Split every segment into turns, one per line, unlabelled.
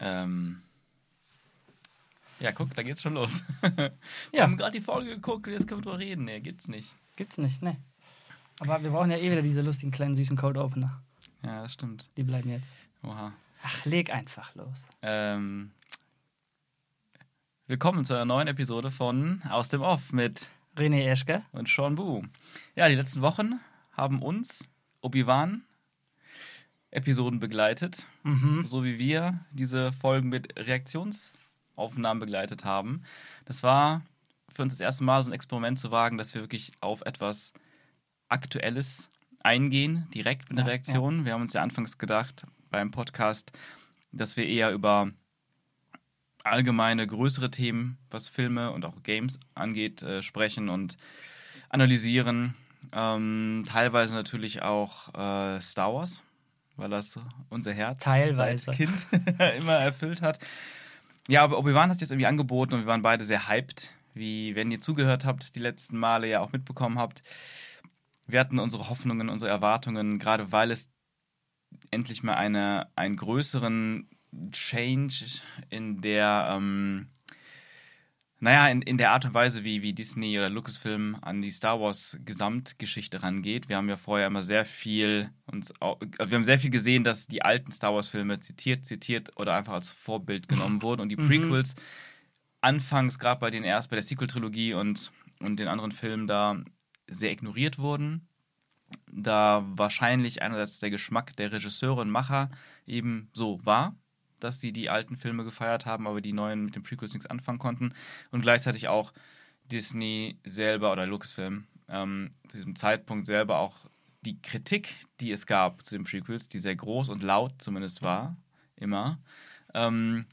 Ähm, ja, guck, da geht's schon los. Wir
Ja.
haben gerade die Folge geguckt, jetzt können wir drüber reden. Nee, gibt's nicht.
Gibt's nicht, ne. Aber wir brauchen ja eh wieder diese lustigen kleinen süßen Cold Opener.
Ja, das stimmt.
Die bleiben jetzt.
Oha.
Ach, leg einfach los.
Ähm, willkommen zu einer neuen Episode von Aus dem Off mit
René Eschke.
und Sean Bu. Ja, die letzten Wochen haben uns Obi-Wan Episoden begleitet,
Mhm.
so wie wir diese Folgen mit Reaktionsaufnahmen begleitet haben. Das war für uns das erste Mal so ein Experiment zu wagen, dass wir wirklich auf etwas Aktuelles eingehen, direkt mit einer
Ja,
Reaktion. Wir haben uns ja anfangs gedacht beim Podcast, dass wir eher über allgemeine größere Themen, was Filme und auch Games angeht, äh, sprechen und analysieren. Ähm, teilweise natürlich auch äh, Star Wars, weil das unser Herz
Teilweise.
seit Kind immer erfüllt hat. Ja, aber Obi-Wan hat sich das irgendwie angeboten und wir waren beide sehr hyped, wie wenn ihr zugehört habt, die letzten Male ja auch mitbekommen habt. Wir hatten unsere Hoffnungen, unsere Erwartungen, gerade weil es endlich mal eine, einen größeren Change in der, ähm, naja, in, in der Art und Weise, wie, wie Disney oder Lucasfilm an die Star Wars Gesamtgeschichte rangeht. Wir haben ja vorher immer sehr viel uns, au- wir haben sehr viel gesehen, dass die alten Star Wars Filme zitiert, zitiert oder einfach als Vorbild genommen wurden und die Prequels anfangs gerade bei den erst bei der Sequel-Trilogie und, und den anderen Filmen da sehr ignoriert wurden. Da wahrscheinlich einerseits der Geschmack der Regisseure und Macher eben so war, dass sie die alten Filme gefeiert haben, aber die neuen mit den Prequels nichts anfangen konnten. Und gleichzeitig auch Disney selber oder Lucasfilm ähm, zu diesem Zeitpunkt selber auch die Kritik, die es gab zu den Prequels, die sehr groß und laut zumindest war, immer, ähm,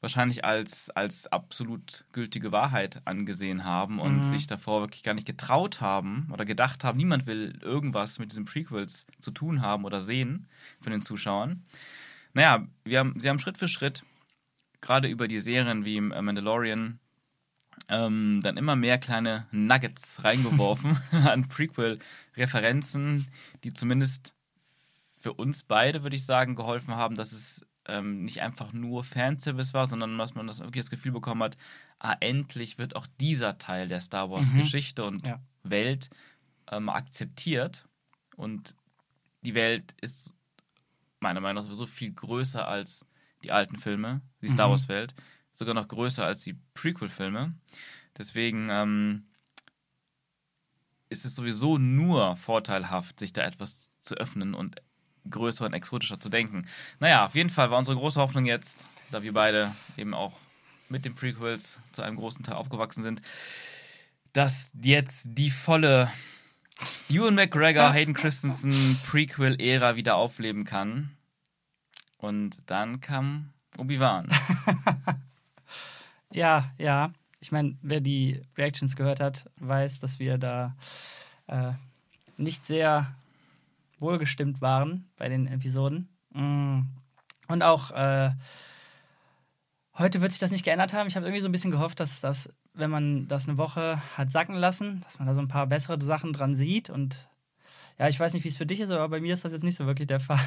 wahrscheinlich als, als absolut gültige Wahrheit angesehen haben und
Mhm.
sich davor wirklich gar nicht getraut haben oder gedacht haben, niemand will irgendwas mit diesen Prequels zu tun haben oder sehen von den Zuschauern. Naja, wir haben, sie haben Schritt für Schritt, gerade über die Serien wie im äh, Mandalorian, ähm, dann immer mehr kleine Nuggets reingeworfen an Prequel-Referenzen, die zumindest für uns beide, würde ich sagen, geholfen haben, dass es ähm, nicht einfach nur Fanservice war, sondern dass man das wirklich das Gefühl bekommen hat, ah, endlich wird auch dieser Teil der Star Wars-Geschichte und
Ja.
Welt ähm, akzeptiert. Und die Welt ist meiner Meinung nach sowieso viel größer als die alten Filme, die Star
Mhm.
Wars-Welt, sogar noch größer als die Prequel-Filme. Deswegen ähm, ist es sowieso nur vorteilhaft, sich da etwas zu öffnen und größer und exotischer zu denken. Naja, auf jeden Fall war unsere große Hoffnung jetzt, da wir beide eben auch mit den Prequels zu einem großen Teil aufgewachsen sind, dass jetzt die volle Ewan McGregor, Hayden Christensen Prequel-Ära wieder aufleben kann. Und dann kam Obi-Wan.
Ja, ja. Ich meine, wer die Reactions gehört hat, weiß, dass wir da äh, nicht sehr wohlgestimmt waren bei den Episoden. Mm. Und auch äh, heute wird sich das nicht geändert haben. Ich habe irgendwie so ein bisschen gehofft, dass das, wenn man das eine Woche hat sacken lassen, dass man da so ein paar bessere Sachen dran sieht. Und ja, ich weiß nicht, wie es für dich ist, aber bei mir ist das jetzt nicht so wirklich der Fall.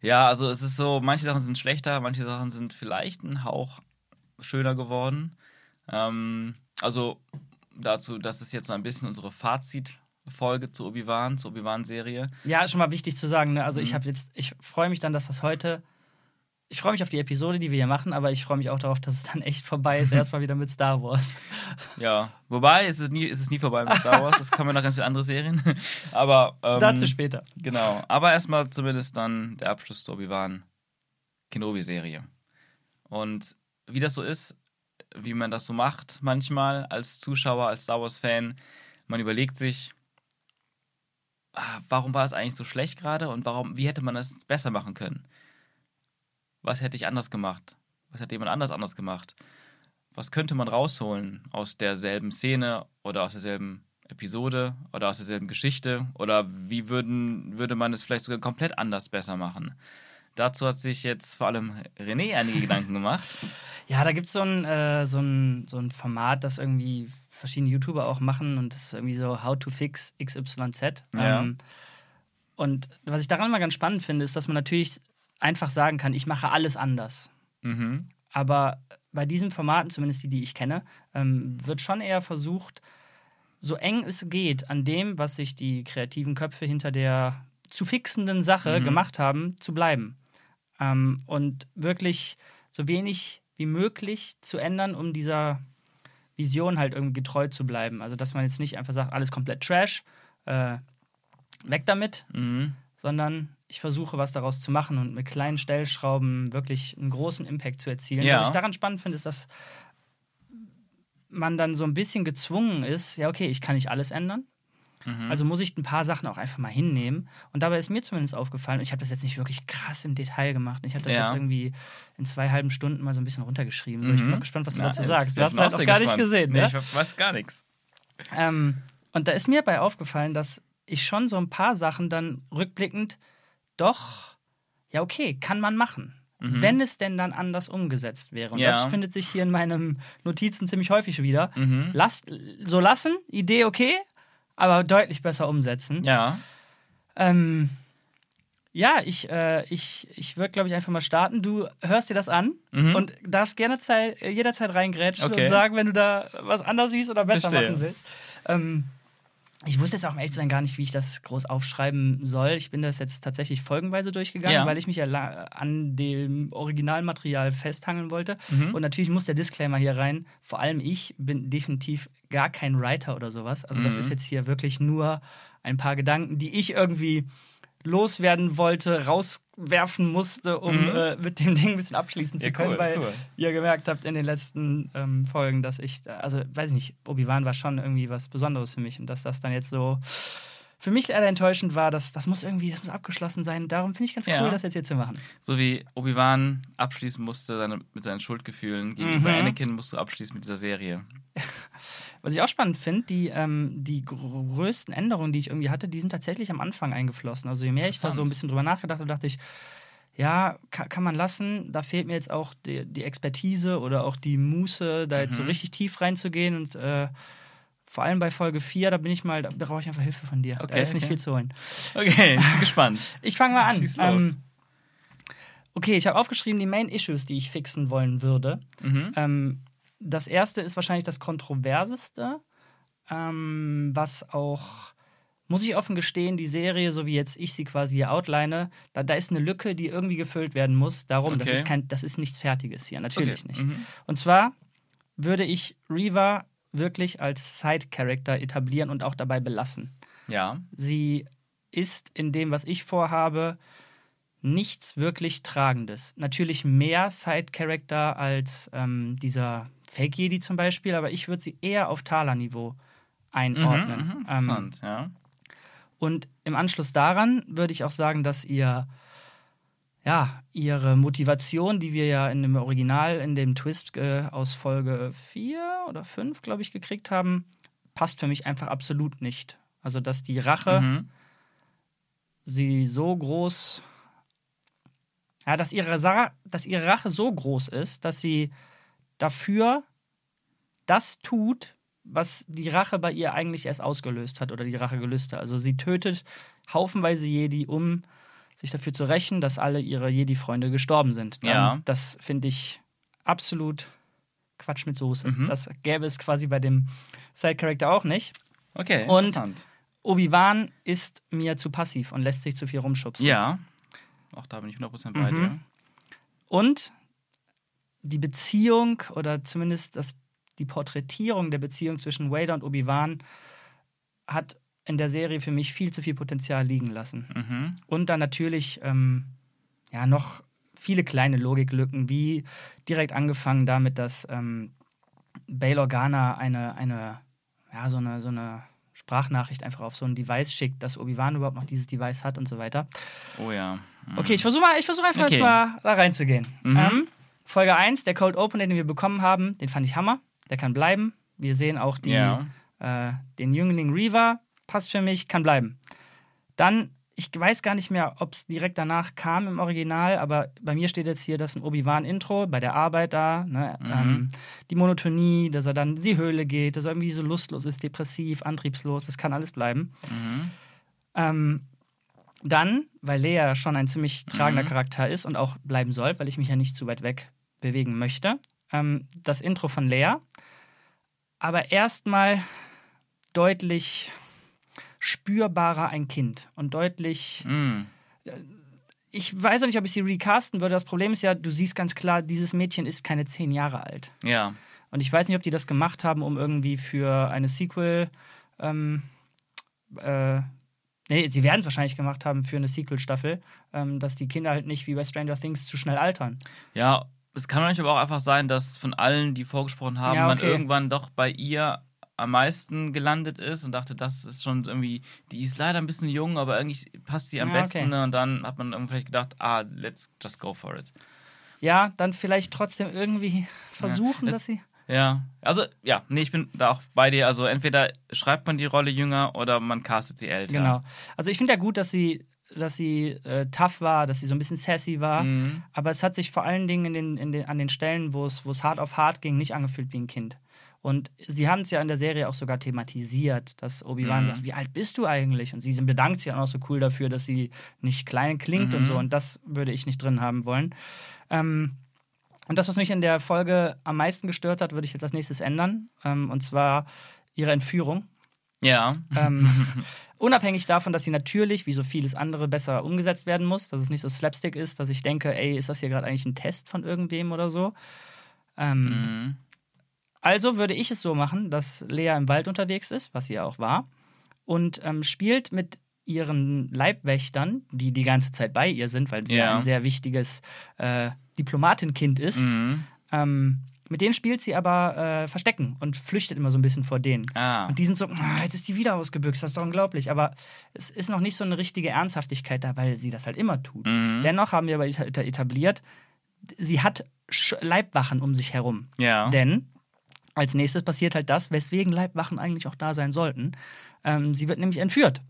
Ja, also es ist so, manche Sachen sind schlechter, manche Sachen sind vielleicht ein Hauch schöner geworden. Ähm, also dazu, das ist jetzt so ein bisschen unsere Fazitfolge zu Obi-Wan, zur Obi-Wan-Serie.
Ja, schon mal wichtig zu sagen. Ne? Also ich
Mhm.
habe jetzt, ich freue mich dann, dass das heute. Ich freue mich auf die Episode, die wir hier machen, aber ich freue mich auch darauf, dass es dann echt vorbei ist. Erstmal wieder mit Star Wars.
Ja, wobei es ist nie, es ist nie vorbei mit Star Wars, das kann man noch ganz viele andere Serien. Aber ähm,
Dazu später.
Genau, aber erstmal zumindest dann der Abschluss zur Obi-Wan Kenobi-Serie. Und wie das so ist, wie man das so macht, manchmal als Zuschauer, als Star Wars-Fan, man überlegt sich, ah, warum war es eigentlich so schlecht gerade und warum, wie hätte man das besser machen können? Was hätte ich anders gemacht? Was hätte jemand anders anders gemacht? Was könnte man rausholen aus derselben Szene oder aus derselben Episode oder aus derselben Geschichte? Oder wie würden, würde man es vielleicht sogar komplett anders besser machen? Dazu hat sich jetzt vor allem René einige Gedanken gemacht.
Ja, da gibt so es äh, so, ein, so ein Format, das irgendwie verschiedene YouTuber auch machen und das ist irgendwie so How to Fix XYZ.
Ja.
Ähm, und was ich daran mal ganz spannend finde, ist, dass man natürlich einfach sagen kann, ich mache alles anders.
Mhm.
Aber bei diesen Formaten, zumindest die, die ich kenne, ähm, wird schon eher versucht, so eng es geht, an dem, was sich die kreativen Köpfe hinter der zu fixenden Sache
Mhm.
gemacht haben, zu bleiben. Ähm, und wirklich so wenig wie möglich zu ändern, um dieser Vision halt irgendwie getreu zu bleiben. Also, dass man jetzt nicht einfach sagt, alles komplett Trash, äh, weg damit,
Mhm.
sondern ich versuche, was daraus zu machen und mit kleinen Stellschrauben wirklich einen großen Impact zu erzielen.
Ja.
Was ich daran spannend finde, ist, dass man dann so ein bisschen gezwungen ist, ja, okay, ich kann nicht alles ändern.
Mhm.
Also muss ich ein paar Sachen auch einfach mal hinnehmen. Und dabei ist mir zumindest aufgefallen, ich habe das jetzt nicht wirklich krass im Detail gemacht. Ich habe das
Ja.
jetzt irgendwie in zwei halben Stunden mal so ein bisschen runtergeschrieben. So, ich bin
Mhm.
mal gespannt, was du
Nice.
dazu sagst. Du hast halt
auch
gar nicht
gespannt.
gesehen,
Nee,
ne?
ich weiß gar nichts.
Ähm, und da ist mir bei aufgefallen, dass ich schon so ein paar Sachen dann rückblickend doch, ja, okay, kann man machen. Wenn es denn dann anders umgesetzt wäre. Und
Mhm. Ja.
das findet sich hier in meinen Notizen ziemlich häufig wieder.
Mhm.
Lasst, so lassen, Idee okay, aber deutlich besser umsetzen.
Ja.
Ähm, ja, ich, äh, ich, ich würde, glaube ich, einfach mal starten. Du hörst dir das an
Mhm.
und darfst gerne Zeit, jederzeit reingrätschen
Okay.
und sagen, wenn du da was anders siehst oder besser
Verstehe.
machen willst. Ähm, ich wusste jetzt auch um ehrlich zu sein gar nicht, wie ich das groß aufschreiben soll. Ich bin das jetzt tatsächlich folgenweise durchgegangen,
Ja.
weil ich mich ja an dem Originalmaterial festhangeln wollte.
Mhm.
Und natürlich muss der Disclaimer hier rein. Vor allem ich bin definitiv gar kein Writer oder sowas. Also das
Mhm.
ist jetzt hier wirklich nur ein paar Gedanken, die ich irgendwie loswerden wollte, rauswerfen musste, um
Mhm.
äh, mit dem Ding ein bisschen abschließen zu
Ja,
können,
cool,
weil
cool.
ihr gemerkt habt in den letzten ähm, Folgen, dass ich, also weiß ich nicht, Obi-Wan war schon irgendwie was Besonderes für mich und dass das dann jetzt so für mich leider enttäuschend war, dass das muss irgendwie, das muss abgeschlossen sein. Darum finde ich ganz cool,
Ja.
das jetzt hier zu machen.
So wie Obi-Wan abschließen musste seine, mit seinen Schuldgefühlen gegenüber
Mhm.
Anakin, musst du abschließen mit dieser Serie.
Was ich auch spannend finde, die, ähm, die größten Änderungen, die ich irgendwie hatte, die sind tatsächlich am Anfang eingeflossen. Also je mehr ich da so ein bisschen drüber nachgedacht habe, dachte ich, ja, kann, kann man lassen. Da fehlt mir jetzt auch die, die Expertise oder auch die Muße, da jetzt so
Mhm.
richtig tief reinzugehen. Und äh, vor allem bei Folge 4, da bin ich mal, da brauche ich einfach Hilfe von dir. da
Okay,
ist nicht
okay.
viel zu holen.
Okay, ich bin gespannt.
Ich fange mal an.
Schieß los.
Ähm, okay, ich habe aufgeschrieben die Main Issues, die ich fixen wollen würde.
Mhm.
Ähm, das erste ist wahrscheinlich das kontroverseste, ähm, was auch, muss ich offen gestehen, die Serie, so wie jetzt ich sie quasi hier outline, da, da ist eine Lücke, die irgendwie gefüllt werden muss. Darum, das,
Okay.
ist kein, das ist nichts Fertiges hier, natürlich
Okay.
nicht.
Mhm.
Und zwar würde ich Reva wirklich als Side-Character etablieren und auch dabei belassen.
Ja.
Sie ist in dem, was ich vorhabe, nichts wirklich Tragendes. Natürlich mehr Side-Character als ähm, dieser Fake-Jedi zum Beispiel, aber ich würde sie eher auf Thaler-Niveau einordnen.
Mhm, mhm,
ähm,
interessant, ja.
und im Anschluss daran würde ich auch sagen, dass ihr ja, ihre Motivation, die wir ja in dem Original, in dem Twist äh, aus Folge 4 oder 5, glaube ich, gekriegt haben, passt für mich einfach absolut nicht. Also, dass die Rache
Mhm.
sie so groß, ja, dass ihre, Sa dass ihre Rache so groß ist, dass sie dafür das tut, was die Rache bei ihr eigentlich erst ausgelöst hat oder die Rachegelüste. Also sie tötet haufenweise Jedi, um sich dafür zu rächen, dass alle ihre Jedi-Freunde gestorben sind. Dann,
Ja.
Das finde ich absolut Quatsch mit Soße.
Mhm.
Das gäbe es quasi bei dem Side-Character auch nicht.
Okay,
Und-
interessant.
Obi-Wan ist mir zu passiv und lässt sich zu viel rumschubsen.
Ja. Auch da bin ich 100% bei
Mhm.
dir.
Und die Beziehung oder zumindest das, die Porträtierung der Beziehung zwischen Vader und Obi-Wan hat in der Serie für mich viel zu viel Potenzial liegen lassen.
Mhm.
Und dann natürlich ähm, ja noch viele kleine Logiklücken, wie direkt angefangen damit, dass ähm, Bail Organa eine, eine, ja, so eine, so eine Sprachnachricht einfach auf so ein Device schickt, dass Obi-Wan überhaupt noch dieses Device hat und so weiter.
Oh ja. Mhm.
Okay, ich versuche mal, ich versuche einfach
Okay.
jetzt mal da reinzugehen.
Mhm.
Ähm, Folge 1, der Cold Open, den wir bekommen haben, den fand ich Hammer. Der kann bleiben. Wir sehen auch die,
Ja.
äh, den Jüngling Reaver, passt für mich, kann bleiben. Dann, ich weiß gar nicht mehr, ob es direkt danach kam im Original, aber bei mir steht jetzt hier, dass ein Obi-Wan-Intro bei der Arbeit da, ne,
Mhm.
ähm, die Monotonie, dass er dann in die Höhle geht, dass er irgendwie so lustlos ist, depressiv, antriebslos, das kann alles bleiben.
Mhm.
Ähm, dann, weil Lea schon ein ziemlich tragender
Mhm.
Charakter ist und auch bleiben soll, weil ich mich ja nicht zu weit weg bewegen möchte. Ähm, das Intro von Lea. Aber erstmal deutlich spürbarer ein Kind und deutlich.
Mm.
Ich weiß auch nicht, ob ich sie recasten würde. Das Problem ist ja, du siehst ganz klar, dieses Mädchen ist keine zehn Jahre alt.
Ja.
Und ich weiß nicht, ob die das gemacht haben, um irgendwie für eine Sequel. Ähm, äh, nee, sie werden es wahrscheinlich gemacht haben für eine Sequel-Staffel, ähm, dass die Kinder halt nicht wie bei Stranger Things zu schnell altern.
Ja, es kann manchmal aber auch einfach sein, dass von allen, die vorgesprochen haben,
Ja,
man
okay.
irgendwann doch bei ihr am meisten gelandet ist und dachte, das ist schon irgendwie, die ist leider ein bisschen jung, aber irgendwie passt sie am
Ja,
besten.
okay.
Ne? Und dann hat man irgendwie vielleicht gedacht, ah, let's just go for it.
Ja, dann vielleicht trotzdem irgendwie versuchen,
das-
dass sie.
Ja, also ja, nee, ich bin da auch bei dir. Also entweder schreibt man die Rolle jünger oder man castet sie älter.
Genau. Also ich finde ja gut, dass sie, dass sie äh, tough war, dass sie so ein bisschen sassy war.
Mhm.
Aber es hat sich vor allen Dingen in den, in den, an den Stellen, wo es, wo es hart auf hart ging, nicht angefühlt wie ein Kind. Und sie haben es ja in der Serie auch sogar thematisiert, dass Obi-Wan
Mhm.
sagt, wie alt bist du eigentlich? Und sie bedankt sich auch noch so cool dafür, dass sie nicht klein klingt
Mhm.
und so. Und das würde ich nicht drin haben wollen. Ähm, und das, was mich in der Folge am meisten gestört hat, würde ich jetzt als nächstes ändern. Ähm, und zwar ihre Entführung.
Ja.
Ähm, unabhängig davon, dass sie natürlich, wie so vieles andere, besser umgesetzt werden muss, dass es nicht so slapstick ist, dass ich denke, ey, ist das hier gerade eigentlich ein Test von irgendwem oder so? Ähm,
Mhm.
Also würde ich es so machen, dass Lea im Wald unterwegs ist, was sie ja auch war, und ähm, spielt mit ihren Leibwächtern, die die ganze Zeit bei ihr sind, weil sie ja, ein sehr wichtiges äh, Diplomatenkind ist.
Mhm.
Ähm, mit denen spielt sie aber äh, Verstecken und flüchtet immer so ein bisschen vor denen.
Ah.
Und die sind so, "Ah, jetzt ist die wieder ausgebüxt, das ist doch unglaublich. Aber es ist noch nicht so eine richtige Ernsthaftigkeit da, weil sie das halt immer tut.
Mhm.
Dennoch haben wir aber eta- eta- etabliert, sie hat Leibwachen um sich herum.
Ja.
Denn als nächstes passiert halt das, weswegen Leibwachen eigentlich auch da sein sollten. Ähm, sie wird nämlich entführt.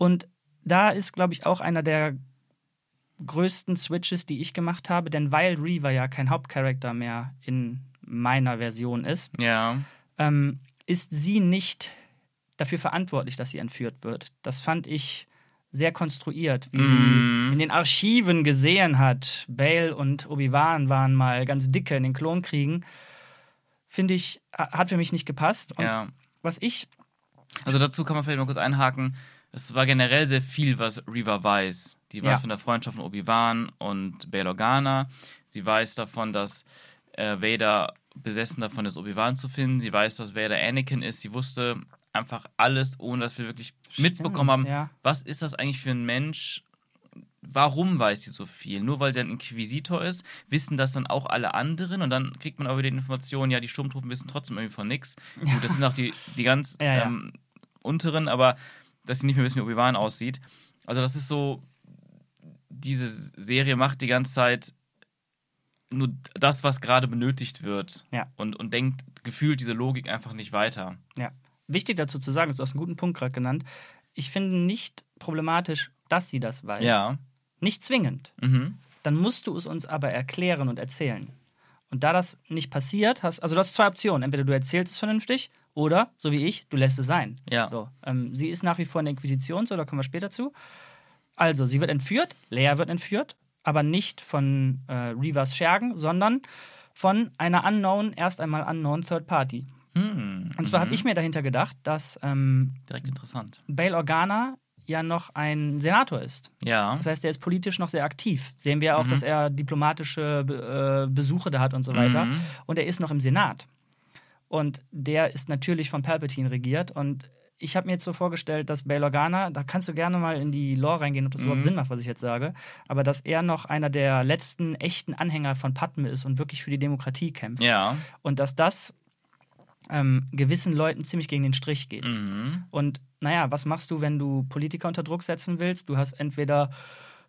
Und da ist, glaube ich, auch einer der größten Switches, die ich gemacht habe, denn weil Reaver ja kein Hauptcharakter mehr in meiner Version ist,
Ja.
ähm, ist sie nicht dafür verantwortlich, dass sie entführt wird. Das fand ich sehr konstruiert, wie
Mhm.
sie in den Archiven gesehen hat. Bale und Obi-Wan waren mal ganz dicke in den Klonkriegen. Finde ich, ha- hat für mich nicht gepasst. Und
Ja.
was ich,
Also dazu kann man vielleicht mal kurz einhaken. Es war generell sehr viel, was Reva weiß. Die weiß
Ja.
von der Freundschaft von Obi-Wan und Bail Organa. Sie weiß davon, dass äh, Vader besessen davon ist, Obi-Wan zu finden. Sie weiß, dass Vader Anakin ist. Sie wusste einfach alles, ohne dass wir wirklich mitbekommen haben,
ja.
was ist das eigentlich für ein Mensch? Warum weiß sie so viel? Nur weil sie ein Inquisitor ist, wissen das dann auch alle anderen und dann kriegt man aber die Information, ja, die Sturmtruppen wissen trotzdem irgendwie von nichts. Gut, das sind auch die, die ganz
ja.
Ähm, unteren, aber dass sie nicht mehr wissen, wie Obi-Wan aussieht. Also das ist so, diese Serie macht die ganze Zeit nur das, was gerade benötigt wird
Ja.
und, und denkt gefühlt diese Logik einfach nicht weiter.
Ja. Wichtig dazu zu sagen, du hast einen guten Punkt gerade genannt. Ich finde nicht problematisch, dass sie das weiß.
Ja.
Nicht zwingend.
Mhm.
Dann musst du es uns aber erklären und erzählen. Und da das nicht passiert, hast also du hast zwei Optionen. Entweder du erzählst es vernünftig oder, so wie ich, du lässt es sein.
Ja.
So, ähm, sie ist nach wie vor in der Inquisition, so da kommen wir später zu. Also, sie wird entführt, Lea wird entführt, aber nicht von äh, Reavers Schergen, sondern von einer unknown, erst einmal unknown Third Party.
Hm.
Und zwar
Mhm.
habe ich mir dahinter gedacht, dass ähm,
Direkt interessant.
Bail Organa ja noch ein Senator ist.
Ja.
Das heißt, er ist politisch noch sehr aktiv. Sehen wir auch,
Mhm.
dass er diplomatische äh, Besuche da hat und so weiter.
Mhm.
Und er ist noch im Senat. Und der ist natürlich von Palpatine regiert. Und ich habe mir jetzt so vorgestellt, dass Bail Organa, da kannst du gerne mal in die Lore reingehen, ob das
Mhm.
überhaupt Sinn macht, was ich jetzt sage, aber dass er noch einer der letzten echten Anhänger von Padme ist und wirklich für die Demokratie kämpft.
Ja.
Und dass das ähm, gewissen Leuten ziemlich gegen den Strich geht.
Mhm.
Und naja, was machst du, wenn du Politiker unter Druck setzen willst? Du hast entweder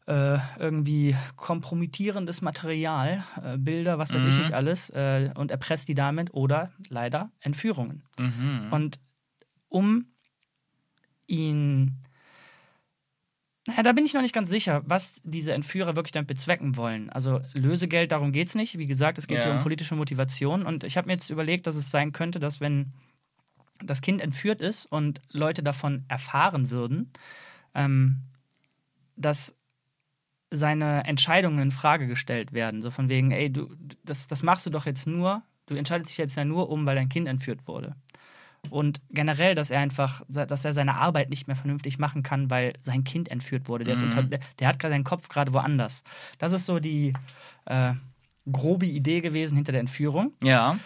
irgendwie kompromittierendes Material, äh, Bilder, was weiß ich
Mhm.
nicht alles, äh, und erpresst die damit oder leider Entführungen.
Mhm.
Und um ihn. Naja, da bin ich noch nicht ganz sicher, was diese Entführer wirklich damit bezwecken wollen. Also Lösegeld, darum geht es nicht. Wie gesagt, es geht
Ja.
hier um politische Motivation. Und ich habe mir jetzt überlegt, dass es sein könnte, dass wenn das Kind entführt ist und Leute davon erfahren würden, ähm, dass seine Entscheidungen in Frage gestellt werden. So von wegen, ey, du, das, das machst du doch jetzt nur, du entscheidest dich jetzt ja nur um, weil dein Kind entführt wurde. Und generell, dass er einfach, dass er seine Arbeit nicht mehr vernünftig machen kann, weil sein Kind entführt wurde. Der,
Mhm.
unter, der, der hat gerade seinen Kopf gerade woanders. Das ist so die äh, grobe Idee gewesen hinter der Entführung.
Ja,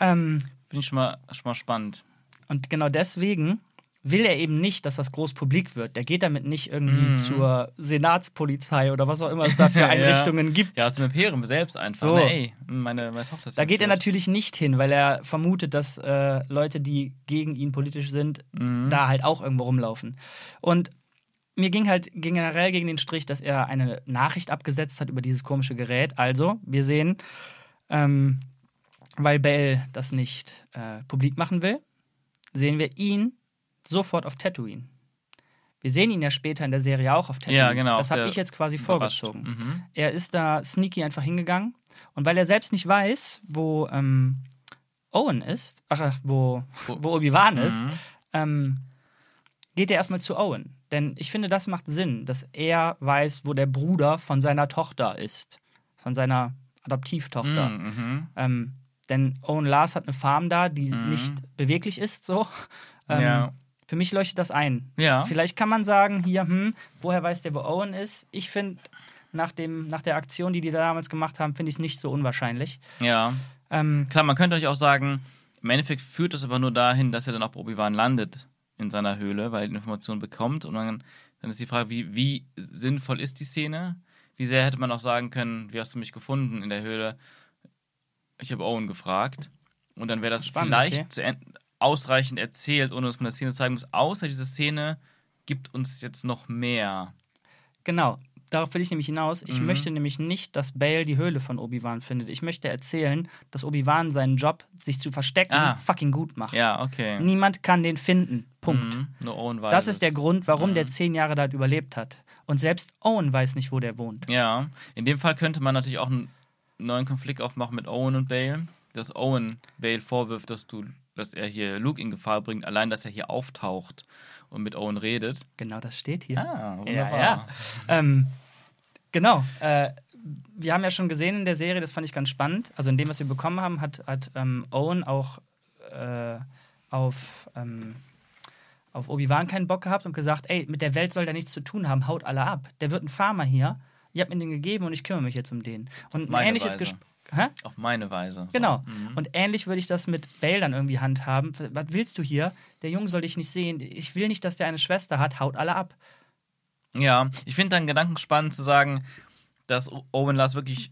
Ähm,
finde ich schon mal, schon mal spannend.
und genau deswegen will er eben nicht, dass das groß publik wird. Der geht damit nicht irgendwie
Mhm.
zur Senatspolizei oder was auch immer es da für
Ja.
Einrichtungen gibt.
Ja, zum Imperium selbst einfach.
So.
Ne, ey, meine, meine Tochter ist
Da geht er natürlich nicht hin, weil er vermutet, dass äh, Leute, die gegen ihn politisch sind,
Mhm.
da halt auch irgendwo rumlaufen. Und mir ging halt generell gegen den Strich, dass er eine Nachricht abgesetzt hat über dieses komische Gerät. Also, wir sehen, ähm, weil Bell das nicht äh, publik machen will, sehen wir ihn sofort auf Tatooine. Wir sehen ihn ja später in der Serie auch auf Tatooine.
Ja, genau,
Das habe ich jetzt quasi
Überrascht.
vorgezogen.
Mhm.
Er ist da sneaky einfach hingegangen. Und weil er selbst nicht weiß, wo ähm, Owen ist, ach, wo, wo Obi-Wan ist,
Mhm.
ähm, geht er erstmal zu Owen. Denn ich finde, das macht Sinn, dass er weiß, wo der Bruder von seiner Tochter ist. Von seiner Adoptivtochter.
Mhm, mhm.
Ähm, denn Owen Lars hat eine Farm da, die nicht beweglich ist, so. Ähm,
Ja.
Für mich leuchtet das ein.
Ja.
Vielleicht kann man sagen, hier, hm, woher weiß der, wo Owen ist? Ich finde, nach, dem- nach der Aktion, die die da damals gemacht haben, finde ich es nicht so unwahrscheinlich.
Ja.
Ähm,
Klar, man könnte euch auch sagen, im Endeffekt führt es aber nur dahin, dass er dann auch Obi-Wan landet in seiner Höhle, weil er die Information bekommt. Und dann, dann ist die Frage, wie, wie sinnvoll ist die Szene? Wie sehr hätte man auch sagen können, wie hast du mich gefunden in der Höhle? Ich habe Owen gefragt. Und dann wäre das
Spannend,
vielleicht
okay.
zu en- ausreichend erzählt, ohne dass man der Szene zeigen muss. Außer diese Szene gibt uns jetzt noch mehr.
genau, darauf will ich nämlich hinaus. Ich
Mhm.
möchte nämlich nicht, dass Bale die Höhle von Obi-Wan findet. Ich möchte erzählen, dass Obi-Wan seinen Job, sich zu verstecken,
Ah.
fucking gut macht.
Ja, okay.
Niemand kann den finden. Punkt.
Mhm. Nur Owen weiß
Das ist der. Grund, warum
Mhm.
der zehn Jahre dort überlebt hat. Und selbst Owen weiß nicht, wo der wohnt.
Ja, in dem Fall könnte man natürlich auch einen neuen Konflikt aufmachen mit Owen und Bale. Dass Owen Bale vorwirft, dass du, dass er hier Luke in Gefahr bringt, allein dass er hier auftaucht und mit Owen redet.
Genau das steht hier.
Ah,
Ja, ja. Ähm, genau. Äh, wir haben ja schon gesehen in der Serie, das fand ich ganz spannend. Also in dem, was wir bekommen haben, hat, hat ähm, Owen auch äh, auf, ähm, auf Obi-Wan keinen Bock gehabt und gesagt, ey, mit der Welt soll der nichts zu tun haben, haut alle ab. Der wird ein Farmer hier. Ich habe mir den gegeben und ich kümmere mich jetzt um den. Und ein ähnliches. Gespräch. Hä?
Auf meine Weise. So.
Genau.
Mhm.
Und ähnlich würde ich das mit Bale dann irgendwie handhaben. Was willst du hier? Der Junge soll dich nicht sehen. Ich will nicht, dass der eine Schwester hat. Haut alle ab.
Ja, ich finde deinen Gedanken spannend zu sagen, dass Owen Lars wirklich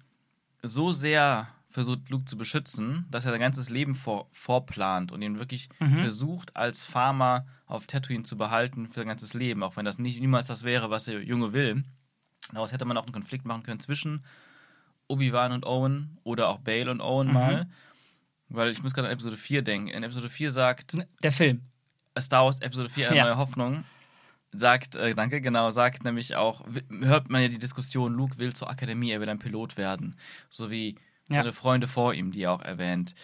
so sehr versucht, Luke zu beschützen, dass er sein ganzes Leben vor, vorplant und ihn wirklich
Mhm.
versucht, als Farmer auf Tatooine zu behalten für sein ganzes Leben, auch wenn das nicht niemals das wäre, was der Junge will. Daraus hätte man auch einen Konflikt machen können zwischen Obi-Wan und Owen oder auch Bale und Owen
Mhm.
mal. Weil ich muss gerade an Episode 4 denken. In Episode 4 sagt
Der Film.
Star Wars Episode 4, eine
Ja.
neue Hoffnung, sagt, äh, danke, genau, sagt nämlich auch, hört man ja die Diskussion, Luke will zur Akademie, er will ein Pilot werden. So wie
Ja.
seine Freunde vor ihm, die er auch erwähnt.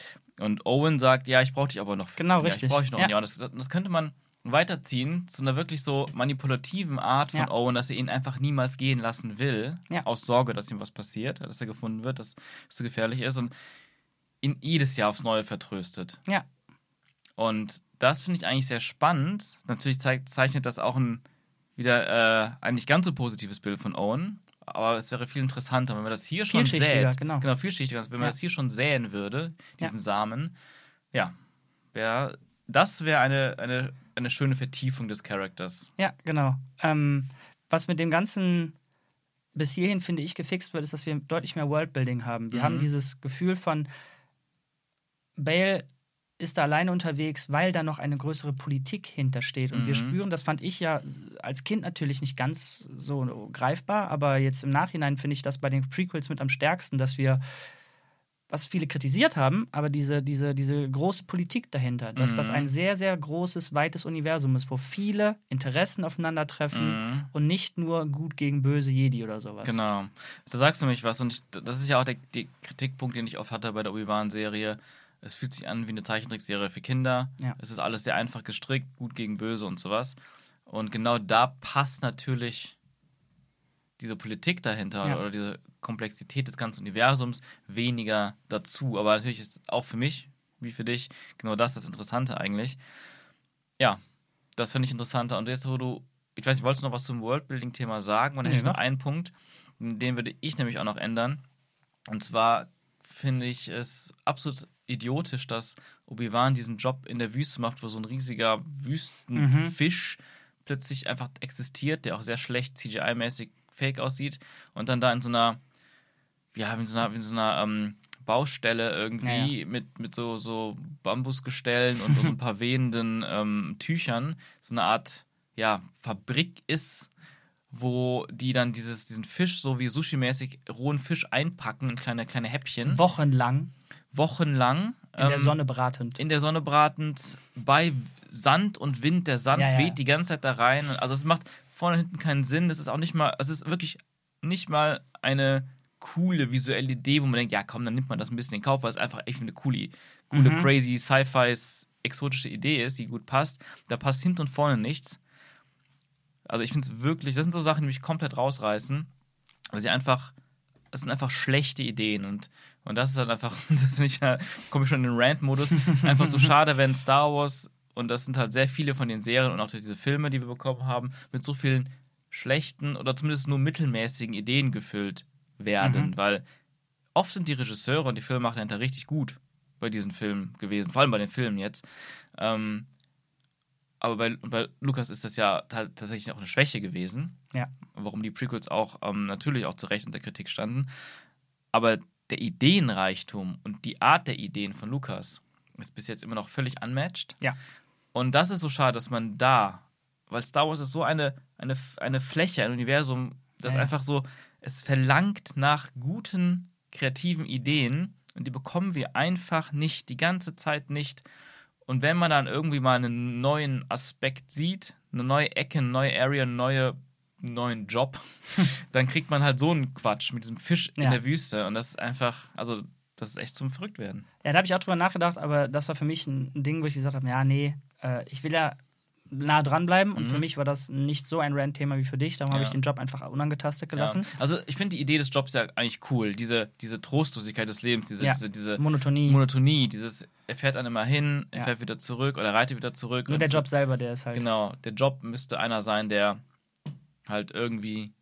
Und Owen sagt, ja, ich brauche dich aber noch.
Genau,
ja,
richtig.
Ich brauche dich noch
Ja.
Und das, das könnte man weiterziehen zu einer wirklich so manipulativen Art von
Ja.
Owen, dass er ihn einfach niemals gehen lassen will,
Ja.
aus Sorge, dass ihm was passiert, dass er gefunden wird, dass es zu gefährlich ist und ihn jedes Jahr aufs Neue vertröstet.
Ja.
Und das finde ich eigentlich sehr spannend. Natürlich zeigt, zeichnet das auch ein wieder äh, ein nicht ganz so positives Bild von Owen. Aber es wäre viel interessanter, wenn man das hier schon sät.
genau.
Genau, vielschichtiger. Wenn man
Ja.
das hier schon säen würde, diesen. Samen. Ja, wär, das wäre eine, eine, eine schöne Vertiefung des Charakters.
Ja, genau. Ähm, was mit dem Ganzen bis hierhin, finde ich, gefixt wird, ist, dass wir deutlich mehr Worldbuilding haben. Wir
Mhm.
haben dieses Gefühl von, Bale ist da alleine unterwegs, weil da noch eine größere Politik hintersteht. Und wir
Mhm.
spüren, das fand ich ja als Kind natürlich nicht ganz so greifbar, aber jetzt im Nachhinein finde ich das bei den Prequels mit am stärksten, dass wir was viele kritisiert haben, aber diese, diese, diese große Politik dahinter, dass
Mhm.
das ein sehr, sehr großes, weites Universum ist, wo viele Interessen aufeinandertreffen
Mhm.
und nicht nur gut gegen böse Jedi oder sowas.
Genau. Da sagst du nämlich was. Und ich, das ist ja auch der, der Kritikpunkt, den ich oft hatte bei der Obi-Wan-Serie. Es fühlt sich an wie eine Zeichentrickserie für Kinder.
Ja.
Es ist alles sehr einfach gestrickt, gut gegen böse und sowas. Und genau da passt natürlich diese Politik dahinter
Ja.
oder diese Komplexität des ganzen Universums weniger dazu. Aber natürlich ist auch für mich, wie für dich, genau das das Interessante eigentlich. Ja, das finde ich interessanter. Und jetzt, wo du, ich weiß nicht, wolltest du noch was zum Worldbuilding-Thema sagen? Und dann
Nee,
hätte ich noch
noch.
einen Punkt, den würde ich nämlich auch noch ändern. Und zwar finde ich es absolut idiotisch, dass Obi-Wan diesen Job in der Wüste macht, wo so ein riesiger Wüstenfisch plötzlich einfach existiert, der auch sehr schlecht CGI-mäßig fake aussieht und dann da in so einer, ja, wie in so einer, wie so einer ähm, Baustelle irgendwie
Ja,
mit, mit so, so Bambusgestellen und, und ein paar wehenden ähm, Tüchern so eine Art, ja, Fabrik ist, wo die dann dieses, diesen Fisch so wie Sushi-mäßig rohen Fisch einpacken in kleine, kleine Häppchen,
Wochenlang
wochenlang.
in der
ähm,
Sonne bratend.
in der Sonne bratend, bei Sand und Wind. Der Sand
Ja, ja.
weht die ganze Zeit da rein. Also es macht vorne und hinten keinen Sinn. Das ist auch nicht mal, es ist wirklich nicht mal eine coole visuelle Idee, wo man denkt, ja komm, dann nimmt man das ein bisschen in Kauf, weil es einfach echt eine coole, coole
Mhm.
crazy Sci-Fi exotische Idee ist, die gut passt. Da passt hinten und vorne nichts. Also ich finde es wirklich, das sind so Sachen, die mich komplett rausreißen, weil sie einfach, es sind einfach schlechte Ideen und, und das ist halt einfach, das ich, ja, komme ich schon in den Rant-Modus, einfach so schade, wenn Star Wars, und das sind halt sehr viele von den Serien und auch diese Filme, die wir bekommen haben, mit so vielen schlechten oder zumindest nur mittelmäßigen Ideen gefüllt werden,
Mhm.
weil oft sind die Regisseure und die Filmemacher hinter richtig gut bei diesen Filmen gewesen, vor allem bei den Filmen jetzt. Ähm, aber bei, bei Lukas ist das ja ta- tatsächlich auch eine Schwäche gewesen,
Ja.
warum die Prequels auch ähm, natürlich auch zu Recht unter Kritik standen. Aber der Ideenreichtum und die Art der Ideen von Lukas ist bis jetzt immer noch völlig unmatched.
Ja.
Und das ist so schade, dass man da, weil Star Wars ist so eine, eine, eine Fläche, ein Universum, das
Ja, ja.
einfach so, es verlangt nach guten, kreativen Ideen und die bekommen wir einfach nicht, die ganze Zeit nicht. Und wenn man dann irgendwie mal einen neuen Aspekt sieht, eine neue Ecke, eine neue Area, einen neue, neuen Job, dann kriegt man halt so einen Quatsch mit diesem Fisch in
Ja.
der Wüste. Und das ist einfach, also, das ist echt zum Verrücktwerden.
Ja, da habe ich auch drüber nachgedacht, aber das war für mich ein Ding, wo ich gesagt habe, ja, nee, äh, ich will ja nah dranbleiben und
Mhm.
für mich war das nicht so ein Rant-Thema wie für dich, darum habe
Ja.
ich den Job einfach unangetastet gelassen.
Ja. Also, ich finde die Idee des Jobs ja eigentlich cool. Diese, diese Trostlosigkeit des Lebens, diese,
Ja.
diese, diese
Monotonie.
Monotonie, dieses, er fährt dann immer hin, er
Ja.
fährt wieder zurück oder reitet wieder zurück.
Nur der
so.
Job selber, der ist halt.
Genau, der Job müsste einer sein, der halt irgendwie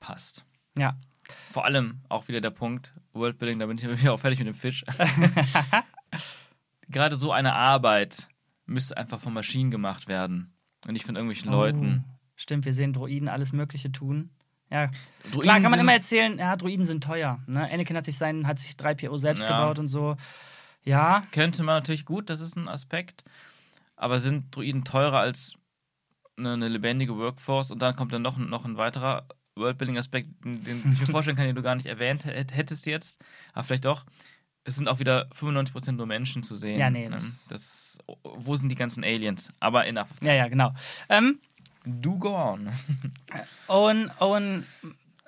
passt.
Ja.
Vor allem auch wieder der Punkt, Worldbuilding, da bin ich wieder auch fertig mit dem Fisch. Gerade so eine Arbeit müsste einfach von Maschinen gemacht werden und nicht von irgendwelchen Leuten.
Oh, stimmt, wir sehen Droiden alles Mögliche tun. Ja,
Droiden
klar kann man immer erzählen, ja, Droiden sind teuer. Ne? Anakin hat sich seinen, hat sich 3PO selbst
Ja.
gebaut und so. Ja,
Könnte man natürlich gut, das ist ein Aspekt. Aber sind Droiden teurer als eine, eine lebendige Workforce? Und dann kommt dann noch, ein- noch ein weiterer Worldbuilding-Aspekt, den ich mir vorstellen kann, den du gar nicht erwähnt hätt- hättest jetzt. Aber vielleicht doch. Es sind auch wieder 95% nur Menschen zu sehen.
Ja, nee,
Ne?
das-
das, wo sind die ganzen Aliens? Aber enough.
ja, ja, genau. Ähm,
Do go on.
Owen, Owen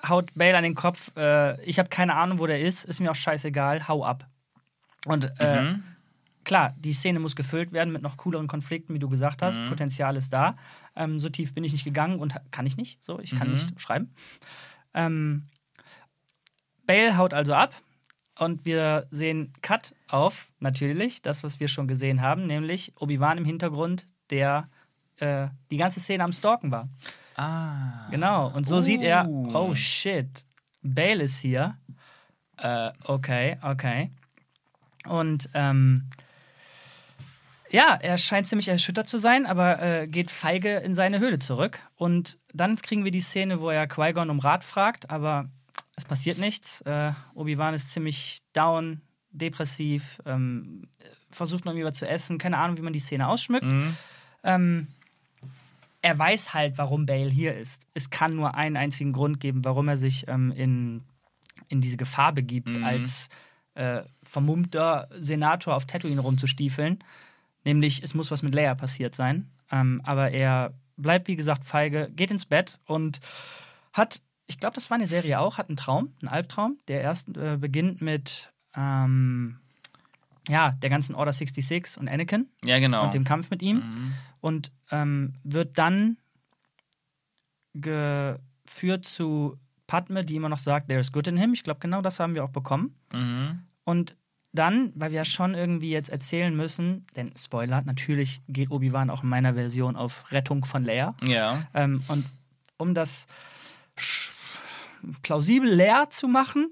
haut Bale an den Kopf. Äh, ich habe keine Ahnung, wo der ist. Ist mir auch scheißegal. Hau ab. Und äh,
Mhm.
klar, die Szene muss gefüllt werden mit noch cooleren Konflikten, wie du gesagt hast.
Mhm.
Potenzial ist da. Ähm, so tief bin ich nicht gegangen und kann ich nicht. So, ich kann
Mhm.
nicht schreiben. Ähm, Bale haut also ab und wir sehen Cut auf, natürlich, das, was wir schon gesehen haben, nämlich Obi-Wan im Hintergrund, der äh, die ganze Szene am Stalken war.
Ah.
Genau, und so sieht er,
Uh.
oh shit, Bale ist hier. Äh, okay, okay. Und ähm, ja, er scheint ziemlich erschüttert zu sein, aber äh, geht feige in seine Höhle zurück. Und dann kriegen wir die Szene, wo er Qui-Gon um Rat fragt, aber es passiert nichts. Äh, Obi-Wan ist ziemlich down, depressiv, ähm, versucht noch irgendwie was zu essen, keine Ahnung, wie man die Szene ausschmückt.
Mhm.
Ähm, er weiß halt, warum Bale hier ist. Es kann nur einen einzigen Grund geben, warum er sich ähm, in, in diese Gefahr begibt,
Mhm.
als äh, vermummter Senator auf Tatooine rumzustiefeln. Nämlich, es muss was mit Leia passiert sein. Ähm, aber er bleibt, wie gesagt, feige, geht ins Bett und hat, ich glaube, das war eine Serie auch, hat einen Traum, einen Albtraum. Der erst äh, beginnt mit ähm, ja, der ganzen Order 66 und Anakin
Ja, genau.
und dem Kampf mit ihm
Mhm.
und ähm, wird dann geführt zu Padme, die immer noch sagt, there is good in him. Ich glaube, genau das haben wir auch bekommen.
Mhm.
Und dann, weil wir ja schon irgendwie jetzt erzählen müssen, denn Spoiler, natürlich geht Obi-Wan auch in meiner Version auf Rettung von Leia.
Ja.
Ähm, und um das plausibel leer zu machen,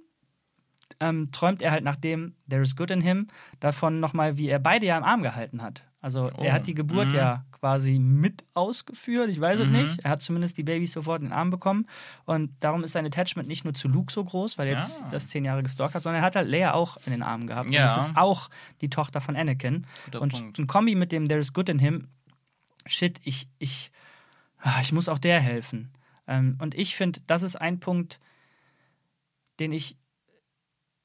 ähm, träumt er halt nachdem There is Good in Him davon nochmal, wie er beide ja im Arm gehalten hat. Also
Oh.
er hat die Geburt
Mhm.
ja quasi mit ausgeführt, ich weiß es
Mhm.
nicht. Er hat zumindest die Babys sofort in den Arm bekommen. Und darum ist sein Attachment nicht nur zu Luke so groß, weil er jetzt
Ja.
das zehn Jahre gestalkt hat, sondern er hat halt Leia auch in den Armen gehabt.
Ja.
Und das ist auch die Tochter von Anakin.
Guter
und
Punkt.
ein Kombi mit dem There is Good in Him, shit, ich, ich, ah, ich muss auch der helfen. Ähm, und ich finde, das ist ein Punkt, den ich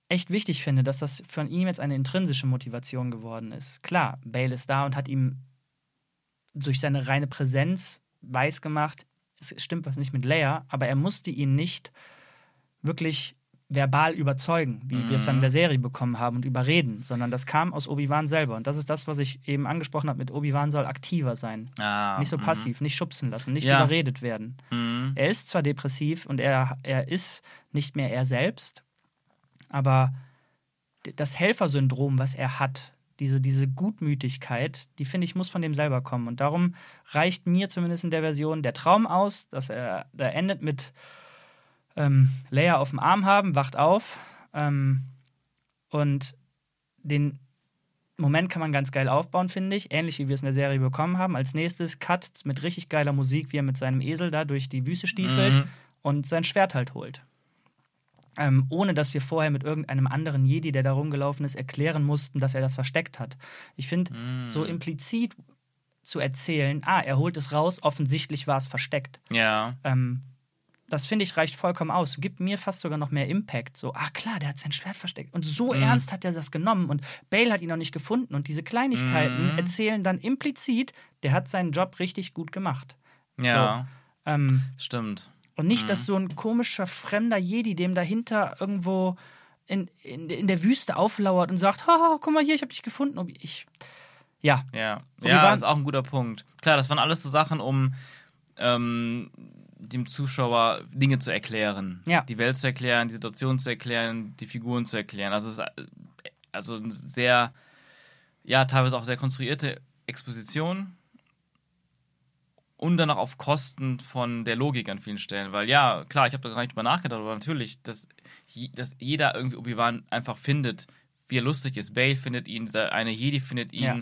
echt wichtig finde, dass das von ihm jetzt eine intrinsische Motivation geworden ist. Klar, Bale ist da und hat ihm durch seine reine Präsenz weiß gemacht, es stimmt was nicht mit Leia, aber er musste ihn nicht wirklich verbal überzeugen, wie wir es dann in der Serie bekommen haben und überreden, sondern das kam aus Obi-Wan selber. Und das ist das, was ich eben angesprochen habe mit Obi-Wan soll aktiver sein.
Ah,
Nicht so
mhm.
passiv, nicht schubsen lassen, nicht
Ja.
überredet werden.
Mhm.
Er ist zwar depressiv und er, er ist nicht mehr er selbst, aber das Helfersyndrom, was er hat, diese, diese Gutmütigkeit, die finde ich, muss von dem selber kommen. Und darum reicht mir zumindest in der Version der Traum aus, dass er da endet mit ähm, Leia auf dem Arm haben, wacht auf ähm, und den Moment kann man ganz geil aufbauen, finde ich. Ähnlich wie wir es in der Serie bekommen haben. Als nächstes Cut mit richtig geiler Musik, wie er mit seinem Esel da durch die Wüste stiefelt
Mhm.
und sein Schwert halt holt. Ähm, ohne dass wir vorher mit irgendeinem anderen Jedi, der da rumgelaufen ist, erklären mussten, dass er das versteckt hat. Ich finde,
Mhm.
so implizit zu erzählen, ah, er holt es raus, offensichtlich war es versteckt.
Ja.
Ähm, das finde ich reicht vollkommen aus. Gibt mir fast sogar noch mehr Impact. So, ah klar, der hat sein Schwert versteckt. Und so
Mhm.
ernst hat er das genommen. Und Bale hat ihn noch nicht gefunden. Und diese Kleinigkeiten
Mhm.
erzählen dann implizit, der hat seinen Job richtig gut gemacht.
Ja.
Ähm,
Stimmt.
und nicht, dass so ein komischer, fremder Jedi dem dahinter irgendwo in, in, in der Wüste auflauert und sagt, haha, guck mal hier, ich habe dich gefunden. Und Ich, ja,
Ja, ja,
waren-
ist auch ein guter Punkt. Klar, das waren alles so Sachen, um ähm, dem Zuschauer Dinge zu erklären.
Ja.
Die Welt zu erklären, die Situation zu erklären, die Figuren zu erklären. Also es ist äh, also eine sehr, ja, teilweise auch sehr konstruierte Exposition. Und dann auch auf Kosten von der Logik an vielen Stellen. Weil ja, klar, ich habe da gar nicht drüber nachgedacht, aber natürlich, dass, dass jeder irgendwie Obi-Wan einfach findet, wie er lustig ist. Bale findet ihn, eine Jedi findet ihn.
Ja.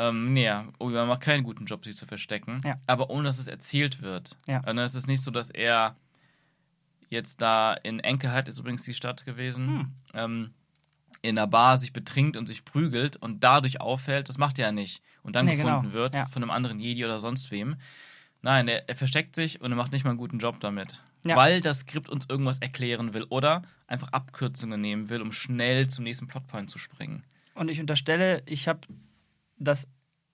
Ähm, nee, Obi-Wan macht keinen guten Job, sich zu verstecken.
Ja.
Aber ohne, dass es erzählt wird.
Ja.
Und es ist nicht so, dass er jetzt da in Enkelheit ist übrigens die Stadt gewesen,
Hm.
ähm, in einer Bar sich betrinkt und sich prügelt und dadurch auffällt, das macht er ja nicht. Und dann
Nee,
gefunden
genau.
wird
Ja.
von einem anderen Jedi oder sonst wem. Nein, er, er versteckt sich und er macht nicht mal einen guten Job damit.
Ja.
Weil das Skript uns irgendwas erklären will oder einfach Abkürzungen nehmen will, um schnell zum nächsten Plotpoint zu springen.
Und ich unterstelle, ich habe das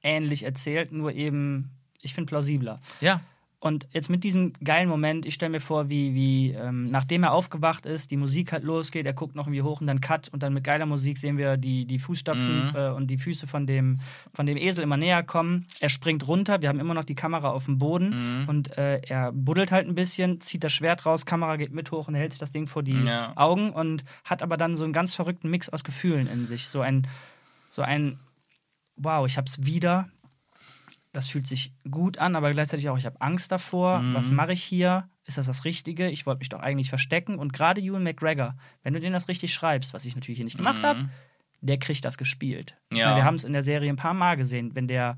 ähnlich erzählt, nur eben, ich finde plausibler.
Ja,
Und jetzt mit diesem geilen Moment, ich stelle mir vor, wie, wie ähm, nachdem er aufgewacht ist, die Musik halt losgeht, er guckt noch irgendwie hoch und dann Cut und dann mit geiler Musik sehen wir die, die Fußstapfen
Mhm.
äh, und die Füße von dem, von dem Esel immer näher kommen. Er springt runter, wir haben immer noch die Kamera auf dem Boden
Mhm.
und äh, er buddelt halt ein bisschen, zieht das Schwert raus, Kamera geht mit hoch und hält sich das Ding vor die
Ja.
Augen und hat aber dann so einen ganz verrückten Mix aus Gefühlen in sich. So ein, so ein, wow, ich hab's wieder. Das fühlt sich gut an, aber gleichzeitig auch, ich habe Angst davor.
Mhm.
Was mache ich hier? Ist das das Richtige? Ich wollte mich doch eigentlich verstecken. Und gerade Ewan McGregor, wenn du den das richtig schreibst, was ich natürlich hier nicht gemacht
Mhm.
habe, der kriegt das gespielt.
Ja.
meine, wir haben es in der Serie ein paar Mal gesehen, wenn der,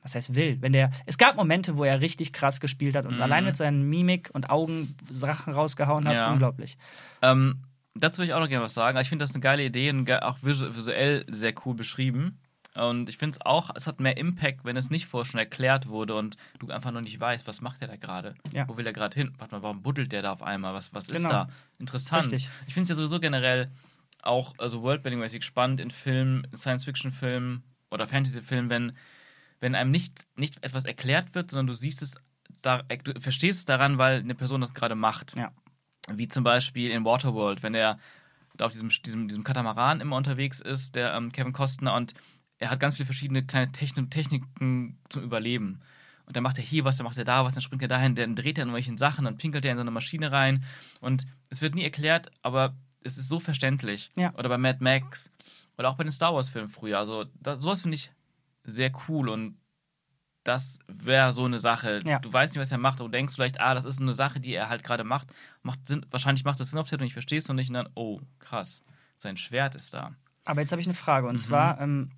was heißt will, wenn der, es gab Momente, wo er richtig krass gespielt hat und
Mhm.
allein mit seinen Mimik und Augen Sachen rausgehauen hat,
Ja.
unglaublich.
Ähm, dazu will ich auch noch gerne was sagen. Ich finde das eine geile Idee und auch visu visuell sehr cool beschrieben. Und ich finde es auch, es hat mehr Impact, wenn es nicht vorher schon erklärt wurde und du einfach noch nicht weißt, was macht der da gerade?
Ja.
Wo will er gerade hin? Warte mal, warum buddelt der da auf einmal? Was, was ist
Genau.
da? Interessant.
Richtig.
Ich finde es ja sowieso generell auch also Worldbuilding-mäßig spannend in Filmen, Science-Fiction-Filmen oder Fantasy-Filmen, wenn, wenn einem nicht, nicht etwas erklärt wird, sondern du siehst es, da, du verstehst es daran, weil eine Person das gerade macht.
Ja.
Wie zum Beispiel in Waterworld, wenn er da auf diesem, diesem, diesem Katamaran immer unterwegs ist, der ähm, Kevin Costner, und er hat ganz viele verschiedene kleine Techn Techniken zum Überleben. Und dann macht er hier was, dann macht er da was, dann springt er dahin, dann dreht er in irgendwelchen Sachen, dann pinkelt er in so eine Maschine rein. Und es wird nie erklärt, aber es ist so verständlich.
Ja.
Oder bei Mad Max. Oder auch bei den Star Wars-Filmen früher. Also da, sowas finde ich sehr cool und das wäre so eine Sache.
Ja.
Du weißt nicht, was er macht, aber du denkst vielleicht, ah, das ist eine Sache, die er halt gerade macht. macht Sinn, wahrscheinlich macht das Sinn auf der und ich verstehe es noch nicht und dann, oh, krass, sein Schwert ist da.
Aber jetzt habe ich eine Frage.
Mhm.
Und zwar, ähm,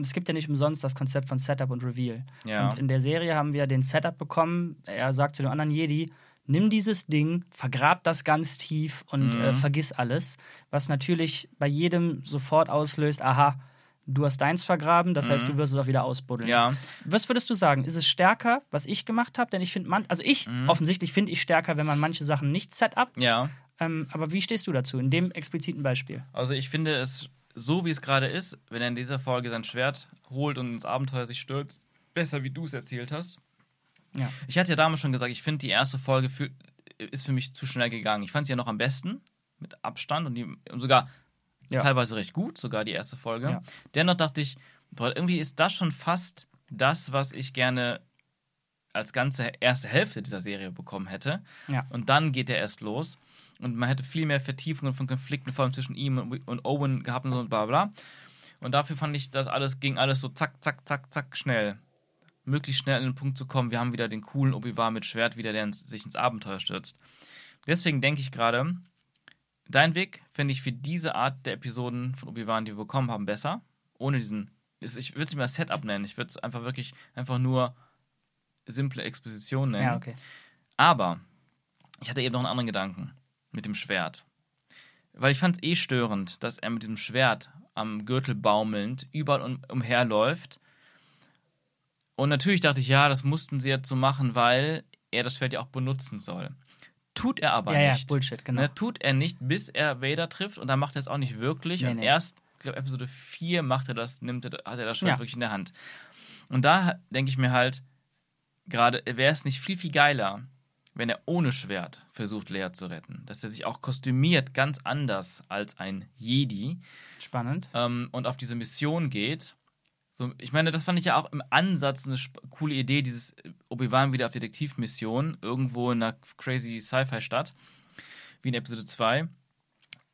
es gibt ja nicht umsonst das Konzept von Setup und Reveal.
Ja.
Und in der Serie haben wir den Setup bekommen. Er sagt zu dem anderen Jedi, nimm dieses Ding, vergrab das ganz tief und
Mhm.
äh, vergiss alles. Was natürlich bei jedem sofort auslöst, aha, du hast deins vergraben, das heißt, du wirst es auch wieder ausbuddeln.
Mhm. Ja.
Was würdest du sagen? Ist es stärker, was ich gemacht habe? Denn ich finde, man, also ich,
Mhm.
offensichtlich finde ich stärker, wenn man manche Sachen nicht Setup.
Ja.
Ähm, aber wie stehst du dazu, in dem expliziten Beispiel?
Also ich finde es so, wie es gerade ist, wenn er in dieser Folge sein Schwert holt und ins Abenteuer sich stürzt, besser, wie du es erzählt hast.
Ja.
Ich hatte ja damals schon gesagt, ich finde die erste Folge für, ist für mich zu schnell gegangen. Ich fand sie ja noch am besten, mit Abstand und, die, und sogar
Ja.
teilweise recht gut, sogar die erste Folge.
Ja.
Dennoch dachte ich, boah, irgendwie ist das schon fast das, was ich gerne als ganze erste Hälfte dieser Serie bekommen hätte.
Ja.
Und dann geht er erst los. Und man hätte viel mehr Vertiefungen von Konflikten, vor allem zwischen ihm und, Owen gehabt und so und bla bla. Und dafür fand ich, das alles ging alles so zack, zack, zack, zack, schnell. Möglichst schnell an den Punkt zu kommen, wir haben wieder den coolen Obi-Wan mit Schwert wieder, der ins, sich ins Abenteuer stürzt. Deswegen denke ich gerade, dein Weg finde ich für diese Art der Episoden von Obi-Wan, die wir bekommen haben, besser. Ohne diesen, ich würde es nicht mal Setup nennen, ich würde es einfach wirklich, einfach nur simple Exposition nennen.
Ja, okay.
Aber ich hatte eben noch einen anderen Gedanken mit dem Schwert. Weil ich fand es eh störend, dass er mit dem Schwert am Gürtel baumelnd überall um, umherläuft. Und natürlich dachte ich, ja, das mussten sie jetzt so machen, weil er das Schwert ja auch benutzen soll. Tut er aber
Ja, ja,
nicht.
Bullshit, genau.
Ne, tut er nicht, bis er Vader trifft und dann macht er es auch nicht wirklich.
Nee,
und
nee.
erst, ich glaube, Episode 4 macht er das, nimmt er, hat er das Schwert
Ja.
wirklich in der Hand. Und da denke ich mir halt, gerade wäre es nicht viel, viel geiler, wenn er ohne Schwert versucht, Leia zu retten. Dass er sich auch kostümiert ganz anders als ein Jedi
Spannend.
ähm, und auf diese Mission geht. So, ich meine, das fand ich ja auch im Ansatz eine coole Idee, dieses Obi-Wan wieder auf Detektivmission, irgendwo in einer crazy Sci-Fi-Stadt, wie in Episode 2,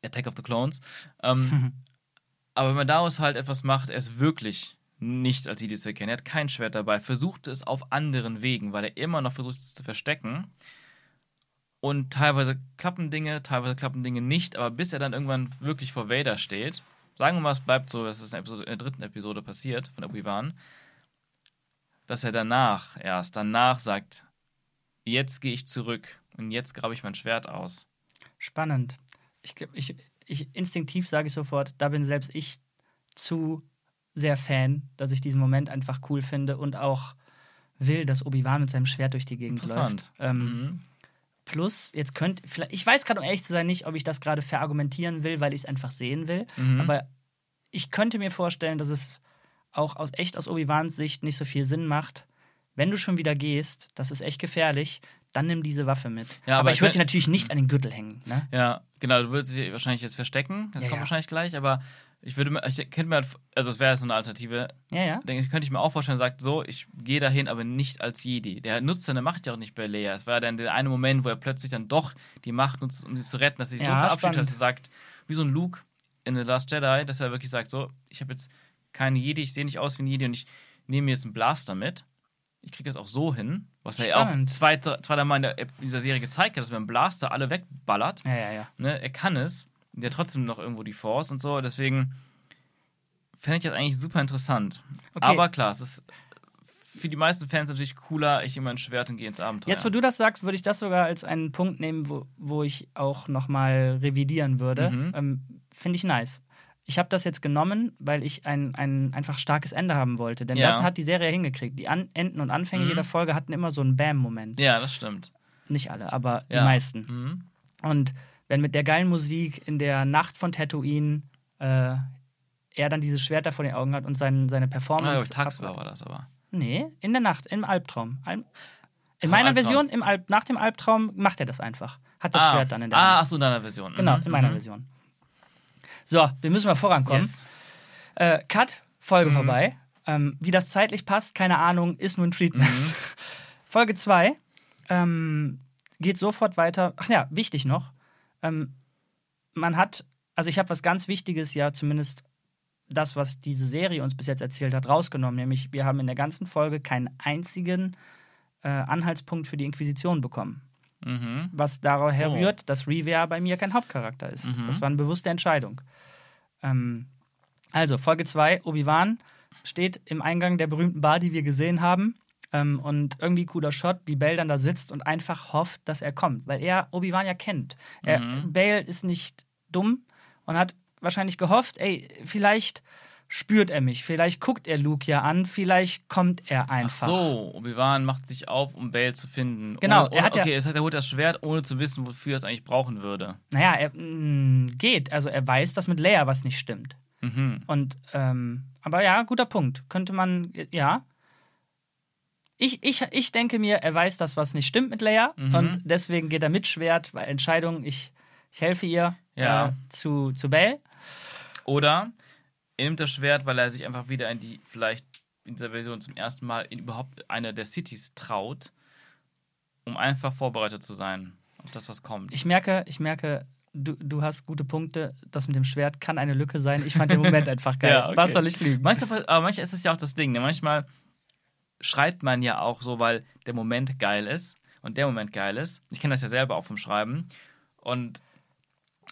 Attack of the Clones. Ähm, aber wenn man daraus halt etwas macht, er ist wirklich nicht als Jedi zu erkennen. Er hat kein Schwert dabei, versucht es auf anderen Wegen, weil er immer noch versucht, es zu verstecken. Und teilweise klappen Dinge, teilweise klappen Dinge nicht, aber bis er dann irgendwann wirklich vor Vader steht, sagen wir mal, es bleibt so, dass es in, Episode, in der dritten Episode passiert von Obi-Wan, dass er danach erst, danach sagt, jetzt gehe ich zurück und jetzt grabe ich mein Schwert aus.
Spannend. Ich, ich, ich instinktiv sage ich sofort, da bin selbst ich zu sehr Fan, dass ich diesen Moment einfach cool finde und auch will, dass Obi-Wan mit seinem Schwert durch die Gegend läuft. Ähm,
Mhm.
Plus, jetzt könnt, vielleicht, ich weiß gerade, um ehrlich zu sein, nicht, ob ich das gerade verargumentieren will, weil ich es einfach sehen will.
Mhm.
Aber ich könnte mir vorstellen, dass es auch aus echt aus Obi-Wans Sicht nicht so viel Sinn macht. Wenn du schon wieder gehst, das ist echt gefährlich, dann nimm diese Waffe mit.
Ja,
aber,
aber
ich würde sie natürlich nicht an den Gürtel hängen. Ne?
Ja, genau, du würdest sie wahrscheinlich jetzt verstecken, das
Ja,
kommt
ja.
wahrscheinlich gleich, aber ich würde mir, ich könnte mir halt, also es wäre so eine Alternative,
Ja, ja.
denke ich, könnte ich mir auch vorstellen, sagt so, ich gehe dahin, aber nicht als Jedi. Der nutzt seine Macht ja auch nicht bei Leia. Es war dann der eine Moment, wo er plötzlich dann doch die Macht nutzt, um sie zu retten, dass er sich so
Ja,
verabschiedet hat,
spannend.
dass er sagt, wie so ein Luke in The Last Jedi, dass er wirklich sagt, so, ich habe jetzt keine Jedi, ich sehe nicht aus wie ein Jedi und ich nehme mir jetzt einen Blaster mit. Ich kriege das auch so hin, was er ja auch
Spannend.
zwei, zwei, drei Mal in der, in dieser Serie gezeigt hat, dass man einen Blaster alle wegballert.
Ja, ja, ja.
Ne, er kann es. Hat trotzdem noch irgendwo die Force und so. Deswegen fände ich das eigentlich super interessant.
Okay.
Aber klar, es ist für die meisten Fans natürlich cooler, ich nehme ein Schwert und gehe ins Abenteuer.
Jetzt, wo du das sagst, würde ich das sogar als einen Punkt nehmen, wo, wo ich auch nochmal revidieren würde.
Mhm.
Ähm, Finde ich nice. Ich habe das jetzt genommen, weil ich ein, ein einfach starkes Ende haben wollte. Denn
Ja.
das hat die Serie hingekriegt. Die An Enden und Anfänge
Mhm.
jeder Folge hatten immer so einen Bam-Moment.
ja, das stimmt.
Nicht alle, aber die
Ja.
meisten.
Mhm.
Und wenn mit der geilen Musik in der Nacht von Tatooine äh, er dann dieses Schwert da vor den Augen hat und sein, seine
Ah,
Performance.
tagsüber war das aber.
Nee, in der Nacht, im Albtraum. Al- In
Ah,
meiner
Albtraum.
Version, im Alb nach dem Albtraum, macht er das einfach. Hat das
ah,
Schwert dann in der
Ah,
Hand.
ach so, in deiner Version.
Genau,
Mhm,
in meiner
mhm.
Version. So, wir müssen mal vorankommen.
Yes.
Äh, Cut, Folge
Mhm.
vorbei. Ähm, wie das zeitlich passt, keine Ahnung, ist nur ein Treatment.
Mhm.
Folge 2 ähm, geht sofort weiter. Ach ja, wichtig noch. Ähm, man hat, also ich habe was ganz Wichtiges ja zumindest das, was diese Serie uns bis jetzt erzählt hat, rausgenommen. Nämlich, wir haben in der ganzen Folge keinen einzigen äh, Anhaltspunkt für die Inquisition bekommen.
Mhm.
Was daher rührt, dass Rivia bei mir kein Hauptcharakter ist.
Mhm.
Das war eine bewusste Entscheidung. Ähm, also, Folge 2, Obi-Wan steht im Eingang der berühmten Bar, die wir gesehen haben. Ähm, und irgendwie cooler Shot, wie Bale dann da sitzt und einfach hofft, dass er kommt. Weil er Obi-Wan ja kennt. Er,
Mhm.
Bale ist nicht dumm und hat wahrscheinlich gehofft, ey, vielleicht spürt er mich, vielleicht guckt er Luke ja an, vielleicht kommt er
Ach
einfach.
so, Obi-Wan macht sich auf, um Bale zu finden.
Genau,
ohne,
er hat ja-
Okay, das heißt, er holt das Schwert, ohne zu wissen, wofür er es eigentlich brauchen würde.
Naja, er mh, geht. Also er weiß, dass mit Leia was nicht stimmt.
Mhm.
Und, ähm, aber ja, guter Punkt. Könnte man, ja. Ich, ich, ich denke mir, er weiß, dass was nicht stimmt mit Leia
Mhm.
und deswegen geht er mit Schwert, weil Entscheidung, ich, ich helfe ihr
Ja.
äh, zu, zu Bale.
Oder er nimmt das Schwert, weil er sich einfach wieder in die, vielleicht in dieser Version zum ersten Mal in überhaupt einer der Cities traut, um einfach vorbereitet zu sein auf das, was kommt.
Ich merke, ich merke, du, du hast gute Punkte. Das mit dem Schwert kann eine Lücke sein. Ich fand den Moment einfach geil.
Ja, okay.
Was soll ich lügen?
Manchmal, aber manchmal ist es ja auch das Ding. Ne? Manchmal schreibt man ja auch so, weil der Moment geil ist und der Moment geil ist. Ich kenne das ja selber auch vom Schreiben. Und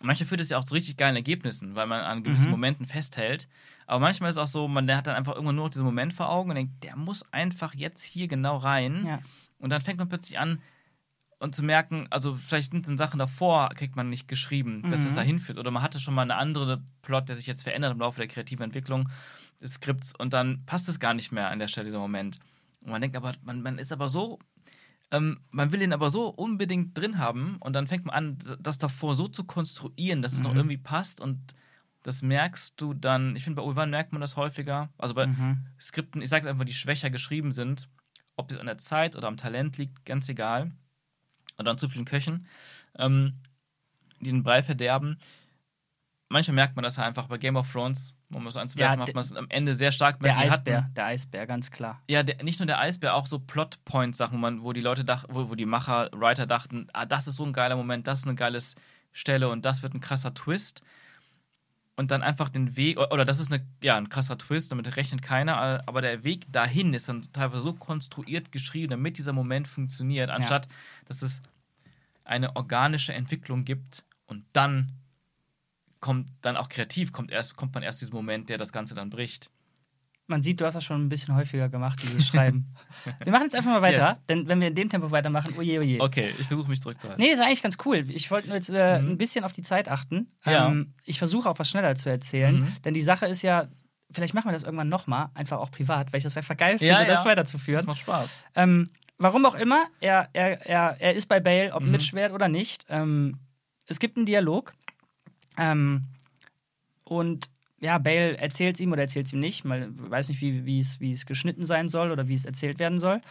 manchmal führt es ja auch zu richtig geilen Ergebnissen, weil man an gewissen
Mhm.
Momenten festhält. Aber manchmal ist es auch so, man hat dann einfach irgendwann nur noch diesen Moment vor Augen und denkt, der muss einfach jetzt hier genau rein.
Ja.
Und dann fängt man plötzlich an und zu merken, also vielleicht sind dann Sachen davor, kriegt man nicht geschrieben, dass es
Mhm.
dahin führt. Oder man hatte schon mal eine andere Plot, der sich jetzt verändert im Laufe der kreativen Entwicklung des Skripts und dann passt es gar nicht mehr an der Stelle, dieser Moment. Und man denkt aber, man, man ist aber so, ähm, man will ihn aber so unbedingt drin haben und dann fängt man an, das davor so zu konstruieren, dass es noch
Mhm.
irgendwie passt und das merkst du dann, ich finde, bei Ulvan merkt man das häufiger. Also bei
Mhm.
Skripten, ich sage es einfach, die schwächer geschrieben sind, ob es an der Zeit oder am Talent liegt, ganz egal. Oder an zu vielen Köchen, ähm, die den Brei verderben. Manchmal merkt man das einfach bei Game of Thrones, man es so einzuwerfen,
Ja,
macht man es am Ende sehr stark
Der Eisbär,
hatten-
der Eisbär, ganz klar.
ja, der, nicht nur der Eisbär, auch so Plotpoint-Sachen, wo, man- wo die Leute dachten, wo, wo die Macher, Writer dachten, ah, das ist so ein geiler Moment, das ist eine geile Stelle und das wird ein krasser Twist. Und dann einfach den Weg, oder das ist eine, ja, ein krasser Twist, damit rechnet keiner, aber der Weg dahin ist dann teilweise so konstruiert geschrieben, damit dieser Moment funktioniert, anstatt dass es eine organische Entwicklung gibt und dann kommt dann auch kreativ, kommt, erst, kommt man erst zu diesem Moment, der das Ganze dann bricht.
Man sieht, du hast das schon ein bisschen häufiger gemacht, dieses Schreiben. wir machen jetzt einfach mal weiter,
Yes.
denn wenn wir in dem Tempo weitermachen, oje, oje.
Okay, ich versuche mich zurückzuhalten.
Nee, ist eigentlich ganz cool. Ich wollte nur jetzt äh,
Mhm.
ein bisschen auf die Zeit achten.
Ja.
Ähm, ich versuche auch was schneller zu erzählen,
Mhm.
denn die Sache ist ja, vielleicht machen wir das irgendwann nochmal, einfach auch privat, weil ich das einfach geil finde,
Ja, ja.
das
Das
weiterzuführen.
macht Spaß.
Ähm, warum auch immer, er, er, er, er ist bei Bale, ob
Mhm.
mit Schwert oder nicht. Ähm, es gibt einen Dialog. Ähm, und ja, Bale erzählt es ihm oder erzählt es ihm nicht. Mal weiß nicht, wie, es, wie es geschnitten sein soll oder wie es erzählt werden soll.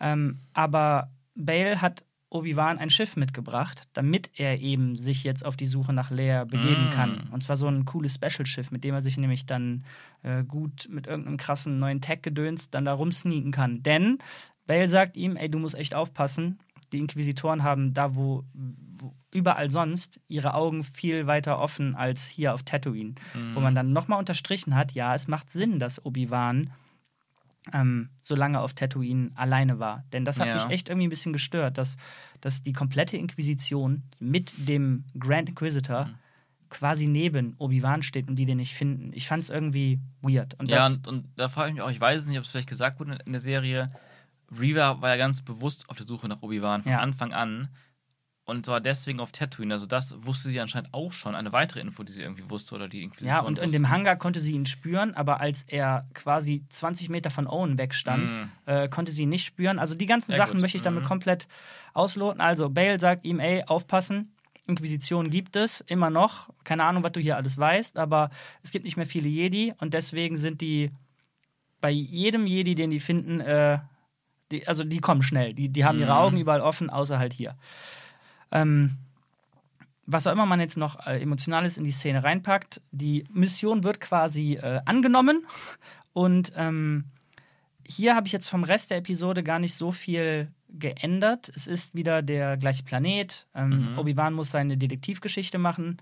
Ähm, aber Bale hat Obi-Wan ein Schiff mitgebracht, damit er eben sich jetzt auf die Suche nach Leia begeben
Mm.
kann. Und zwar so ein cooles Special-Schiff, mit dem er sich nämlich dann äh, gut mit irgendeinem krassen neuen Tech-Gedöns dann da rumsneaken kann. Denn Bale sagt ihm, ey, du musst echt aufpassen. Die Inquisitoren haben da, wo, wo überall sonst, ihre Augen viel weiter offen als hier auf Tatooine. Wo man dann nochmal unterstrichen hat, ja, es macht Sinn, dass Obi-Wan ähm, so lange auf Tatooine alleine war. Denn das hat
Ja.
mich echt irgendwie ein bisschen gestört, dass, dass die komplette Inquisition mit dem Grand Inquisitor
Mhm.
quasi neben Obi-Wan steht und die den nicht finden. Ich fand es irgendwie weird. Und
ja, und, und da frage ich mich auch, ich weiß es nicht, ob es vielleicht gesagt wurde in der Serie, Reaver war ja ganz bewusst auf der Suche nach Obi-Wan von
Ja.
Anfang an und zwar deswegen auf Tatooine. Also das wusste sie anscheinend auch schon, eine weitere Info, die sie irgendwie wusste oder die Inquisition
ja, und in dem. Hangar konnte sie ihn spüren, aber als er quasi 20 Meter von Owen wegstand,
Mhm.
äh, konnte sie ihn nicht spüren. Also die ganzen
Sehr
Sachen
gut.
möchte ich damit
Mhm.
komplett ausloten. Also Bale sagt ihm, ey, aufpassen. Inquisition gibt es immer noch. Keine Ahnung, was du hier alles weißt, aber es gibt nicht mehr viele Jedi und deswegen sind die bei jedem Jedi, den die finden, äh, die, also die kommen schnell. Die, die haben ihre
Mhm.
Augen überall offen, außer halt hier. Ähm, was auch immer man jetzt noch äh, Emotionales in die Szene reinpackt, die Mission wird quasi äh, angenommen und ähm, hier habe ich jetzt vom Rest der Episode gar nicht so viel geändert. Es ist wieder der gleiche Planet. Ähm,
Mhm.
Obi-Wan muss seine Detektivgeschichte machen.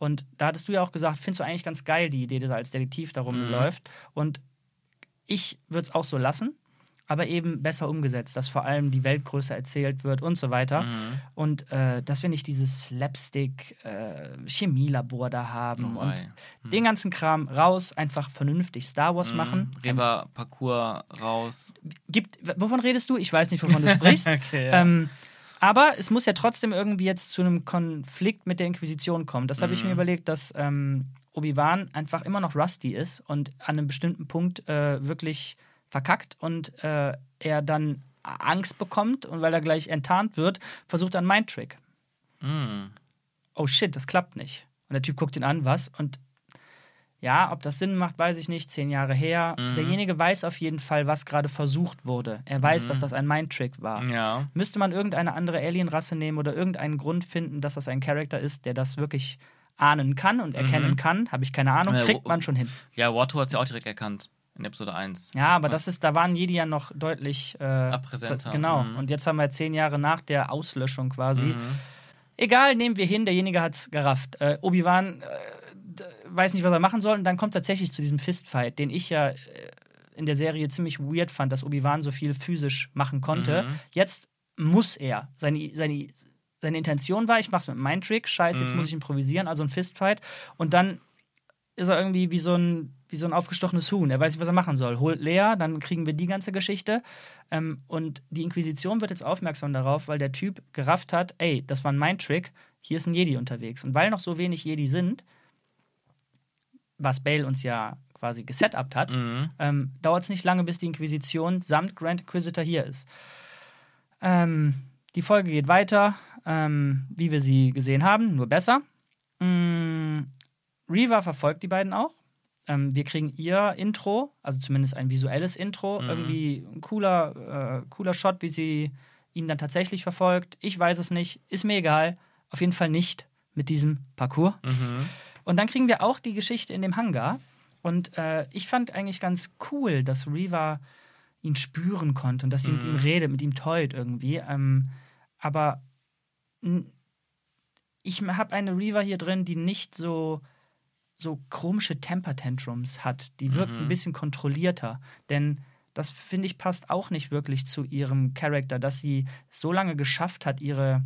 Und da hattest du ja auch gesagt, findest du eigentlich ganz geil, die Idee, dass er als Detektiv da
Mhm.
rumläuft. Und ich würde es auch so lassen, aber eben besser umgesetzt, dass vor allem die Welt größer erzählt wird und so weiter.
Mhm.
Und äh, dass wir nicht dieses Slapstick äh, Chemielabor da haben
Oh,
und
wei.
den ganzen Kram raus, einfach vernünftig Star Wars machen. Ähm,
River-Parcours raus.
gibt, wovon redest du? Ich weiß nicht, wovon du sprichst.
Okay, ja.
ähm, aber es muss ja trotzdem irgendwie jetzt zu einem Konflikt mit der Inquisition kommen. Das habe ich mir
Mhm.
überlegt, dass ähm, Obi-Wan einfach immer noch rusty ist und an einem bestimmten Punkt äh, wirklich verkackt und äh, er dann Angst bekommt und weil er gleich enttarnt wird, versucht er einen Mindtrick.
Mhm.
Oh shit, das klappt nicht. Und der Typ guckt ihn an, was? Und ja, ob das Sinn macht, weiß ich nicht. Zehn Jahre her.
Mhm.
Derjenige weiß auf jeden Fall, was gerade versucht wurde. Er weiß, dass das ein Mindtrick war.
Ja.
Müsste man irgendeine andere Alienrasse nehmen oder irgendeinen Grund finden, dass das ein Charakter ist, der das wirklich ahnen kann und erkennen kann, habe ich keine Ahnung, kriegt man schon hin.
Ja, Watto hat es ja auch direkt erkannt in Episode 1.
Ja, aber
Was-
das ist, da waren Jedi ja noch deutlich äh,
Präsenter.
Genau.
Mhm.
Und jetzt haben wir zehn Jahre nach der Auslöschung quasi.
Mhm.
Egal, nehmen wir hin, derjenige hat es gerafft. Äh, Obi-Wan äh, weiß nicht, was er machen soll. Und dann kommt tatsächlich zu diesem Fistfight, den ich ja äh, in der Serie ziemlich weird fand, dass Obi-Wan so viel physisch machen konnte.
Mhm.
Jetzt muss er. Seine, seine, seine Intention war, ich mach's mit meinem Trick, scheiße, jetzt
Mhm.
muss ich improvisieren, also ein Fistfight. Und dann ist er irgendwie wie so ein, wie so ein aufgestochenes Huhn. Er weiß nicht, was er machen soll. Holt Lea, dann kriegen wir die ganze Geschichte. Ähm, und die Inquisition wird jetzt aufmerksam darauf, weil der Typ gerafft hat, ey, das war ein Mind-Trick, hier ist ein Jedi unterwegs. Und weil noch so wenig Jedi sind, was Bale uns ja quasi gesetupt hat,
Mhm.
ähm, dauert es nicht lange, bis die Inquisition samt Grand Inquisitor hier ist. Ähm, die Folge geht weiter, ähm, wie wir sie gesehen haben, nur besser. Mm, Reva verfolgt die beiden auch. Ähm, wir kriegen ihr Intro, also zumindest ein visuelles Intro,
Mhm.
irgendwie ein cooler, äh, cooler Shot, wie sie ihn dann tatsächlich verfolgt. Ich weiß es nicht, ist mir egal. Auf jeden Fall nicht mit diesem Parcours.
Mhm.
Und dann kriegen wir auch die Geschichte in dem Hangar. Und äh, ich fand eigentlich ganz cool, dass Reva ihn spüren konnte und dass sie mit
Mhm.
ihm redet, mit ihm toit irgendwie. Ähm, aber ich habe eine Reva hier drin, die nicht so, so komische Temper-Tantrums hat. Die wirkt
Mhm.
ein bisschen kontrollierter. Denn das, finde ich, passt auch nicht wirklich zu ihrem Charakter, dass sie so lange geschafft hat, ihre,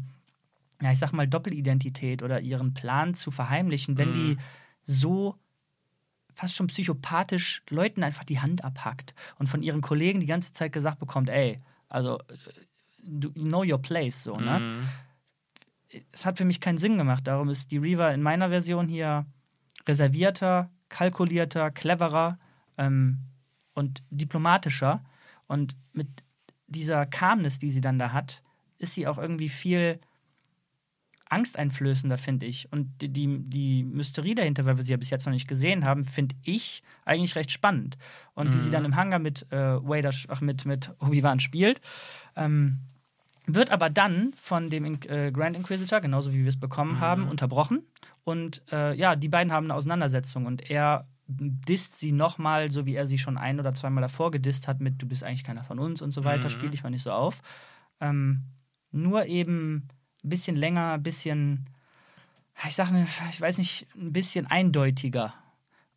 ja, ich sag mal, Doppelidentität oder ihren Plan zu verheimlichen, wenn
Mhm.
die so fast schon psychopathisch Leuten einfach die Hand abhackt und von ihren Kollegen die ganze Zeit gesagt bekommt, ey, also du you know your place, so, ne?
Mhm.
Es hat für mich keinen Sinn gemacht. Darum ist die Reaver in meiner Version hier reservierter, kalkulierter, cleverer ähm, und diplomatischer. Und mit dieser Calmness, die sie dann da hat, ist sie auch irgendwie viel angsteinflößender, finde ich. Und die, die, die Mysterie dahinter, weil wir sie ja bis jetzt noch nicht gesehen haben, finde ich eigentlich recht spannend. Und wie sie
Mhm.
dann im Hangar mit äh, Vader, ach, mit, mit Obi-Wan spielt, ähm, wird aber dann von dem äh, Grand Inquisitor, genauso wie wir es bekommen
Mhm.
haben, unterbrochen. Und äh, ja, die beiden haben eine Auseinandersetzung und er disst sie nochmal, so wie er sie schon ein oder zweimal davor gedisst hat, mit du bist eigentlich keiner von uns und so weiter,
Mhm.
spiel dich mal nicht so auf. Ähm, nur eben ein bisschen länger, ein bisschen, ich sag ich weiß nicht, ein bisschen eindeutiger.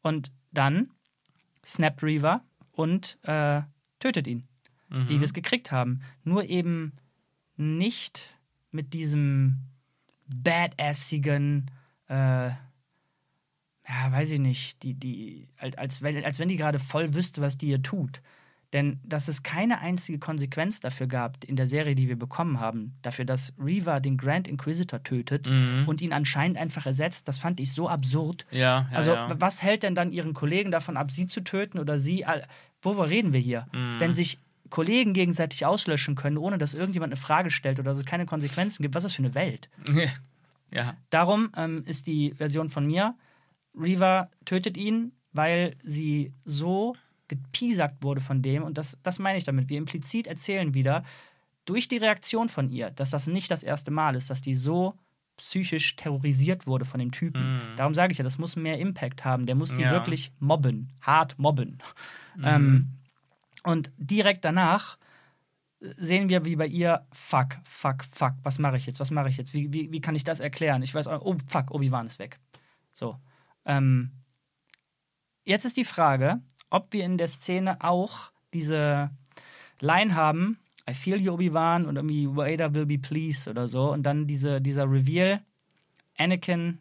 Und dann snappt Reaver und äh, tötet ihn
Mhm.
wie wir es gekriegt haben. Nur eben nicht mit diesem badassigen, äh, ja, weiß ich nicht, die, die, als, als, wenn, als wenn die gerade voll wüsste, was die hier tut. Denn dass es keine einzige Konsequenz dafür gab in der Serie, die wir bekommen haben, dafür, dass Reva den Grand Inquisitor tötet
Mhm.
und ihn anscheinend einfach ersetzt, das fand ich so absurd.
Ja, ja,
Also,
ja.
was hält denn dann ihren Kollegen davon ab, sie zu töten oder sie? Worüber reden wir hier?
Mhm.
Wenn sich Kollegen gegenseitig auslöschen können, ohne dass irgendjemand eine Frage stellt oder es keine Konsequenzen gibt, was ist das für eine Welt?
ja.
Darum ähm, ist die Version von mir, Reva tötet ihn, weil sie so gepiesackt wurde von dem. Und das, das meine ich damit. Wir implizit erzählen wieder, durch die Reaktion von ihr, dass das nicht das erste Mal ist, dass die so psychisch terrorisiert wurde von dem Typen.
Mhm.
Darum sage ich ja, das muss mehr Impact haben. Der muss die
Ja.
wirklich mobben, hart mobben.
Mhm.
Ähm, und direkt danach sehen wir wie bei ihr, fuck, fuck, fuck, was mache ich jetzt, was mache ich jetzt, wie, wie, wie kann ich das erklären? Ich weiß, oh fuck, Obi-Wan ist weg. So. Ähm, jetzt ist die Frage, ob wir in der Szene auch diese Line haben, I feel you, Obi-Wan, und irgendwie Vader will be pleased oder so, und dann diese, dieser Reveal, Anakin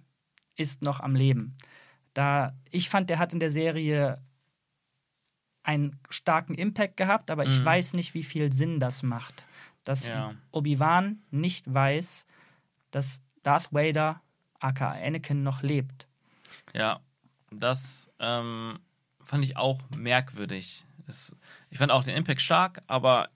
ist noch am Leben. Da, ich fand, der hat in der Serie einen starken Impact gehabt, aber ich
Mhm.
weiß nicht, wie viel Sinn das macht. Dass
Ja.
Obi-Wan nicht weiß, dass Darth Vader, aka Anakin, noch lebt.
Ja, das ähm, fand ich auch merkwürdig. Es, ich fand auch den Impact stark, aber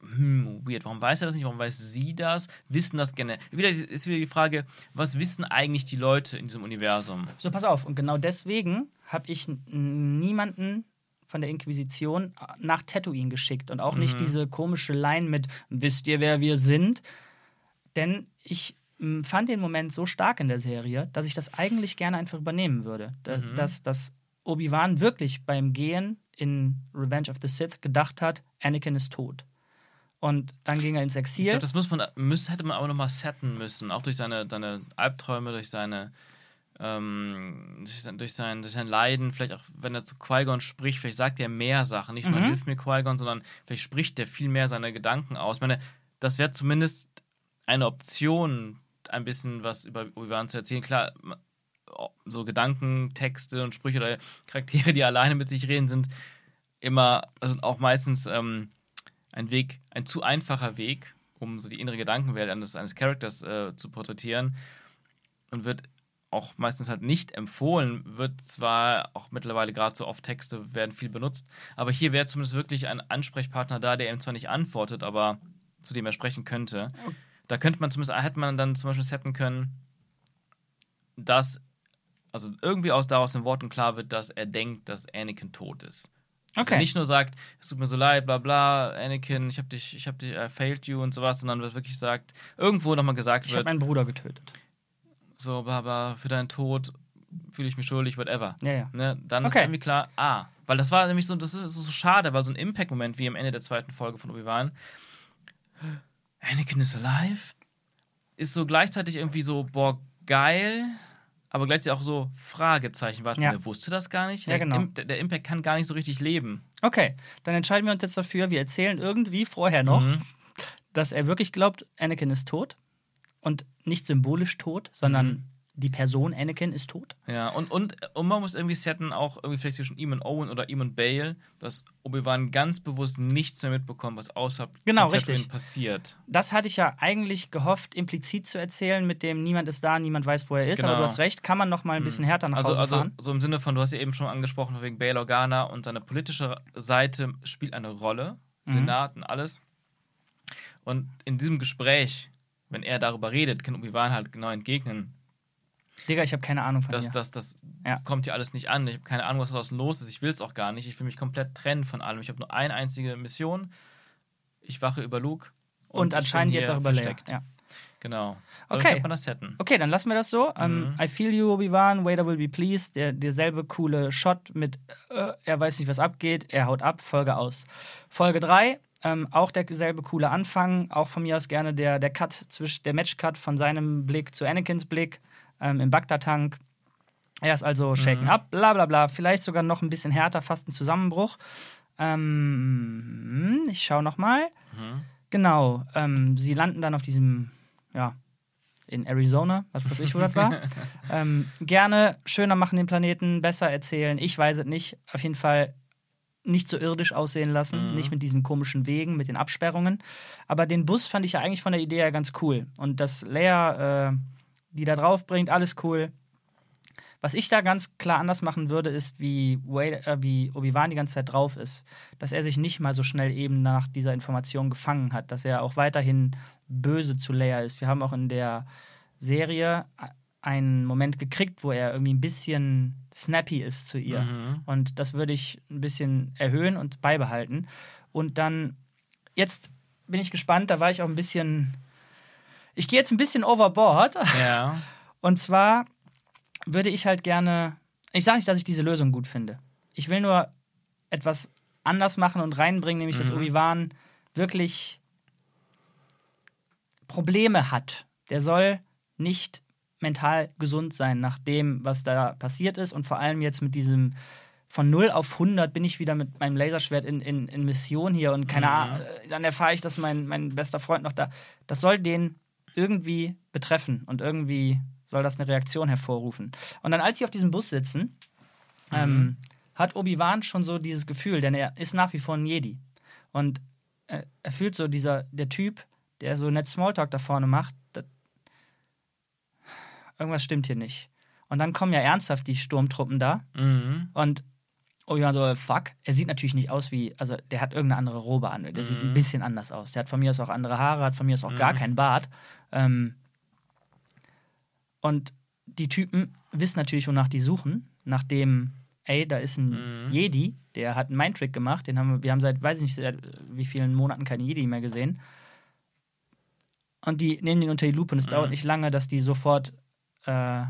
hm, weird. Warum weiß er das nicht? Warum weiß sie das? Wissen das generell? Wieder ist wieder die Frage, was wissen eigentlich die Leute in diesem Universum?
So, pass auf. Und genau deswegen habe ich niemanden von der Inquisition nach Tatooine geschickt und auch nicht diese komische Line mit Wisst ihr, wer wir sind? Denn ich m, fand den Moment so stark in der Serie, dass ich das eigentlich gerne einfach übernehmen würde. Da, Dass, dass Obi-Wan wirklich beim Gehen in Revenge of the Sith gedacht hat, Anakin ist tot. Und dann ging er ins
Ich
Exil.
glaube, das muss man, müß, hätte man aber nochmal setten müssen. Auch durch seine, seine Albträume, durch seine ähm, durch, sein, durch, sein, durch sein Leiden, vielleicht auch, wenn er zu Qui-Gon spricht, vielleicht sagt er mehr Sachen. Nicht nur
Mhm.
hilft mir Qui-Gon, sondern vielleicht spricht er viel mehr seine Gedanken aus. Ich meine, das wäre zumindest eine Option, ein bisschen was über Obi-Wan zu erzählen. Klar, so Gedanken, Texte und Sprüche oder Charaktere, die alleine mit sich reden, sind immer, also auch meistens ähm, ein Weg, ein zu einfacher Weg, um so die innere Gedankenwelt eines, eines Charakters äh, zu porträtieren und wird auch meistens halt nicht empfohlen, wird zwar auch mittlerweile gerade so oft Texte werden viel benutzt, aber hier wäre zumindest wirklich ein Ansprechpartner da, der ihm zwar nicht antwortet, aber zu dem er sprechen könnte. Da könnte man zumindest, hätte man dann zum Beispiel setten können, dass, also irgendwie aus daraus den Worten klar wird, dass er denkt, dass Anakin tot ist. Dass
Okay.
er nicht nur sagt, es tut mir so leid, bla bla, Anakin, ich hab dich, ich hab dich, I failed you und sowas, sondern wird wirklich sagt, irgendwo nochmal gesagt
Ich
wird,
meinen Bruder getötet.
So, bla, für deinen Tod fühle ich mich schuldig, whatever.
Ja, ja.
Ne? Dann
Okay.
ist irgendwie klar, ah, weil das war nämlich so, das ist so schade, weil so ein Impact-Moment wie am Ende der zweiten Folge von Obi-Wan, Anakin is alive, ist so gleichzeitig irgendwie so, boah, geil, aber gleichzeitig auch so Fragezeichen. Warte,
Ja.
mal, der wusste das gar nicht?
Ja,
Der
genau.
Im- der Impact kann gar nicht so richtig leben.
Okay, dann entscheiden wir uns jetzt dafür, wir erzählen irgendwie vorher noch,
Mhm.
dass er wirklich glaubt, Anakin ist tot. Und nicht symbolisch tot, sondern
Mhm.
die Person Anakin ist tot.
Ja, und, und, und man muss irgendwie setten, auch irgendwie vielleicht zwischen ihm und Owen oder ihm und Bale, dass Obi-Wan ganz bewusst nichts mehr mitbekommt, was außerhalb
Genau, richtig.
passiert.
Das hatte ich ja eigentlich gehofft, implizit zu erzählen, mit dem niemand ist da, niemand weiß, wo er ist. Aber
Genau.
du hast recht, kann man noch mal ein bisschen härter nach
Also,
Hause
also
fahren.
so im Sinne von, du hast ja eben schon angesprochen, wegen Bail Organa und seine politische Seite spielt eine Rolle,
Mhm.
Senat und alles. Und in diesem Gespräch, wenn er darüber redet, kann Obi-Wan halt genau entgegnen,
Digga, ich habe keine Ahnung von
dass
dir.
das, das
Ja.
kommt hier alles nicht an. Ich habe keine Ahnung, was da draußen los ist. Ich will es auch gar nicht. Ich will mich komplett trennen von allem. Ich habe nur eine einzige Mission. Ich wache über Luke.
Und,
bin
anscheinend jetzt auch über Leia.
versteckt.
Ja.
Genau. So
Okay.
kann man das setten.
Okay, dann lassen wir das so. Ähm,
Mhm.
I feel you, Obi-Wan, Vader will be pleased. Der, derselbe coole Shot mit, äh, er weiß nicht, was abgeht, er haut ab, Folge aus. Folge 3, ähm, auch derselbe coole Anfang, auch von mir aus gerne der, der Cut, zwischen, der Match-Cut von seinem Blick zu Anakins Blick ähm, im Bagdad-Tank. Er ist also shaken up, bla bla bla. Vielleicht sogar noch ein bisschen härter, fast ein Zusammenbruch. Ähm, ich schaue noch mal. Genau, ähm, sie landen dann auf diesem, ja, in Arizona, was weiß ich, wo das war. ähm, gerne schöner machen den Planeten, besser erzählen. Ich weiß es nicht. Auf jeden Fall nicht so irdisch aussehen lassen,
Mhm.
nicht mit diesen komischen Wegen, mit den Absperrungen. Aber den Bus fand ich ja eigentlich von der Idee her ganz cool. Und das Leia, äh, die da drauf bringt, alles cool. Was ich da ganz klar anders machen würde, ist, wie, Wade, äh, wie Obi-Wan die ganze Zeit drauf ist. Dass er sich nicht mal so schnell eben nach dieser Information gefangen hat. Dass er auch weiterhin böse zu Leia ist. Wir haben auch in der Serie einen Moment gekriegt, wo er irgendwie ein bisschen snappy ist zu ihr.
Mhm.
Und das würde ich ein bisschen erhöhen und beibehalten. Und dann, jetzt bin ich gespannt, da war ich auch ein bisschen. Ich gehe jetzt ein bisschen overboard.
Ja.
Und zwar würde ich halt gerne. Ich sage nicht, dass ich diese Lösung gut finde. Ich will nur etwas anders machen und reinbringen, nämlich dass
Mhm.
Obi-Wan wirklich Probleme hat. Der soll nicht mental gesund sein nach dem, was da passiert ist und vor allem jetzt mit diesem von 0 auf 100 bin ich wieder mit meinem Laserschwert in, in, in Mission hier und keine
Mhm.
Ahnung, dann erfahre ich, dass mein, mein bester Freund noch da. Das soll den irgendwie betreffen und irgendwie soll das eine Reaktion hervorrufen. Und dann, als sie auf diesem Bus sitzen, ähm, hat Obi-Wan schon so dieses Gefühl, denn er ist nach wie vor ein Jedi. Und äh, er fühlt so, dieser, der Typ, der so nett Smalltalk da vorne macht, irgendwas stimmt hier nicht. Und dann kommen ja ernsthaft die Sturmtruppen da
Mhm.
und Obi-Wan so, fuck. Er sieht natürlich nicht aus wie, also der hat irgendeine andere Robe an. Der sieht ein bisschen anders aus. Der hat von mir aus auch andere Haare, hat von mir aus auch gar keinen Bart. Ähm, und die Typen wissen natürlich, wonach die suchen. Nachdem, ey, da ist ein Jedi, der hat einen Mindtrick gemacht. Den haben wir, wir haben seit, weiß ich nicht, seit wie vielen Monaten keinen Jedi mehr gesehen. Und die nehmen ihn unter die Lupe und es dauert nicht lange, dass die sofort äh,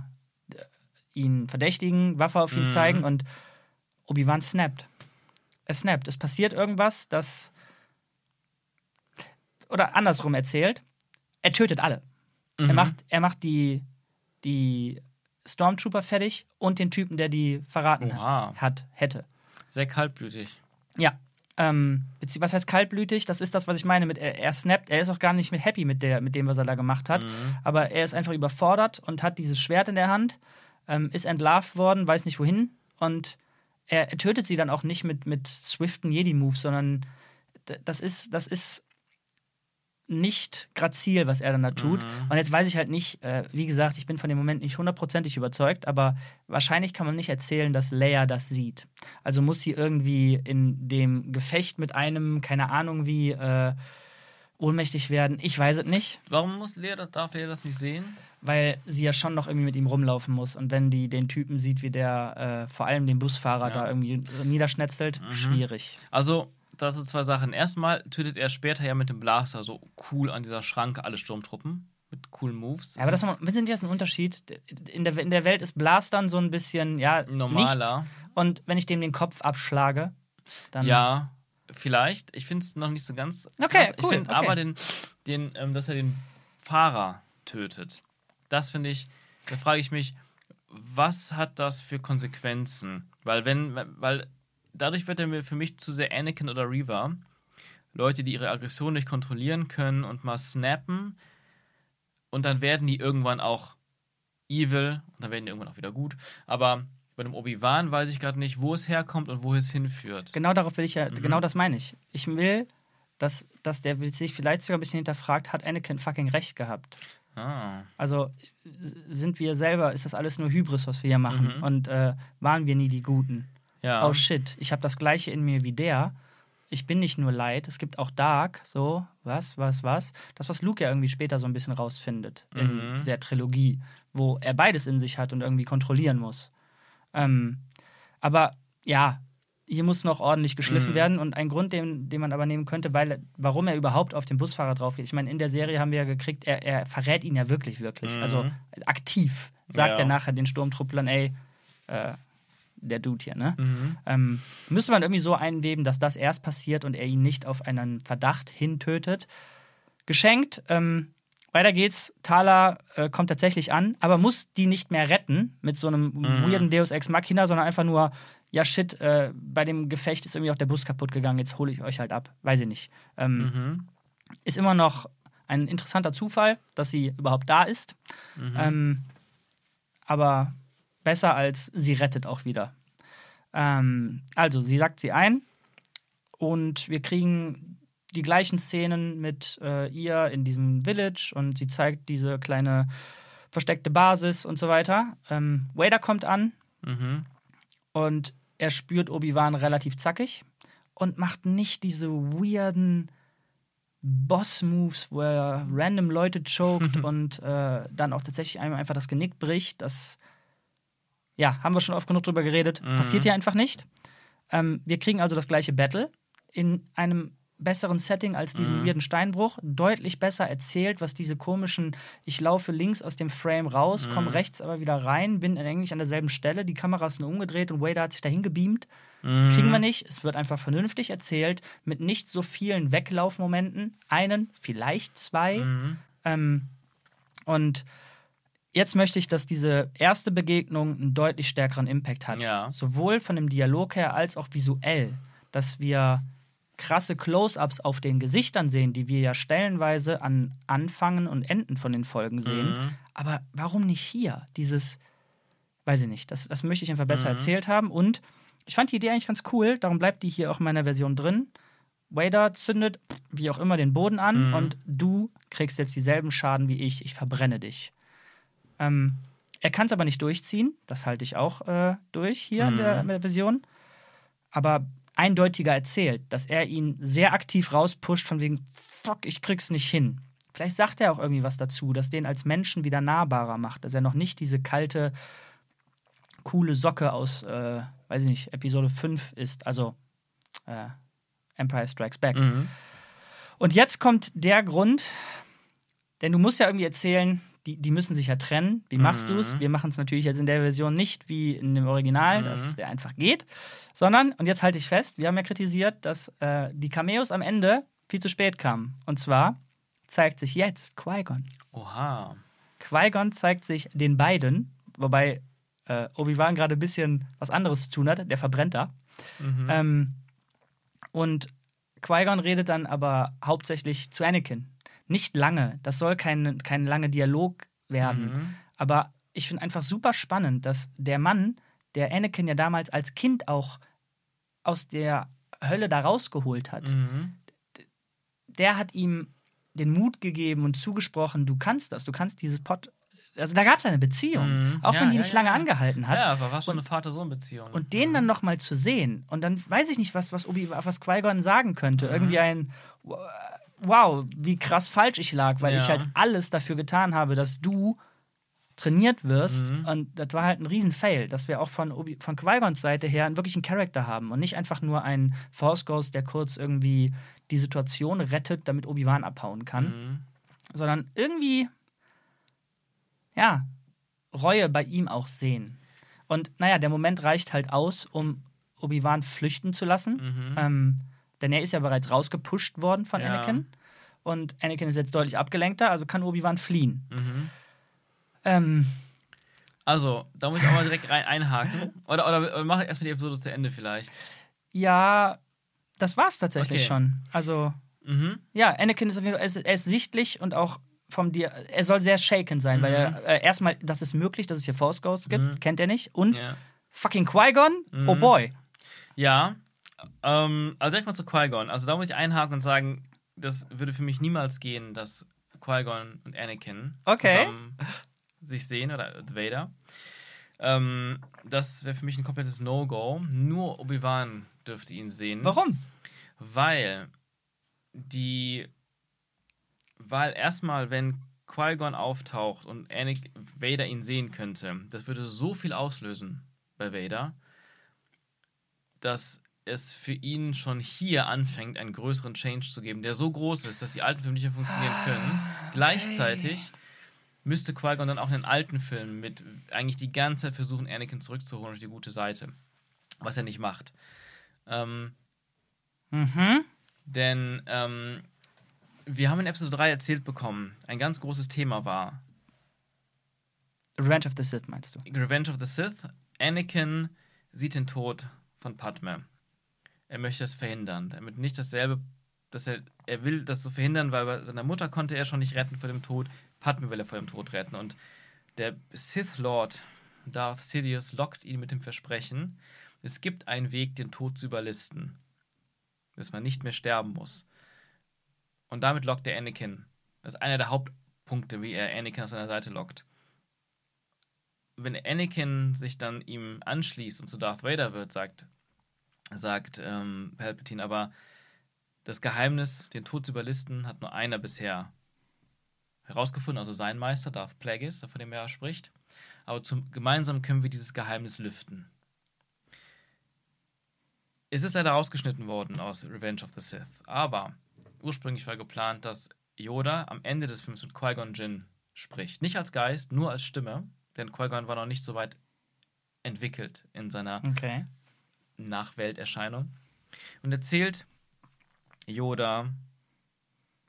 ihn verdächtigen, Waffe auf ihn zeigen und Obi-Wan snappt. Es snappt. Es passiert irgendwas, das. Oder andersrum erzählt, er tötet alle. Er macht, er macht die, die Stormtrooper fertig und den Typen, der die verraten
Oha.
hat, hätte.
Sehr kaltblütig.
Ja. Ähm, was heißt kaltblütig? Das ist das, was ich meine mit er, er snappt. Er ist auch gar nicht mit happy mit, der, mit dem, was er da gemacht hat. Aber er ist einfach überfordert und hat dieses Schwert in der Hand, ähm, ist entlarvt worden, weiß nicht wohin. Und er, er tötet sie dann auch nicht mit, mit swiften Jedi-Moves, sondern das ist, das ist nicht grazil, was er dann da tut. Und jetzt weiß ich halt nicht, äh, wie gesagt, ich bin von dem Moment nicht hundertprozentig überzeugt, aber wahrscheinlich kann man nicht erzählen, dass Leia das sieht. Also muss sie irgendwie in dem Gefecht mit einem, keine Ahnung wie, äh, ohnmächtig werden. Ich weiß es nicht,
Warum muss Lea das, darf Lea das nicht sehen?
weil sie ja schon noch irgendwie mit ihm rumlaufen muss. Und wenn die den Typen sieht, wie der äh, vor allem den Busfahrer
Ja.
da irgendwie niederschnetzelt, schwierig.
Also, dazu zwei Sachen. Erstmal tötet er später ja mit dem Blaster so cool an dieser Schranke alle Sturmtruppen. Mit coolen Moves.
Ja, aber das ist, Sie, das ein Unterschied. In der, in der Welt ist Blastern so ein bisschen, ja,
Normaler.
Nichts. Und wenn ich dem den Kopf abschlage, dann.
Ja, vielleicht. Ich finde es noch nicht so ganz.
Okay,
krass. Ich
cool,
finde
okay.
aber, den, den, ähm, dass er den Fahrer tötet. Das finde ich. Da frage ich mich, was hat das für Konsequenzen? Weil, wenn. Weil dadurch wird er mir für mich zu sehr Anakin oder Reva. Leute, die ihre Aggression nicht kontrollieren können und mal snappen. Und dann werden die irgendwann auch evil. Und dann werden die irgendwann auch wieder gut. Aber bei dem Obi-Wan weiß ich gerade nicht, wo es herkommt und wo es hinführt.
Genau darauf will ich ja,
Mhm.
genau das meine ich. Ich will, dass, dass der sich vielleicht sogar ein bisschen hinterfragt, hat Anakin fucking recht gehabt?
Ah.
Also sind wir selber, ist das alles nur Hybris, was wir hier machen? Und äh, waren wir nie die Guten?
Ja.
Oh shit, ich habe das gleiche in mir wie der. Ich bin nicht nur Light, es gibt auch Dark, so, was, was, was. Das, was Luke ja irgendwie später so ein bisschen rausfindet in
Mhm.
der Trilogie, wo er beides in sich hat und irgendwie kontrollieren muss. Ähm, aber ja, hier muss noch ordentlich geschliffen
Mhm.
werden und ein Grund, den, den man aber nehmen könnte, weil, warum er überhaupt auf den Busfahrer drauf geht. Ich meine, in der Serie haben wir ja gekriegt, er, er verrät ihn ja wirklich, wirklich.
Mhm.
Also aktiv sagt
Ja.
er nachher den Sturmtrupplern, ey, äh, der Dude hier, ne?
Mhm.
Ähm, müsste man irgendwie so einweben, dass das erst passiert und er ihn nicht auf einen Verdacht hintötet. Geschenkt. Ähm, weiter geht's. Thala äh, kommt tatsächlich an, aber muss die nicht mehr retten mit so einem
Mhm.
weirden Deus Ex Machina, sondern einfach nur, ja shit, äh, bei dem Gefecht ist irgendwie auch der Bus kaputt gegangen, jetzt hole ich euch halt ab. Weiß ich nicht. Ähm,
Mhm.
Ist immer noch ein interessanter Zufall, dass sie überhaupt da ist.
Mhm.
Ähm, aber besser als sie rettet auch wieder. Ähm, also, sie sagt sie ein und wir kriegen die gleichen Szenen mit äh, ihr in diesem Village und sie zeigt diese kleine versteckte Basis und so weiter. Ähm, Vader kommt an
Mhm.
und er spürt Obi-Wan relativ zackig und macht nicht diese weirden Boss-Moves, wo er random Leute choked und äh, dann auch tatsächlich einem einfach das Genick bricht. Das, ja, haben wir schon oft genug drüber geredet. Passiert hier einfach nicht. Ähm, wir kriegen also das gleiche Battle in einem besseren Setting als diesen
Mhm.
weirden Steinbruch, deutlich besser erzählt, was diese komischen, ich laufe links aus dem Frame raus, komme
Mhm.
rechts aber wieder rein, bin eigentlich an derselben Stelle, die Kamera ist nur umgedreht und Wader hat sich dahin gebeamt.
Mhm.
Kriegen wir nicht. Es wird einfach vernünftig erzählt, mit nicht so vielen Weglaufmomenten. Einen, vielleicht zwei.
Mhm.
Ähm, und jetzt möchte ich, dass diese erste Begegnung einen deutlich stärkeren Impact hat.
Ja.
Sowohl von dem Dialog her als auch visuell. Dass wir krasse Close-ups auf den Gesichtern sehen, die wir ja stellenweise an Anfangen und Enden von den Folgen sehen.
Mhm.
Aber warum nicht hier? Dieses, weiß ich nicht, das, das möchte ich einfach besser
Mhm.
erzählt haben. Und ich fand die Idee eigentlich ganz cool, darum bleibt die hier auch in meiner Version drin. Wader zündet, wie auch immer, den Boden an
Mhm.
und du kriegst jetzt dieselben Schaden wie ich. Ich verbrenne dich. Ähm, er kann es aber nicht durchziehen. Das halte ich auch äh, durch hier in, der, in der Version. Aber eindeutiger erzählt, dass er ihn sehr aktiv rauspusht, von wegen, fuck, ich krieg's nicht hin. Vielleicht sagt er auch irgendwie was dazu, dass den als Menschen wieder nahbarer macht, dass er noch nicht diese kalte, coole Socke aus, äh, weiß ich nicht, Episode 5 ist, also äh, Empire Strikes Back.
Mhm.
Und jetzt kommt der Grund, denn du musst ja irgendwie erzählen, die, die müssen sich ja trennen. Wie machst du es? Wir machen es natürlich jetzt in der Version nicht wie in dem Original, dass der einfach geht, sondern, und jetzt halte ich fest, wir haben ja kritisiert, dass äh, die Cameos am Ende viel zu spät kamen. Und zwar zeigt sich jetzt Qui-Gon.
Oha.
Qui-Gon zeigt sich den beiden, wobei äh, Obi-Wan gerade ein bisschen was anderes zu tun hat, der verbrennt da.
Mhm.
Ähm, und Qui-Gon redet dann aber hauptsächlich zu Anakin. Nicht lange, das soll kein, kein langer Dialog werden.
Mhm.
Aber ich finde einfach super spannend, dass der Mann, der Anakin ja damals als Kind auch aus der Hölle da rausgeholt hat,
Mhm.
der hat ihm den Mut gegeben und zugesprochen, du kannst das, du kannst dieses Pot. Also da gab es eine Beziehung,
Mhm.
auch
Ja,
wenn die
ja,
nicht
ja,
lange angehalten hat.
Ja, aber war schon eine Vater-Sohn-Beziehung.
Und den dann nochmal zu sehen und dann weiß ich nicht, was, was, Obi, was Qui-Gon sagen könnte.
Mhm.
Irgendwie ein Wow, wie krass falsch ich lag, weil ich
Ja.
halt alles dafür getan habe, dass du trainiert wirst.
Mhm.
Und das war halt ein Riesen-Fail, dass wir auch von, Obi, von Qui-Gons Seite her einen wirklichen Charakter haben und nicht einfach nur einen Force Ghost, der kurz irgendwie die Situation rettet, damit Obi-Wan abhauen kann,
Mhm.
sondern irgendwie, ja, Reue bei ihm auch sehen. Und naja, der Moment reicht halt aus, um Obi-Wan flüchten zu lassen.
Mhm.
Ähm, denn er ist ja bereits rausgepusht worden von
Ja.
Anakin. Und Anakin ist jetzt deutlich abgelenkter, also kann Obi-Wan fliehen.
Mhm.
Ähm,
Also, da muss ich auch mal direkt rein einhaken. Oder, oder, oder mach erstmal die Episode zu Ende vielleicht.
ja, das war's tatsächlich
Okay.
schon. Also,
Mhm.
ja, Anakin ist auf jeden Fall, er ist, er ist sichtlich und auch vom dir, er soll sehr shaken sein, weil er äh, erstmal, das ist möglich, dass es hier Force Ghosts gibt,
Mhm.
kennt er nicht. Und
Ja.
fucking Qui-Gon,
Mhm.
oh boy.
Ja, ähm, also direkt mal zu Qui-Gon. Also da muss ich einhaken und sagen, das würde für mich niemals gehen, dass Qui-Gon und Anakin
Okay.
zusammen sich sehen oder Vader. Ähm, das wäre für mich ein komplettes No-Go. Nur Obi-Wan dürfte ihn sehen.
Warum?
Weil die, weil erstmal, wenn Qui-Gon auftaucht und Anakin, Vader ihn sehen könnte, das würde so viel auslösen bei Vader, dass es für ihn schon hier anfängt, einen größeren Change zu geben, der so groß ist, dass die alten Filme nicht mehr funktionieren können. Gleichzeitig müsste Qui-Gon dann auch in den alten Filmen mit eigentlich die ganze Zeit versuchen, Anakin zurückzuholen auf die gute Seite. Was er nicht macht. Ähm,
Mhm.
denn ähm, wir haben in Episode 3 erzählt bekommen, ein ganz großes Thema war
Revenge of the Sith meinst du?
Revenge of the Sith. Anakin sieht den Tod von Padme. Er möchte das verhindern. Damit nicht dasselbe, dass er, er will das so verhindern, weil bei seiner Mutter konnte er schon nicht retten vor dem Tod. Padme will er vor dem Tod retten. Und der Sith Lord Darth Sidious lockt ihn mit dem Versprechen, es gibt einen Weg, den Tod zu überlisten. Dass man nicht mehr sterben muss. Und damit lockt er Anakin. Das ist einer der Hauptpunkte, wie er Anakin auf seiner Seite lockt wenn Anakin sich dann ihm anschließt und zu Darth Vader wird, sagt, sagt ähm, Palpatine, aber das Geheimnis, den Tod zu überlisten, hat nur einer bisher herausgefunden, also sein Meister, Darth Plagueis, von dem er spricht. Aber zum, gemeinsam können wir dieses Geheimnis lüften. es ist leider rausgeschnitten worden aus Revenge of the Sith. Aber ursprünglich war geplant, dass Yoda am Ende des Films mit Qui-Gon Jinn spricht. Nicht als Geist, nur als Stimme. Denn Qui-Gon war noch nicht so weit entwickelt in seiner
Okay.
Nachwelterscheinung. Und erzählt Yoda,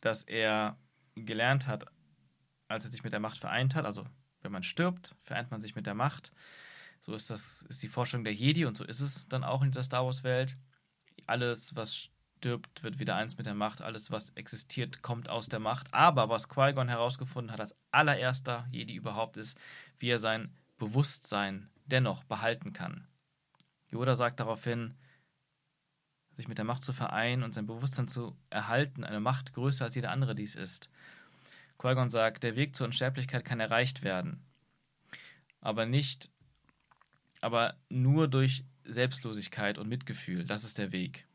dass er gelernt hat, als er sich mit der Macht vereint hat, also wenn man stirbt, vereint man sich mit der Macht. So ist das, ist die Forschung der Jedi und so ist es dann auch in dieser Star Wars-Welt. Alles, was stirbt, wird wieder eins mit der Macht. Alles, was existiert, kommt aus der Macht. Aber was Qui-Gon herausgefunden hat, als allererster Jedi überhaupt, ist, wie er sein Bewusstsein dennoch behalten kann. Yoda sagt daraufhin, sich mit der Macht zu vereinen und sein Bewusstsein zu erhalten, eine Macht größer als jede andere dies ist. Qui-Gon sagt, der Weg zur Unsterblichkeit kann erreicht werden, aber nicht, aber nur durch Selbstlosigkeit und Mitgefühl. Das ist der Weg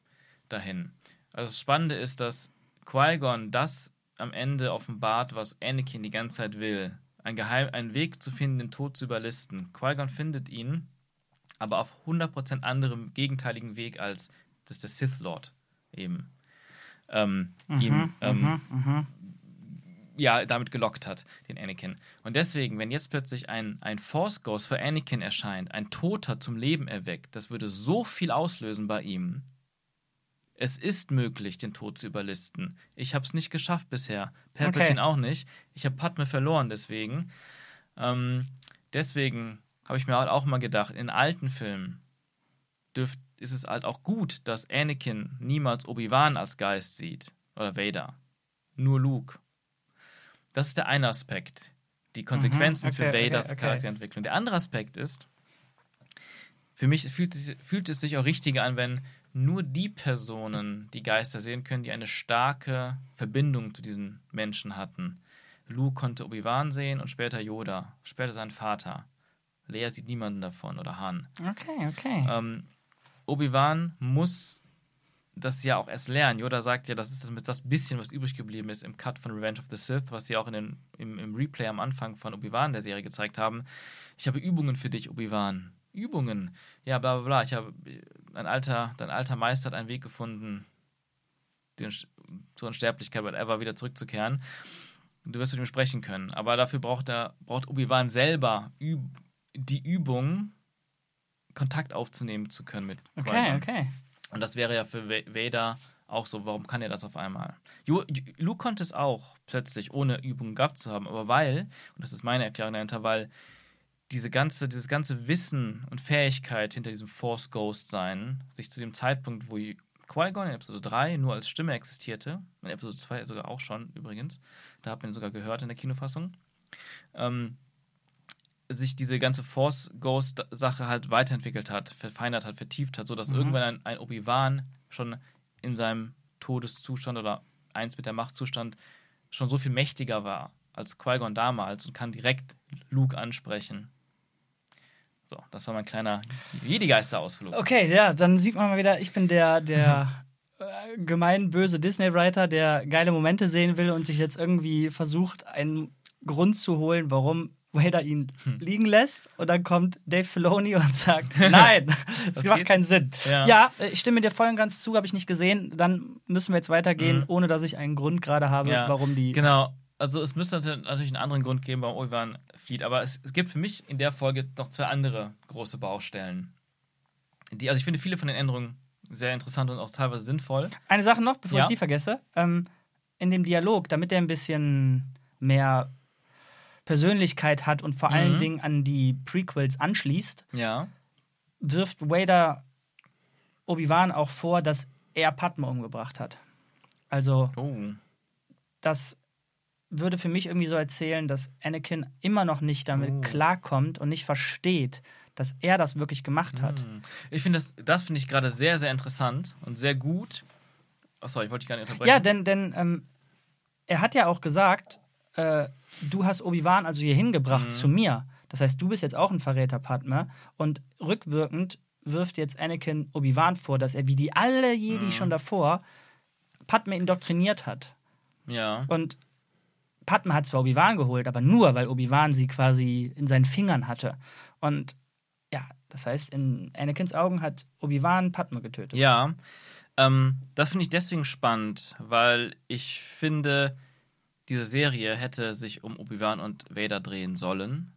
dahin. Also das Spannende ist, dass Qui-Gon das am Ende offenbart, was Anakin die ganze Zeit will. Ein Geheim, einen Weg zu finden, den Tod zu überlisten. Qui-Gon findet ihn, aber auf 100% anderem gegenteiligen Weg als das der Sith Lord eben ähm, ihm ähm,
Mhm, mhm.
ja, damit gelockt hat, den Anakin. Und deswegen, wenn jetzt plötzlich ein, ein Force Ghost für Anakin erscheint, ein Toter zum Leben erweckt, das würde so viel auslösen bei ihm. Es ist möglich, den Tod zu überlisten. Ich habe es nicht geschafft bisher. Palpatine
Okay.
auch nicht. Ich habe Padme verloren deswegen. Ähm, deswegen habe ich mir halt auch mal gedacht, in alten Filmen dürft, ist es halt auch gut, dass Anakin niemals Obi-Wan als Geist sieht. Oder Vader. Nur Luke. Das ist der eine Aspekt. Die Konsequenzen
Mhm, okay,
für
okay,
Vaders
okay.
Charakterentwicklung. Der andere Aspekt ist, für mich fühlt es, fühlt es sich auch richtiger an, wenn nur die Personen die Geister sehen können, die eine starke Verbindung zu diesen Menschen hatten. Luke konnte Obi-Wan sehen und später Yoda, später sein Vater. Leia sieht niemanden davon oder Han.
Okay, okay.
Ähm, Obi-Wan muss das ja auch erst lernen. Yoda sagt ja, das ist das bisschen, was übrig geblieben ist im Cut von Revenge of the Sith, was sie auch in den, im, im Replay am Anfang von Obi-Wan der Serie gezeigt haben. Ich habe Übungen für dich, Obi-Wan. Übungen. Ja, bla bla bla. Ich habe, ein alter, dein alter Meister hat einen Weg gefunden, den, zur Unsterblichkeit, whatever, wieder zurückzukehren. Du wirst mit ihm sprechen können. Aber dafür braucht, er, braucht Obi-Wan selber üb die Übung, Kontakt aufzunehmen zu können mit
Okay,
Qui-Gon.
okay.
Und das wäre ja für Va- Vader auch so, warum kann er das auf einmal? Luke konnte es auch plötzlich, ohne Übung gehabt zu haben, aber weil, und das ist meine Erklärung dahinter, weil diese ganze, dieses ganze Wissen und Fähigkeit hinter diesem Force Ghost sein, sich zu dem Zeitpunkt, wo Qui-Gon in Episode 3 nur als Stimme existierte, in Episode 2 sogar auch schon übrigens, da hat man ihn sogar gehört in der Kinofassung, ähm, sich diese ganze Force Ghost Sache halt weiterentwickelt hat, verfeinert hat, vertieft hat, sodass
Mhm.
irgendwann ein, ein Obi-Wan schon in seinem Todeszustand oder eins mit der Machtzustand schon so viel mächtiger war als Qui-Gon damals und kann direkt Luke ansprechen. So, das war mein kleiner Jedi-Geister-Ausflug.
Okay, ja, dann sieht man mal wieder, ich bin der, der äh, gemein böse Disney-Writer, der geile Momente sehen will und sich jetzt irgendwie versucht, einen Grund zu holen, warum Vader ihn
Hm.
liegen lässt. Und dann kommt Dave Filoni und sagt, nein, das
Das
macht
geht?
keinen Sinn.
Ja.
Ja, äh, ich stimme dir voll und ganz zu, habe ich nicht gesehen. Dann müssen wir jetzt weitergehen,
Mhm.
ohne dass ich einen Grund gerade habe,
Ja,
warum die.
Genau. Also es müsste nat- natürlich einen anderen Grund geben, warum Obi-Wan flieht. Aber es, es gibt für mich in der Folge noch zwei andere große Baustellen. Die, also ich finde viele von den Änderungen sehr interessant und auch teilweise sinnvoll.
Eine Sache noch, bevor
Ja.
ich die vergesse. Ähm, in dem Dialog, damit er ein bisschen mehr Persönlichkeit hat und vor allen
Mhm.
Dingen an die Prequels anschließt,
Ja.
wirft Vader Obi-Wan auch vor, dass er Padme umgebracht hat. Also,
Oh.
das würde für mich irgendwie so erzählen, dass Anakin immer noch nicht damit
Oh.
klarkommt und nicht versteht, dass er das wirklich gemacht hat.
Hm. Ich finde das, das finde ich gerade sehr, sehr interessant und sehr gut. Sorry, ich wollte dich gar nicht unterbrechen.
Ja, denn, denn ähm, er hat ja auch gesagt, äh, du hast Obi-Wan also hier hingebracht
Mhm.
zu mir. Das heißt, du bist jetzt auch ein Verräter, Padme. Und rückwirkend wirft jetzt Anakin Obi-Wan vor, dass er wie die alle Jedi
Mhm.
schon davor Padme indoktriniert hat.
Ja.
Und Padme hat zwar Obi-Wan geholt, aber nur, weil Obi-Wan sie quasi in seinen Fingern hatte. Und ja, Das heißt, in Anakins Augen hat Obi-Wan Padme getötet.
Ja, ähm, das finde ich deswegen spannend, weil ich finde, diese Serie hätte sich um Obi-Wan und Vader drehen sollen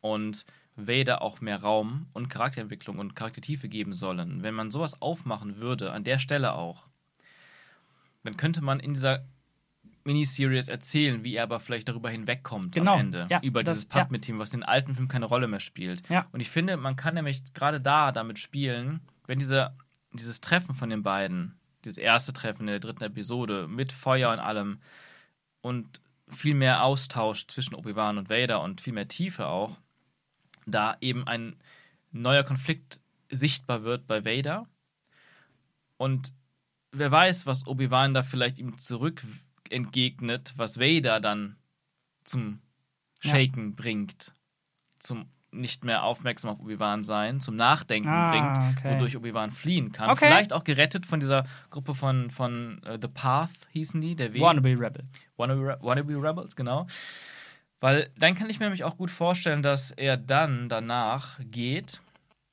und Vader auch mehr Raum und Charakterentwicklung und Charaktertiefe geben sollen. Wenn man sowas aufmachen würde, an der Stelle auch, dann könnte man in dieser Miniseries erzählen, wie er aber vielleicht darüber hinwegkommt
Genau,
am Ende.
ja,
über
das-
dieses Padme-Team, was in den alten Filmen keine Rolle mehr spielt.
Ja.
Und ich finde, man kann nämlich gerade da damit spielen, wenn diese, dieses Treffen von den beiden, dieses erste Treffen in der dritten Episode mit Feuer und allem und viel mehr Austausch zwischen Obi-Wan und Vader und viel mehr Tiefe auch, da eben ein neuer Konflikt sichtbar wird bei Vader. Und wer weiß, was Obi-Wan da vielleicht ihm zurück entgegnet, was Vader dann zum
Ja.
Shaken bringt, zum nicht mehr aufmerksam auf Obi-Wan sein, zum Nachdenken
Ah,
bringt,
okay.
wodurch Obi-Wan fliehen kann.
Okay.
Vielleicht auch gerettet von dieser Gruppe von, von äh, The Path, hießen die, der Weg.
Wannabe Rebels.
Wannabe, Re Wannabe Rebels, genau. Weil dann kann ich mir nämlich auch gut vorstellen, dass er dann danach geht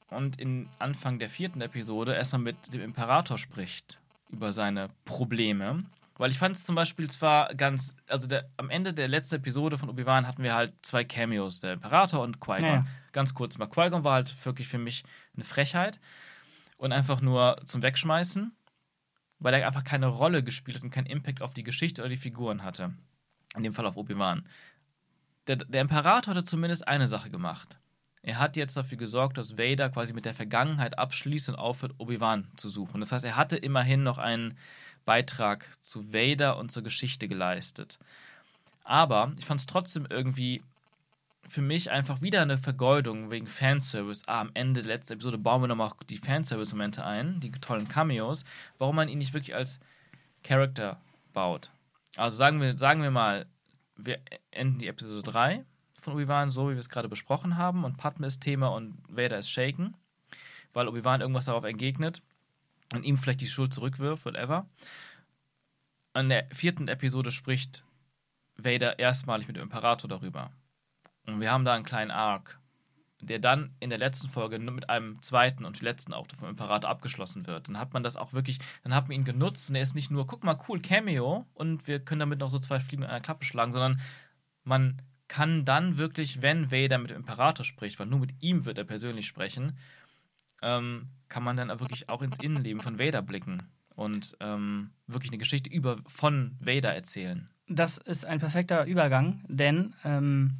und in Anfang der vierten Episode erstmal mit dem Imperator spricht über seine Probleme. Weil ich fand es zum Beispiel zwar ganz, also der, am Ende der letzten Episode von Obi-Wan hatten wir halt zwei Cameos, der Imperator und Qui-Gon.
Ja.
Ganz kurz mal, Qui-Gon war halt wirklich für mich eine Frechheit und einfach nur zum Wegschmeißen, weil er einfach keine Rolle gespielt hat und keinen Impact auf die Geschichte oder die Figuren hatte. In dem Fall auf Obi-Wan. Der, der Imperator hatte zumindest eine Sache gemacht. Er hat jetzt dafür gesorgt, dass Vader quasi mit der Vergangenheit abschließt und aufhört, Obi-Wan zu suchen. Das heißt, er hatte immerhin noch einen Beitrag zu Vader und zur Geschichte geleistet. Aber ich fand es trotzdem irgendwie für mich einfach wieder eine Vergeudung wegen Fanservice. Ah, am Ende der letzten Episode bauen wir nochmal die Fanservice-Momente ein, die tollen Cameos, warum man ihn nicht wirklich als Character baut. Also sagen wir, sagen wir mal, wir enden die Episode 3 von Obi-Wan so, wie wir es gerade besprochen haben, und Padme ist Thema und Vader ist Shaken, weil Obi-Wan irgendwas darauf entgegnet und ihm vielleicht die Schuld zurückwirft, whatever. An der vierten Episode spricht Vader erstmalig mit dem Imperator darüber. Und wir haben da einen kleinen Arc, der dann in der letzten Folge nur mit einem zweiten und letzten auch vom Imperator abgeschlossen wird. Dann hat man das auch wirklich, dann hat man ihn genutzt und er ist nicht nur, guck mal, cool, Cameo und wir können damit noch so zwei Fliegen mit einer Klappe schlagen, sondern man kann dann wirklich, wenn Vader mit dem Imperator spricht, weil nur mit ihm wird er persönlich sprechen, ähm, kann man dann wirklich auch ins Innenleben von Vader blicken und ähm, wirklich eine Geschichte über von Vader erzählen.
Das ist ein perfekter Übergang, denn ähm,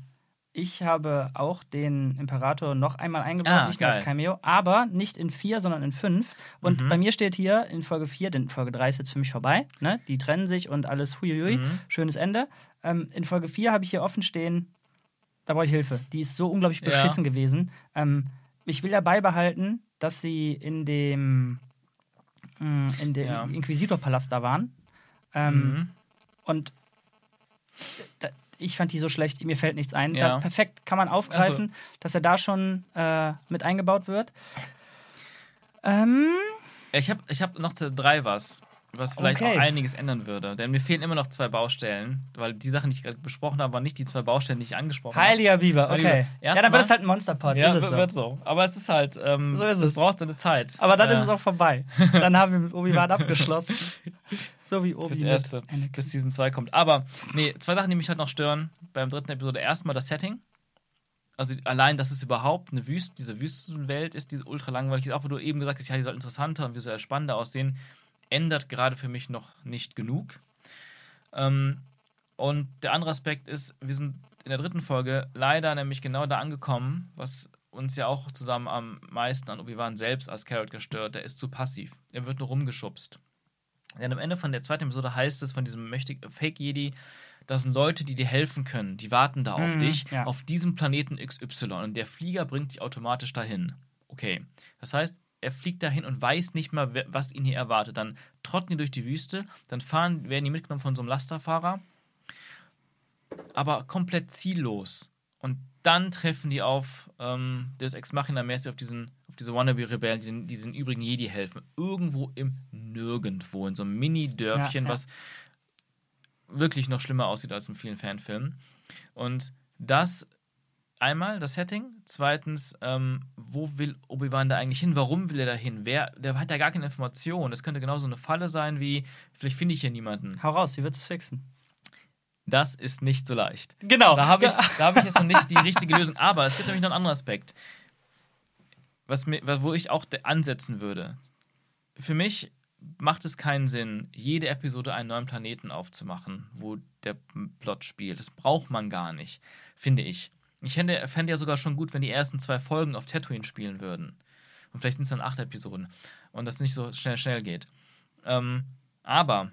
ich habe auch den Imperator noch einmal eingebaut,
Ah,
nicht nur als. Cameo, aber nicht in vier, sondern in fünf. Und
Mhm.
bei mir steht hier in Folge 4, denn Folge 3 ist jetzt für mich vorbei, ne? die trennen sich und alles huiui,
Mhm.
schönes Ende. Ähm, in Folge 4 habe ich hier offen stehen, da brauche ich Hilfe. Die ist so unglaublich
Ja.
beschissen gewesen. Ähm, ich will ja beibehalten, dass sie in dem, mh, in dem
Ja.
Inquisitorpalast da waren. Ähm,
Mhm.
und da, ich fand die so schlecht, mir fällt nichts ein.
Ja. Also
Das perfekt, kann man aufgreifen, dass er da schon äh, mit eingebaut wird. Ähm,
Ich habe ich hab noch zu drei was, was vielleicht
Okay.
auch einiges ändern würde. Denn mir fehlen immer noch zwei Baustellen, weil die Sachen, die ich gerade besprochen habe, waren nicht die zwei Baustellen, die ich angesprochen habe.
heiliger Biber, okay. Ja, dann wird es halt ein Monsterpod,
Ja,
ist es
wird
so.
wird so. Aber es ist halt, ähm,
So ist
es
es.
braucht seine Zeit.
Aber dann
Äh,
ist es auch vorbei. Dann haben wir mit Obi-Wan abgeschlossen. So wie Obi
Bis erste, bis Season 2 kommt. Aber, nee, zwei Sachen, die mich halt noch stören beim dritten Episode. Erstmal das Setting. Also allein, dass es überhaupt eine Wüste, diese Wüstenwelt ist, die ultra langweilig ist, auch wo du eben gesagt hast, ja, die soll interessanter und visuell spannender aussehen, ändert gerade für mich noch nicht genug. Ähm, und der andere Aspekt ist, wir sind in der dritten Folge leider nämlich genau da angekommen, was uns ja auch zusammen am meisten an Obi-Wan selbst als Charakter stört. Der ist zu passiv. Er wird nur rumgeschubst. Denn am Ende von der zweiten Episode heißt es von diesem mächtigen Fake-Jedi, das sind Leute, die dir helfen können. Die warten da auf
Mhm,
dich,
ja.
auf diesem Planeten XY. Und der Flieger bringt dich automatisch dahin. Okay. Das heißt, er fliegt dahin und weiß nicht mal, was ihn hier erwartet. Dann trotten die durch die Wüste, dann fahren, werden die mitgenommen von so einem Lasterfahrer, aber komplett ziellos. Und dann treffen die auf ähm, Deus Ex Machina mäßig auf diesen auf diese Wannabe-Rebellen, die, den- die den übrigen Jedi helfen. Irgendwo im Nirgendwo, in so einem Mini-Dörfchen,
Ja, ja.
was wirklich noch schlimmer aussieht als in vielen Fanfilmen. Und das einmal das Setting, zweitens, ähm, wo will Obi-Wan da eigentlich hin? Warum will er da hin? Wer, der hat ja gar keine Information. Das könnte genauso eine Falle sein wie, vielleicht finde ich hier niemanden.
Hau raus, wie wird es fixen?
Das ist nicht so leicht.
Genau.
Da habe ich, da hab ich jetzt noch nicht die richtige Lösung. Aber es gibt nämlich noch einen anderen Aspekt, was mir, wo ich auch ansetzen würde. Für mich macht es keinen Sinn, jede Episode einen neuen Planeten aufzumachen, wo der Plot spielt. Das braucht man gar nicht, finde ich. Ich fände, fände ja sogar schon gut, wenn die ersten zwei Folgen auf Tatooine spielen würden. Und vielleicht sind es dann acht Episoden. Und das nicht so schnell, schnell geht. Ähm, aber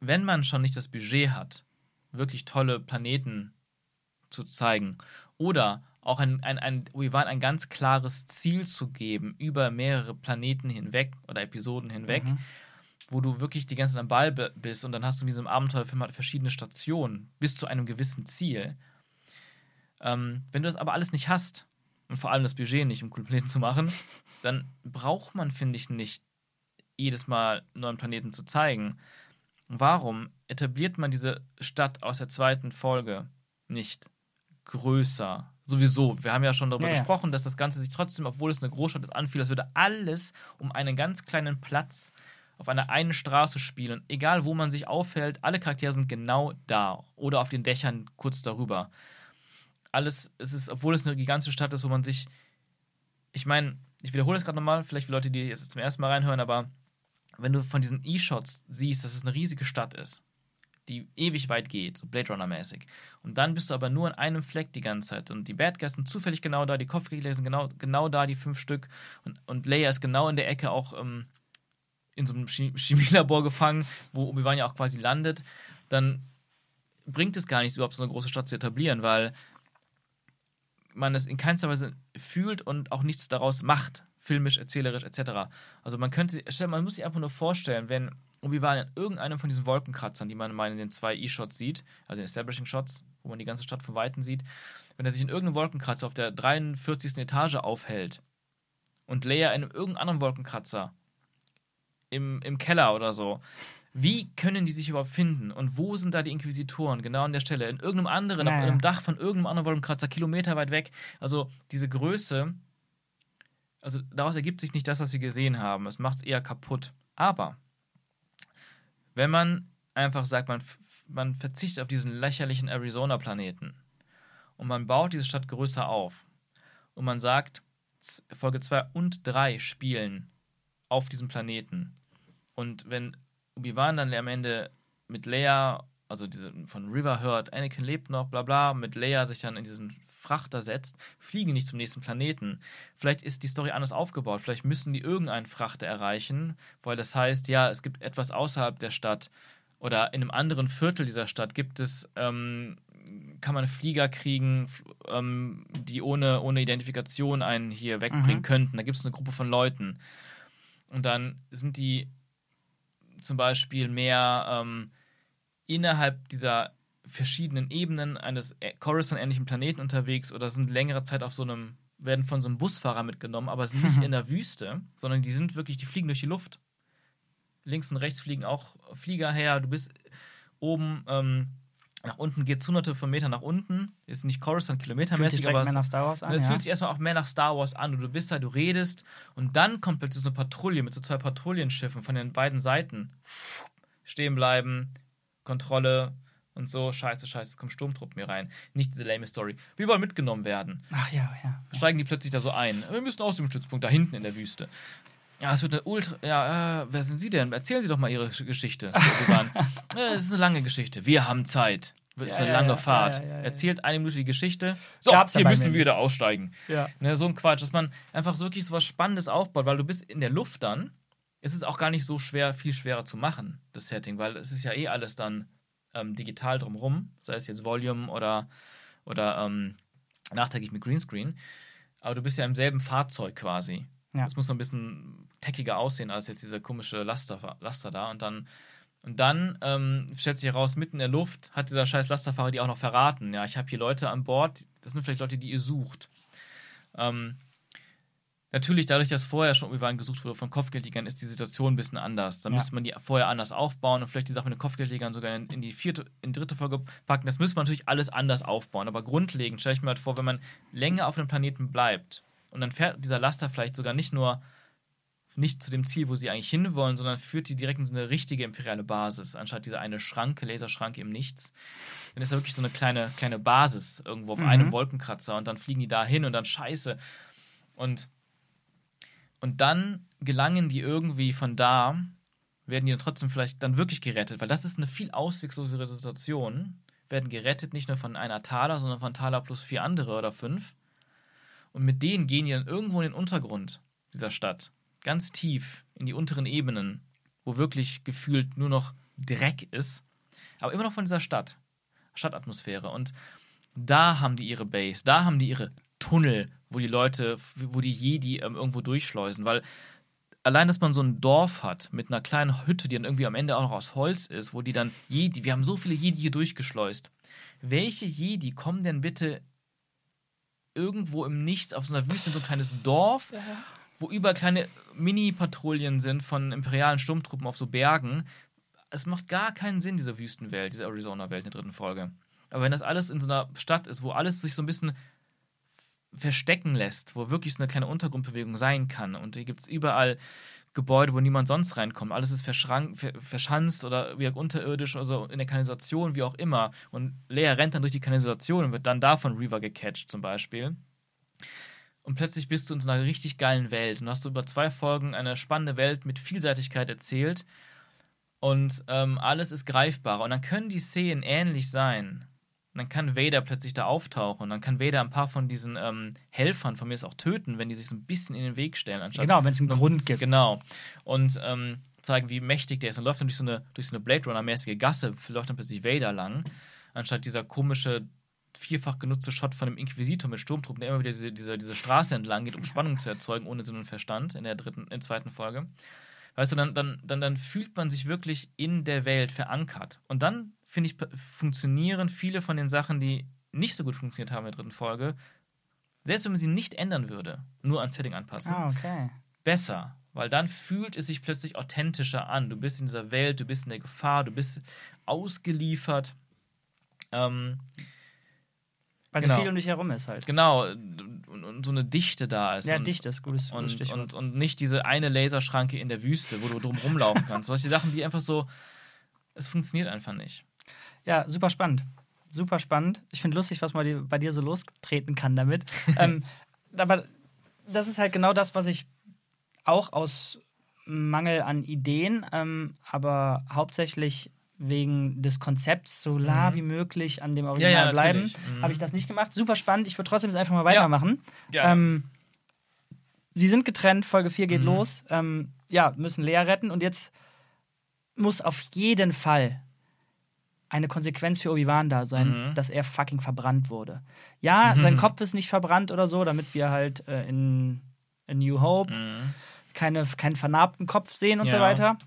wenn man schon nicht das Budget hat, wirklich tolle Planeten zu zeigen oder auch ein, ein, ein, Obi-Wan ein ganz klares Ziel zu geben über mehrere Planeten hinweg oder Episoden hinweg, mhm. wo du wirklich die ganze Zeit am Ball bist und dann hast du wie so ein Abenteuerfilm halt verschiedene Stationen bis zu einem gewissen Ziel. Ähm, wenn du das aber alles nicht hast und vor allem das Budget nicht, um coole Planeten zu machen, dann braucht man, finde ich, nicht jedes Mal neuen Planeten zu zeigen. Warum etabliert man diese Stadt aus der zweiten Folge nicht größer? Sowieso, wir haben ja schon darüber ja, gesprochen, ja. dass das Ganze sich trotzdem, obwohl es eine Großstadt ist, anfühlt, als würde alles um einen ganz kleinen Platz auf einer einen Straße spielen. Egal, wo man sich aufhält, alle Charaktere sind genau da oder auf den Dächern kurz darüber. Alles, es ist, obwohl es eine gigantische Stadt ist, wo man sich, ich meine, ich wiederhole es gerade nochmal, vielleicht für Leute, die jetzt zum ersten Mal reinhören, aber wenn du von diesen E-Shots siehst, dass es eine riesige Stadt ist, die ewig weit geht, so Blade Runner-mäßig, und dann bist du aber nur in einem Fleck die ganze Zeit und die Bad Guys sind zufällig genau da, die Kopfgeldjäger sind genau, genau da, die fünf Stück, und, und Leia ist genau in der Ecke auch ähm, in so einem Chemielabor gefangen, wo Obi-Wan ja auch quasi landet, dann bringt es gar nichts, überhaupt so eine große Stadt zu etablieren, weil man es in keinster Weise fühlt und auch nichts daraus macht filmisch, erzählerisch etc. Also man könnte, man muss sich einfach nur vorstellen, wenn Obi-Wan in irgendeinem von diesen Wolkenkratzern, die man mal in den zwei E-Shots sieht, also den Establishing Shots, wo man die ganze Stadt von Weitem sieht, wenn er sich in irgendeinem Wolkenkratzer auf der 43. Etage aufhält und Leia in irgendeinem anderen Wolkenkratzer im, im Keller oder so, wie können die sich überhaupt finden? Und wo sind da die Inquisitoren? Genau an der Stelle. In irgendeinem anderen, naja. auf einem Dach von irgendeinem anderen Wolkenkratzer, Kilometer weit weg. Also diese Größe also daraus ergibt sich nicht das, was wir gesehen haben. Es macht es eher kaputt. Aber wenn man einfach sagt, man, man verzichtet auf diesen lächerlichen Arizona-Planeten und man baut diese Stadt größer auf und man sagt, Folge 2 und 3 spielen auf diesem Planeten. Und wenn Obi-Wan dann am Ende mit Leia, also diese von River hört, Anakin lebt noch, bla bla, mit Leia sich dann in diesen Frachter setzt, fliegen nicht zum nächsten Planeten. Vielleicht ist die Story anders aufgebaut. Vielleicht müssen die irgendeinen Frachter erreichen, weil das heißt, ja, es gibt etwas außerhalb der Stadt oder in einem anderen Viertel dieser Stadt gibt es, ähm, kann man Flieger kriegen, ähm, die ohne, ohne Identifikation einen hier wegbringen mhm. könnten. Da gibt es eine Gruppe von Leuten. Und dann sind die zum Beispiel mehr ähm, innerhalb dieser verschiedenen Ebenen eines Coruscant-ähnlichen Planeten unterwegs oder sind längere Zeit auf so einem, werden von so einem Busfahrer mitgenommen, aber sind nicht in der Wüste, sondern die sind wirklich, die fliegen durch die Luft. Links und rechts fliegen auch Flieger her. Du bist oben, ähm, nach unten geht es hunderte von Metern nach unten. Ist nicht Coruscant kilometermäßig, aber
mehr nach Star Wars an,
es ja. fühlt sich erstmal auch mehr nach Star Wars an. Du bist da, du redest und dann kommt plötzlich so eine Patrouille mit so zwei Patrouillenschiffen von den beiden Seiten. Stehen bleiben, Kontrolle, und so, scheiße, scheiße, es kommen Sturmtruppen hier rein. Nicht diese lame Story. Wir wollen mitgenommen werden.
Ach ja, ja.
Steigen die plötzlich da so ein. Wir müssen aus dem Stützpunkt da hinten in der Wüste. Ja, es wird eine ultra. Ja, äh, wer sind Sie denn? Erzählen Sie doch mal Ihre Geschichte. äh, es ist eine lange Geschichte. Wir haben Zeit. Es ist ja, eine lange ja, Fahrt. Ja, Erzählt eine Minute die Geschichte. So, Gab's hier müssen wir da aussteigen.
Ja.
Ne, so ein Quatsch, dass man einfach so wirklich so was Spannendes aufbaut, weil du bist in der Luft dann. Es ist auch gar nicht so schwer, viel schwerer zu machen, das Setting, weil es ist ja eh alles dann ähm, digital drumherum, sei es jetzt Volume oder, oder ähm, nachträglich mit Greenscreen. Aber du bist ja im selben Fahrzeug quasi. Ja. Das muss noch ein bisschen teckiger aussehen als jetzt dieser komische Laster, Laster da. Und dann, und dann ähm, stellt sich heraus, mitten in der Luft hat dieser scheiß Lasterfahrer die auch noch verraten. Ja, ich habe hier Leute an Bord, das sind vielleicht Leute, die ihr sucht. Ähm, Natürlich, dadurch, dass vorher schon Obi-Wan gesucht wurde von Kopfgeldjägern, ist die Situation ein bisschen anders. Da
Ja.
müsste man die vorher anders aufbauen und vielleicht die Sache mit den Kopfgeldjägern sogar in, in die vierte, in die dritte Folge packen. Das müsste man natürlich alles anders aufbauen. Aber grundlegend stelle ich mir halt vor, wenn man länger auf einem Planeten bleibt und dann fährt dieser Laster vielleicht sogar nicht nur nicht zu dem Ziel, wo sie eigentlich hinwollen, sondern führt die direkt in so eine richtige imperiale Basis, anstatt diese eine Schranke, Laserschranke im Nichts. Dann ist da wirklich so eine kleine, kleine Basis irgendwo auf
Mhm.
einem Wolkenkratzer und dann fliegen die da hin und dann scheiße. Und, und dann gelangen die irgendwie von da, werden die dann trotzdem vielleicht dann wirklich gerettet, weil das ist eine viel auswegslosere Situation. Werden gerettet nicht nur von einer Thaler, sondern von Thaler plus vier andere oder fünf. Und mit denen gehen die dann irgendwo in den Untergrund dieser Stadt. Ganz tief in die unteren Ebenen, wo wirklich gefühlt nur noch Dreck ist. Aber immer noch von dieser Stadt. Stadtatmosphäre. Und da haben die ihre Base, da haben die ihre Tunnel, wo die Leute, wo die Jedi ähm, irgendwo durchschleusen. Weil allein, dass man so ein Dorf hat mit einer kleinen Hütte, die dann irgendwie am Ende auch noch aus Holz ist, wo die dann Jedi, wir haben so viele Jedi hier durchgeschleust. Welche Jedi kommen denn bitte irgendwo im Nichts auf so einer Wüste in so ein kleines Dorf, wo überall kleine Mini-Patrouillen sind von imperialen Sturmtruppen auf so Bergen? Es macht gar keinen Sinn, diese Wüstenwelt, diese Arizona-Welt in der dritten Folge. Aber wenn das alles in so einer Stadt ist, wo alles sich so ein bisschen verstecken lässt, wo wirklich so eine kleine Untergrundbewegung sein kann. Und hier gibt es überall Gebäude, wo niemand sonst reinkommt. Alles ist verschanzt oder wie unterirdisch oder so in der Kanalisation, wie auch immer. Und Lea rennt dann durch die Kanalisation und wird dann davon Reaver gecatcht zum Beispiel. Und plötzlich bist du in so einer richtig geilen Welt und hast du über zwei Folgen eine spannende Welt mit Vielseitigkeit erzählt. Und ähm, alles ist greifbarer. Und dann können die Szenen ähnlich sein. Dann kann Vader plötzlich da auftauchen. Und dann kann Vader ein paar von diesen ähm, Helfern von mir ist auch töten, wenn die sich so ein bisschen in den Weg stellen. Anstatt
Genau, wenn es einen Grund gibt.
Genau. Und ähm, zeigen, wie mächtig der ist. Und läuft dann durch so eine, durch so eine Blade Runner-mäßige Gasse, läuft dann plötzlich Vader lang, anstatt dieser komische, vierfach genutzte Shot von dem Inquisitor mit Sturmtruppen, der immer wieder diese, diese, diese Straße entlang geht, um Spannung zu erzeugen, ohne Sinn und Verstand, in der dritten, in der zweiten Folge. Weißt du, dann, dann, dann, dann fühlt man sich wirklich in der Welt verankert. Und dann, finde ich, funktionieren viele von den Sachen, die nicht so gut funktioniert haben in der dritten Folge, selbst wenn man sie nicht ändern würde, nur an Setting anpassen
Ah, okay.
besser, weil dann fühlt es sich plötzlich authentischer an. Du bist in dieser Welt, du bist in der Gefahr, du bist ausgeliefert. Ähm,
Weil
Genau.
so viel um dich herum ist halt.
genau, und, und so eine Dichte da ist.
Ja,
und,
dicht ist gutes, gutes
Und,
Stichwort.
und, und nicht diese eine Laserschranke in der Wüste, wo du drum rumlaufen kannst. Was die Sachen, die einfach so. Es funktioniert einfach nicht.
Ja, super spannend. Super spannend. Ich finde lustig, was die, bei dir so lostreten kann damit. ähm, aber das ist halt genau das, was ich auch aus Mangel an Ideen, ähm, aber hauptsächlich wegen des Konzepts so nah wie möglich an dem Original
Mhm. ja,
bleiben.
Mhm.
habe ich das nicht gemacht. Super spannend. Ich würde trotzdem jetzt einfach mal weitermachen.
Ja.
Ähm, sie sind getrennt, Folge 4 geht
Mhm.
los. Ähm, ja, müssen Lea retten und jetzt muss auf jeden Fall eine Konsequenz für Obi-Wan da sein,
Mhm.
dass er fucking verbrannt wurde. Ja, sein Kopf ist nicht verbrannt oder so, damit wir halt äh, in, in New Hope
Mhm.
keine, keinen vernarbten Kopf sehen und so
Ja.
weiter.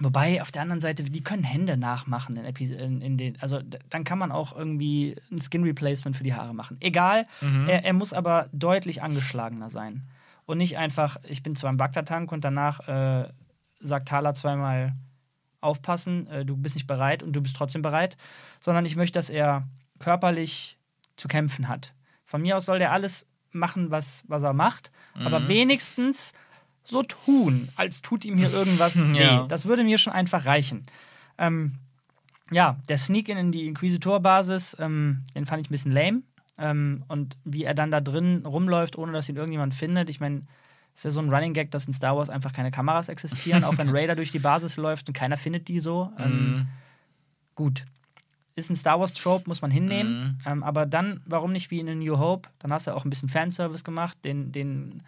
Wobei, auf der anderen Seite, die können Hände nachmachen in, Epi in, in den. Also, dann kann man auch irgendwie ein Skin Replacement für die Haare machen. Egal,
Mhm.
er, er muss aber deutlich angeschlagener sein. Und nicht einfach, ich bin zwar im Bagdad-Tank und danach äh, sagt Thaler zweimal aufpassen, äh, du bist nicht bereit und du bist trotzdem bereit, sondern ich möchte, dass er körperlich zu kämpfen hat. Von mir aus soll der alles machen, was, was er macht, aber wenigstens so tun, als tut ihm hier irgendwas weh.
Ja.
Das würde mir schon einfach reichen. Ähm, ja, der Sneak-In in die Inquisitor-Basis, ähm, den fand ich ein bisschen lame. Ähm, und wie er dann da drin rumläuft, ohne dass ihn irgendjemand findet. Ich meine, ist ja so ein Running Gag, dass in Star Wars einfach keine Kameras existieren, auch wenn Raider durch die Basis läuft und keiner findet die so.
Mhm.
Gut. Ist ein Star Wars-Trope, muss man hinnehmen.
Mhm.
Ähm, aber dann, warum nicht wie in A New Hope? Dann hast du auch ein bisschen Fanservice gemacht, den, den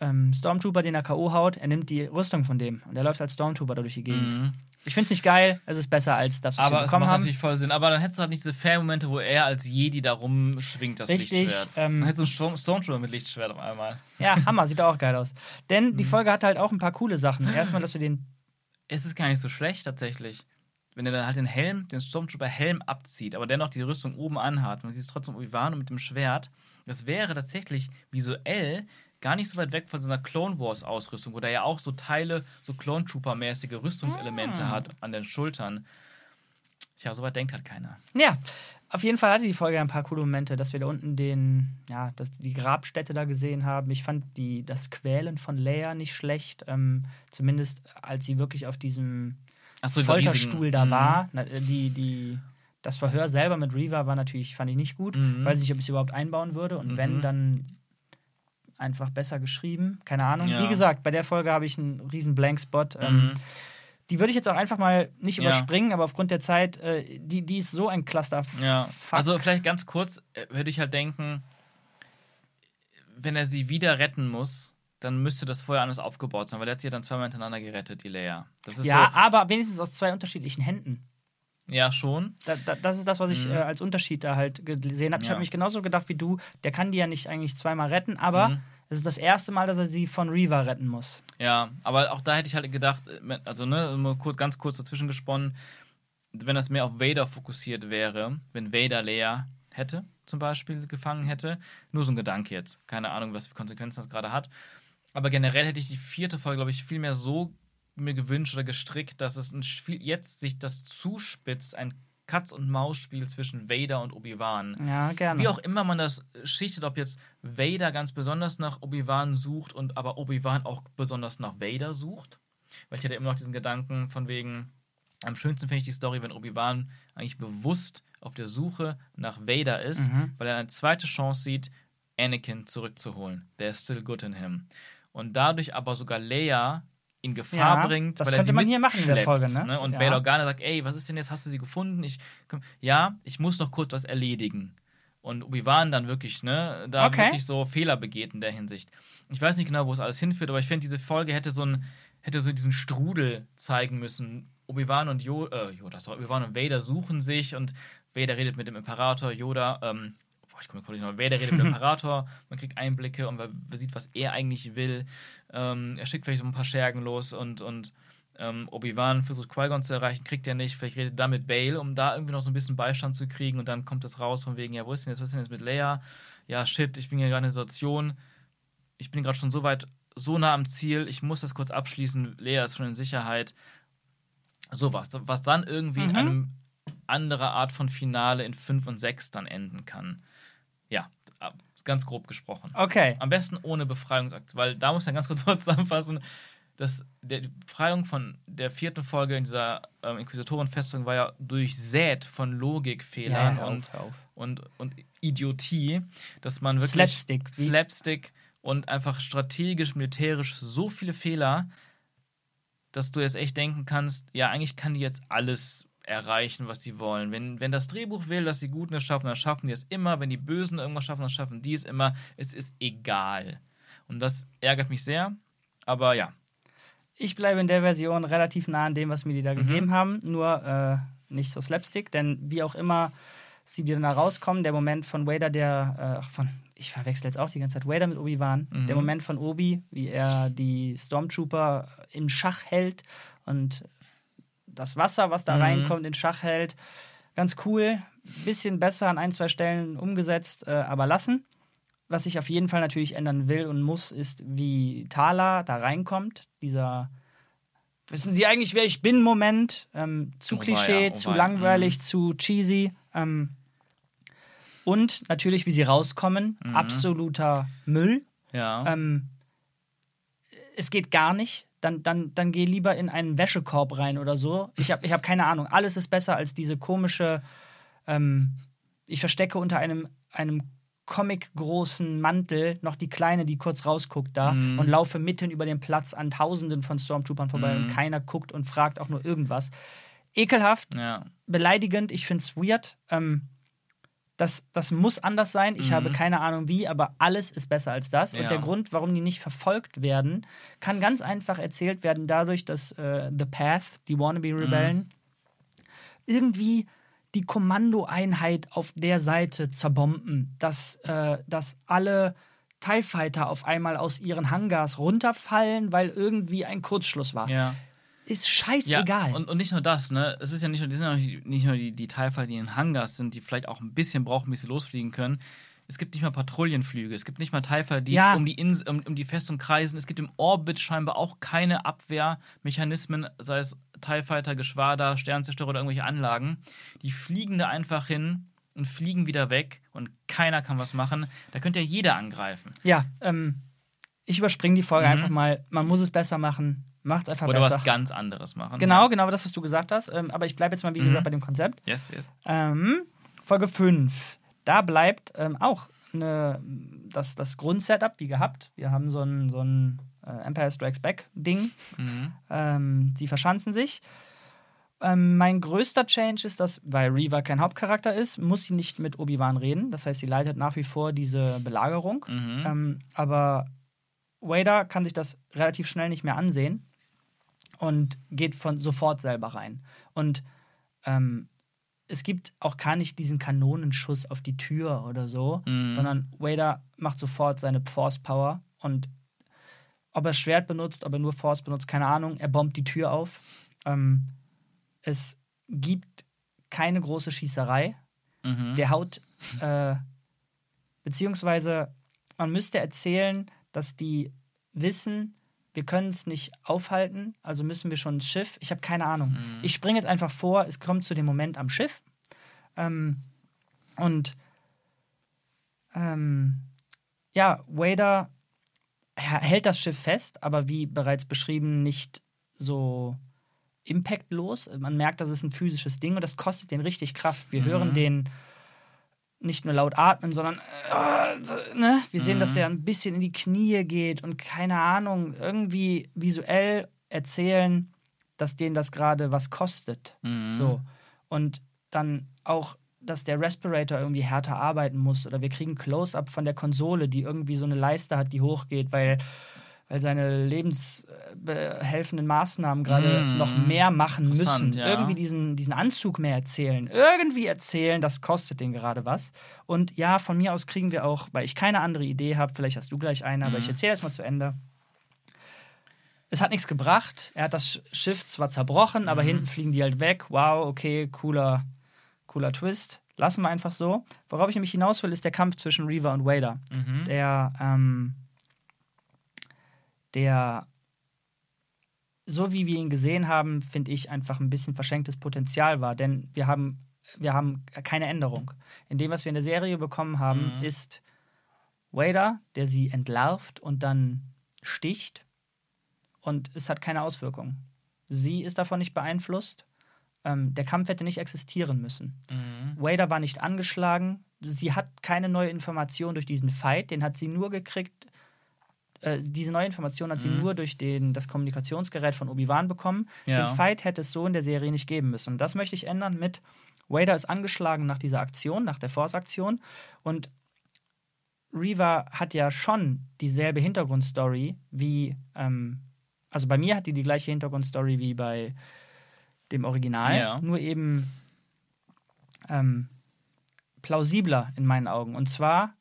ähm, Stormtrooper, den er K.O. haut, er nimmt die Rüstung von dem und er läuft als Stormtrooper da durch die Gegend.
Mhm.
Ich finde es nicht geil, es ist besser als das, was
Aber
wir
es
bekommen
macht
haben.
natürlich voll Sinn. Aber dann hättest du halt nicht diese Fan-Momente, wo er als Jedi da rumschwingt, das
Richtig,
Lichtschwert.
ähm,
dann hättest du einen Storm Stormtrooper mit Lichtschwert auf einmal.
Ja, Hammer, sieht auch geil aus. Denn
Mhm.
die Folge hat halt auch ein paar coole Sachen. Erstmal, dass wir den.
Es ist gar nicht so schlecht tatsächlich. Wenn er dann halt den Helm, den Stormtrooper-Helm abzieht, aber dennoch die Rüstung oben anhat. Man sieht es trotzdem Obi-Wan mit dem Schwert. Das wäre tatsächlich visuell gar nicht so weit weg von so einer Clone Wars Ausrüstung, wo der ja auch so Teile, so Clone Trooper mäßige Rüstungselemente
Ah.
hat an den Schultern. Tja, so weit denkt halt keiner.
Ja, auf jeden Fall hatte die Folge ein paar coole Momente, dass wir da unten den, ja, das, die Grabstätte da gesehen haben. Ich fand die, das Quälen von Leia nicht schlecht. Ähm, zumindest als sie wirklich auf diesem
dieser
Folterstuhl
riesigen-
da
Mhm.
war. Na, äh, Die, die, das Verhör selber mit Reva war natürlich, fand ich nicht gut.
Mhm.
Weiß nicht, ob ich es überhaupt einbauen würde. Und wenn,
Mhm.
dann einfach besser geschrieben. Keine Ahnung.
Ja.
Wie gesagt, bei der Folge habe ich einen riesen Blankspot. Ähm,
Mhm.
die würde ich jetzt auch einfach mal nicht
Ja.
überspringen, aber aufgrund der Zeit, äh, die, die ist so ein Cluster.
Ja, also vielleicht ganz kurz äh, würde ich halt denken, wenn er sie wieder retten muss, dann müsste das vorher alles aufgebaut sein, weil er hat sie ja dann zweimal hintereinander gerettet, die Leia. Das ist
ja,
so,
aber wenigstens aus zwei unterschiedlichen Händen.
Ja schon.
Da, da, das ist das, was ich
Mhm.
äh, als Unterschied da halt gesehen habe. Ich
Ja.
habe mich genauso gedacht wie du. Der kann die ja nicht eigentlich zweimal retten, aber
Mhm.
es ist das erste Mal, dass er sie von Reva retten muss.
Ja, aber auch da hätte ich halt gedacht, äh, also ne, ganz kurz dazwischen gesponnen, wenn das mehr auf Vader fokussiert wäre, wenn Vader Leia hätte, zum Beispiel gefangen hätte, nur so ein Gedanke jetzt, keine Ahnung, was für Konsequenzen das gerade hat. Aber generell hätte ich die vierte Folge, glaube ich, viel mehr so mir gewünscht oder gestrickt, dass es ein Spiel, jetzt sich das zuspitzt, ein Katz-und-Maus-Spiel zwischen Vader und Obi-Wan.
Ja, gerne.
Wie auch immer man das schichtet, ob jetzt Vader ganz besonders nach Obi-Wan sucht und aber Obi-Wan auch besonders nach Vader sucht. Weil ich hatte immer noch diesen Gedanken von wegen, am schönsten finde ich die Story, wenn Obi-Wan eigentlich bewusst auf der Suche nach Vader ist,
Mhm.
weil er eine zweite Chance sieht, Anakin zurückzuholen. There's still good in him. Und dadurch aber sogar Leia in Gefahr
Ja,
bringt,
das
weil er
könnte
sie
man hier machen in der Folge, ne?
Und
Ja.
Bail Organa sagt, ey, was ist denn jetzt? Hast du sie gefunden? Ich, komm, ja, ich muss noch kurz was erledigen. Und Obi-Wan dann wirklich, ne, da
Okay.
wirklich so Fehler begeht in der Hinsicht. Ich weiß nicht genau, wo es alles hinführt, aber ich finde, diese Folge hätte so, ein, hätte so diesen Strudel zeigen müssen. Obi-Wan und Yo äh, Yoda, sorry, Obi-Wan und Vader suchen sich und Vader redet mit dem Imperator, Yoda, ähm, ich komme nicht noch, Vader redet mit dem Imperator, man kriegt Einblicke und man sieht, was er eigentlich will. Ähm, er schickt vielleicht so ein paar Schergen los und, und ähm, Obi-Wan versucht Qui-Gon zu erreichen, kriegt er nicht. Vielleicht redet er mit Bale, um da irgendwie noch so ein bisschen Beistand zu kriegen und dann kommt es raus von wegen, ja, wo ist denn jetzt, was ist denn jetzt mit Leia? Ja, shit, ich bin hier gerade in einer Situation, ich bin gerade schon so weit, so nah am Ziel, ich muss das kurz abschließen, Leia ist schon in Sicherheit. Sowas, was dann irgendwie in
Mhm.
einem anderer Art von Finale in 5 und 6 dann enden kann. Ja, ganz grob gesprochen.
Okay.
Am besten ohne Befreiungsakt, weil da muss man ganz kurz zusammenfassen, dass der, die Befreiung von der vierten Folge in dieser ähm, Inquisitorenfestung war ja durchsät von Logikfehlern
auf,
und,
auf.
und, und Idiotie, dass man wirklich
Slapstick,
Slapstick und einfach strategisch, militärisch so viele Fehler, dass du jetzt echt denken kannst, ja, eigentlich kann die jetzt alles erreichen, was sie wollen. Wenn, wenn das Drehbuch will, dass die Guten es schaffen, dann schaffen die es immer. Wenn die Bösen irgendwas schaffen, dann schaffen die es immer. Es ist egal. Und das ärgert mich sehr. Aber ja,
Ich bleibe in der Version relativ nah an dem, was mir die
Mhm.
da gegeben haben, nur äh, nicht so Slapstick, denn wie auch immer sie dann da rauskommen, der Moment von Vader, der, äh, ach, von, ich verwechsel jetzt auch die ganze Zeit Vader mit Obi-Wan,
Mhm.
der Moment von Obi, wie er die Stormtrooper in Schach hält und das Wasser, was da
Mhm.
reinkommt, in Schach hält. Ganz cool, bisschen besser an ein, zwei Stellen umgesetzt, äh, aber lassen. Was ich auf jeden Fall natürlich ändern will und muss, ist, wie Thala da reinkommt. Dieser Wissen Sie eigentlich, wer ich bin? Moment. Ähm, zu
Oh
Klischee,
weia, oh
zu langweilig,
Mhm.
zu cheesy. Ähm, und natürlich, wie sie rauskommen.
Mhm.
Absoluter Müll.
ja.
Ähm, es geht gar nicht. Dann, dann, dann geh lieber in einen Wäschekorb rein oder so. Ich habe ich hab keine Ahnung. Alles ist besser als diese komische. Ähm, ich verstecke unter einem, einem comic-großen Mantel noch die Kleine, die kurz rausguckt da
Mhm.
und laufe mitten über den Platz an Tausenden von Stormtroopern vorbei
Mhm.
und keiner guckt und fragt auch nur irgendwas. Ekelhaft,
ja.
beleidigend, ich finde es weird. Ähm, das, das muss anders sein. Ich
Mhm.
habe keine Ahnung wie, aber alles ist besser als das.
Ja.
Und der Grund, warum die nicht verfolgt werden, kann ganz einfach erzählt werden dadurch, dass äh, The Path, die Wannabe-Rebellen,
Mhm.
irgendwie die Kommandoeinheit auf der Seite zerbomben, dass, äh, dass alle TIE Fighter auf einmal aus ihren Hangars runterfallen, weil irgendwie ein Kurzschluss war.
ja.
Ist
Ja,
scheißegal.
und, und nicht nur das, ne? Es ist ja nicht nur, die sind ja nicht, nur die, die Fighter, die in Hangars sind, die vielleicht auch ein bisschen brauchen, bis sie losfliegen können. es gibt nicht mal Patrouillenflüge, es gibt nicht mal Taifer, die
Ja.
um, die Ins um, um die Festung kreisen. Es gibt im Orbit scheinbar auch keine Abwehrmechanismen, sei es TIE Fighter, Geschwader, Sternzerstörer oder irgendwelche Anlagen. Die fliegen da einfach hin und fliegen wieder weg und keiner kann was machen. Da könnte ja jeder angreifen.
Ja, ähm, ich überspringe die Folge
Mhm.
einfach mal. Man muss es besser machen. Macht einfach
Oder
besser.
was ganz anderes machen.
Genau, genau das, was du gesagt hast. Ähm, aber ich bleibe jetzt mal, wie
Mhm.
gesagt, bei dem Konzept.
Yes, yes.
Ähm, Folge 5. Da bleibt ähm, auch eine, das, das Grundsetup wie gehabt. Wir haben so ein, so ein äh, Empire Strikes Back-Ding.
Mhm.
Ähm, die verschanzen sich. Ähm, mein größter Change ist, dass, weil Reva kein Hauptcharakter ist, muss sie nicht mit Obi-Wan reden. Das heißt, sie leitet nach wie vor diese Belagerung.
Mhm.
Ähm, aber Vader kann sich das relativ schnell nicht mehr ansehen und geht von sofort selber rein. Und ähm, es gibt auch gar nicht diesen Kanonenschuss auf die Tür oder so,
Mhm.
sondern Vader macht sofort seine Force Power und ob er Schwert benutzt, ob er nur Force benutzt, keine Ahnung, er bombt die Tür auf. Ähm, es gibt keine große Schießerei.
Mhm.
Der haut, äh, beziehungsweise man müsste erzählen, dass die wissen, wir können es nicht aufhalten, also müssen wir schon ein Schiff. Ich habe keine Ahnung. Ich springe jetzt einfach vor, es kommt zu dem Moment am Schiff. Ähm, und ähm, ja, Wader er hält das Schiff fest, aber wie bereits beschrieben, nicht so impactlos. Man merkt, das ist ein physisches Ding und das kostet den richtig Kraft. Wir hören den nicht nur laut atmen, sondern äh, ne? wir sehen, dass der ein bisschen in die Knie geht und keine Ahnung, irgendwie visuell erzählen, dass denen das gerade was kostet.
Mhm.
So. Und dann auch, dass der Respirator irgendwie härter arbeiten muss. Oder wir kriegen Close-up von der Konsole, die irgendwie so eine Leiste hat, die hochgeht, weil, weil seine lebensbehelfenden Maßnahmen gerade
Mhm.
noch mehr machen müssen.
Ja.
Irgendwie diesen, diesen Anzug mehr erzählen. Irgendwie erzählen, das kostet den gerade was. Und ja, von mir aus kriegen wir auch, weil ich keine andere Idee habe, vielleicht hast du gleich eine, aber
Mhm.
ich erzähle jetzt mal zu Ende. Es hat nichts gebracht. Er hat das Schiff zwar zerbrochen, aber
Mhm.
hinten fliegen die halt weg. Wow, okay, cooler, cooler Twist. Lassen wir einfach so. Worauf ich nämlich hinaus will, ist der Kampf zwischen Reaver und Vader.
Mhm.
Der, ähm, der, so wie wir ihn gesehen haben, finde ich einfach ein bisschen verschenktes Potenzial war. Denn wir haben, wir haben keine Änderung. In dem, was wir in der Serie bekommen haben,
Mhm.
ist Vader, der sie entlarvt und dann sticht und es hat keine Auswirkung. Sie ist davon nicht beeinflusst. Ähm, der Kampf hätte nicht existieren müssen.
Mhm.
Vader war nicht angeschlagen. Sie hat keine neue Information durch diesen Fight. Den hat sie nur gekriegt. Äh, diese neue Information hat sie
Mhm.
nur durch den, das Kommunikationsgerät von Obi-Wan bekommen.
Ja.
Den Fight hätte es so in der Serie nicht geben müssen. Und das möchte ich ändern mit Vader ist angeschlagen nach dieser Aktion, nach der Force-Aktion. Und Reva hat ja schon dieselbe Hintergrundstory wie, ähm, also bei mir hat die die gleiche Hintergrundstory wie bei dem Original,
Ja.
nur eben ähm, plausibler in meinen Augen. Und zwar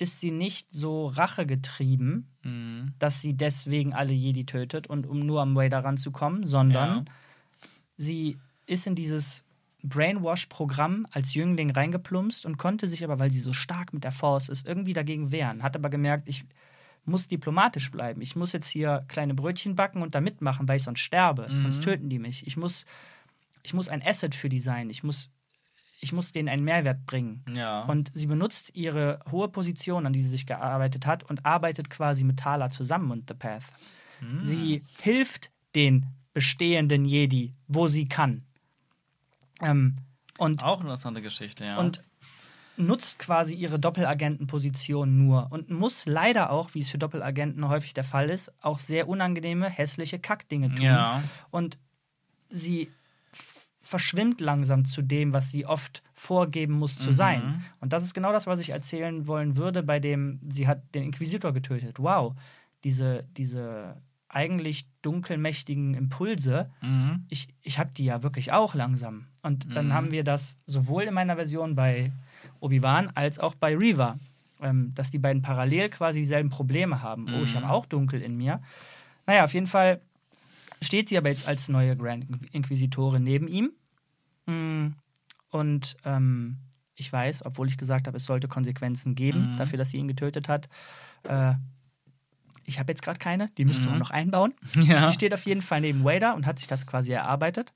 ist sie nicht so rachegetrieben,
Mhm.
dass sie deswegen alle Jedi tötet und um nur am Vader ranzukommen, sondern
Ja.
sie ist in dieses Brainwash-Programm als Jüngling reingeplumpst und konnte sich aber, weil sie so stark mit der Force ist, irgendwie dagegen wehren. Hat aber gemerkt, ich muss diplomatisch bleiben. Ich muss jetzt hier kleine Brötchen backen und da mitmachen, weil ich sonst sterbe.
Mhm.
Sonst töten die mich. Ich muss, ich muss ein Asset für die sein. Ich muss, ich muss denen einen Mehrwert bringen.
Ja.
Und sie benutzt ihre hohe Position, an die sie sich gearbeitet hat, und arbeitet quasi mit Thala zusammen und The Path.
Mhm.
Sie hilft den bestehenden Jedi, wo sie kann. Ähm, und,
Auch eine interessante Geschichte, ja.
und nutzt quasi ihre Doppelagentenposition nur und muss leider auch, wie es für Doppelagenten häufig der Fall ist, auch sehr unangenehme, hässliche Kackdinge tun.
ja.
Und sie verschwimmt langsam zu dem, was sie oft vorgeben muss zu
Mhm.
sein. Und das ist genau das, was ich erzählen wollen würde, bei dem sie hat den Inquisitor getötet. Wow, diese, diese eigentlich dunkelmächtigen Impulse,
Mhm.
ich, ich habe die ja wirklich auch langsam. Und dann
Mhm.
haben wir das sowohl in meiner Version bei Obi-Wan als auch bei Reva, ähm, dass die beiden parallel quasi dieselben Probleme haben. Oh, ich
Mhm.
habe auch dunkel in mir. Naja, auf jeden Fall steht sie aber jetzt als neue Grand Inquisitorin neben ihm. Mm, Und ähm, ich weiß, obwohl ich gesagt habe, es sollte Konsequenzen geben
Mhm.
dafür, dass sie ihn getötet hat. Äh, ich habe jetzt gerade keine, die müsste man
Mhm.
noch einbauen.
Ja.
Sie steht auf jeden Fall neben Wader und hat sich das quasi erarbeitet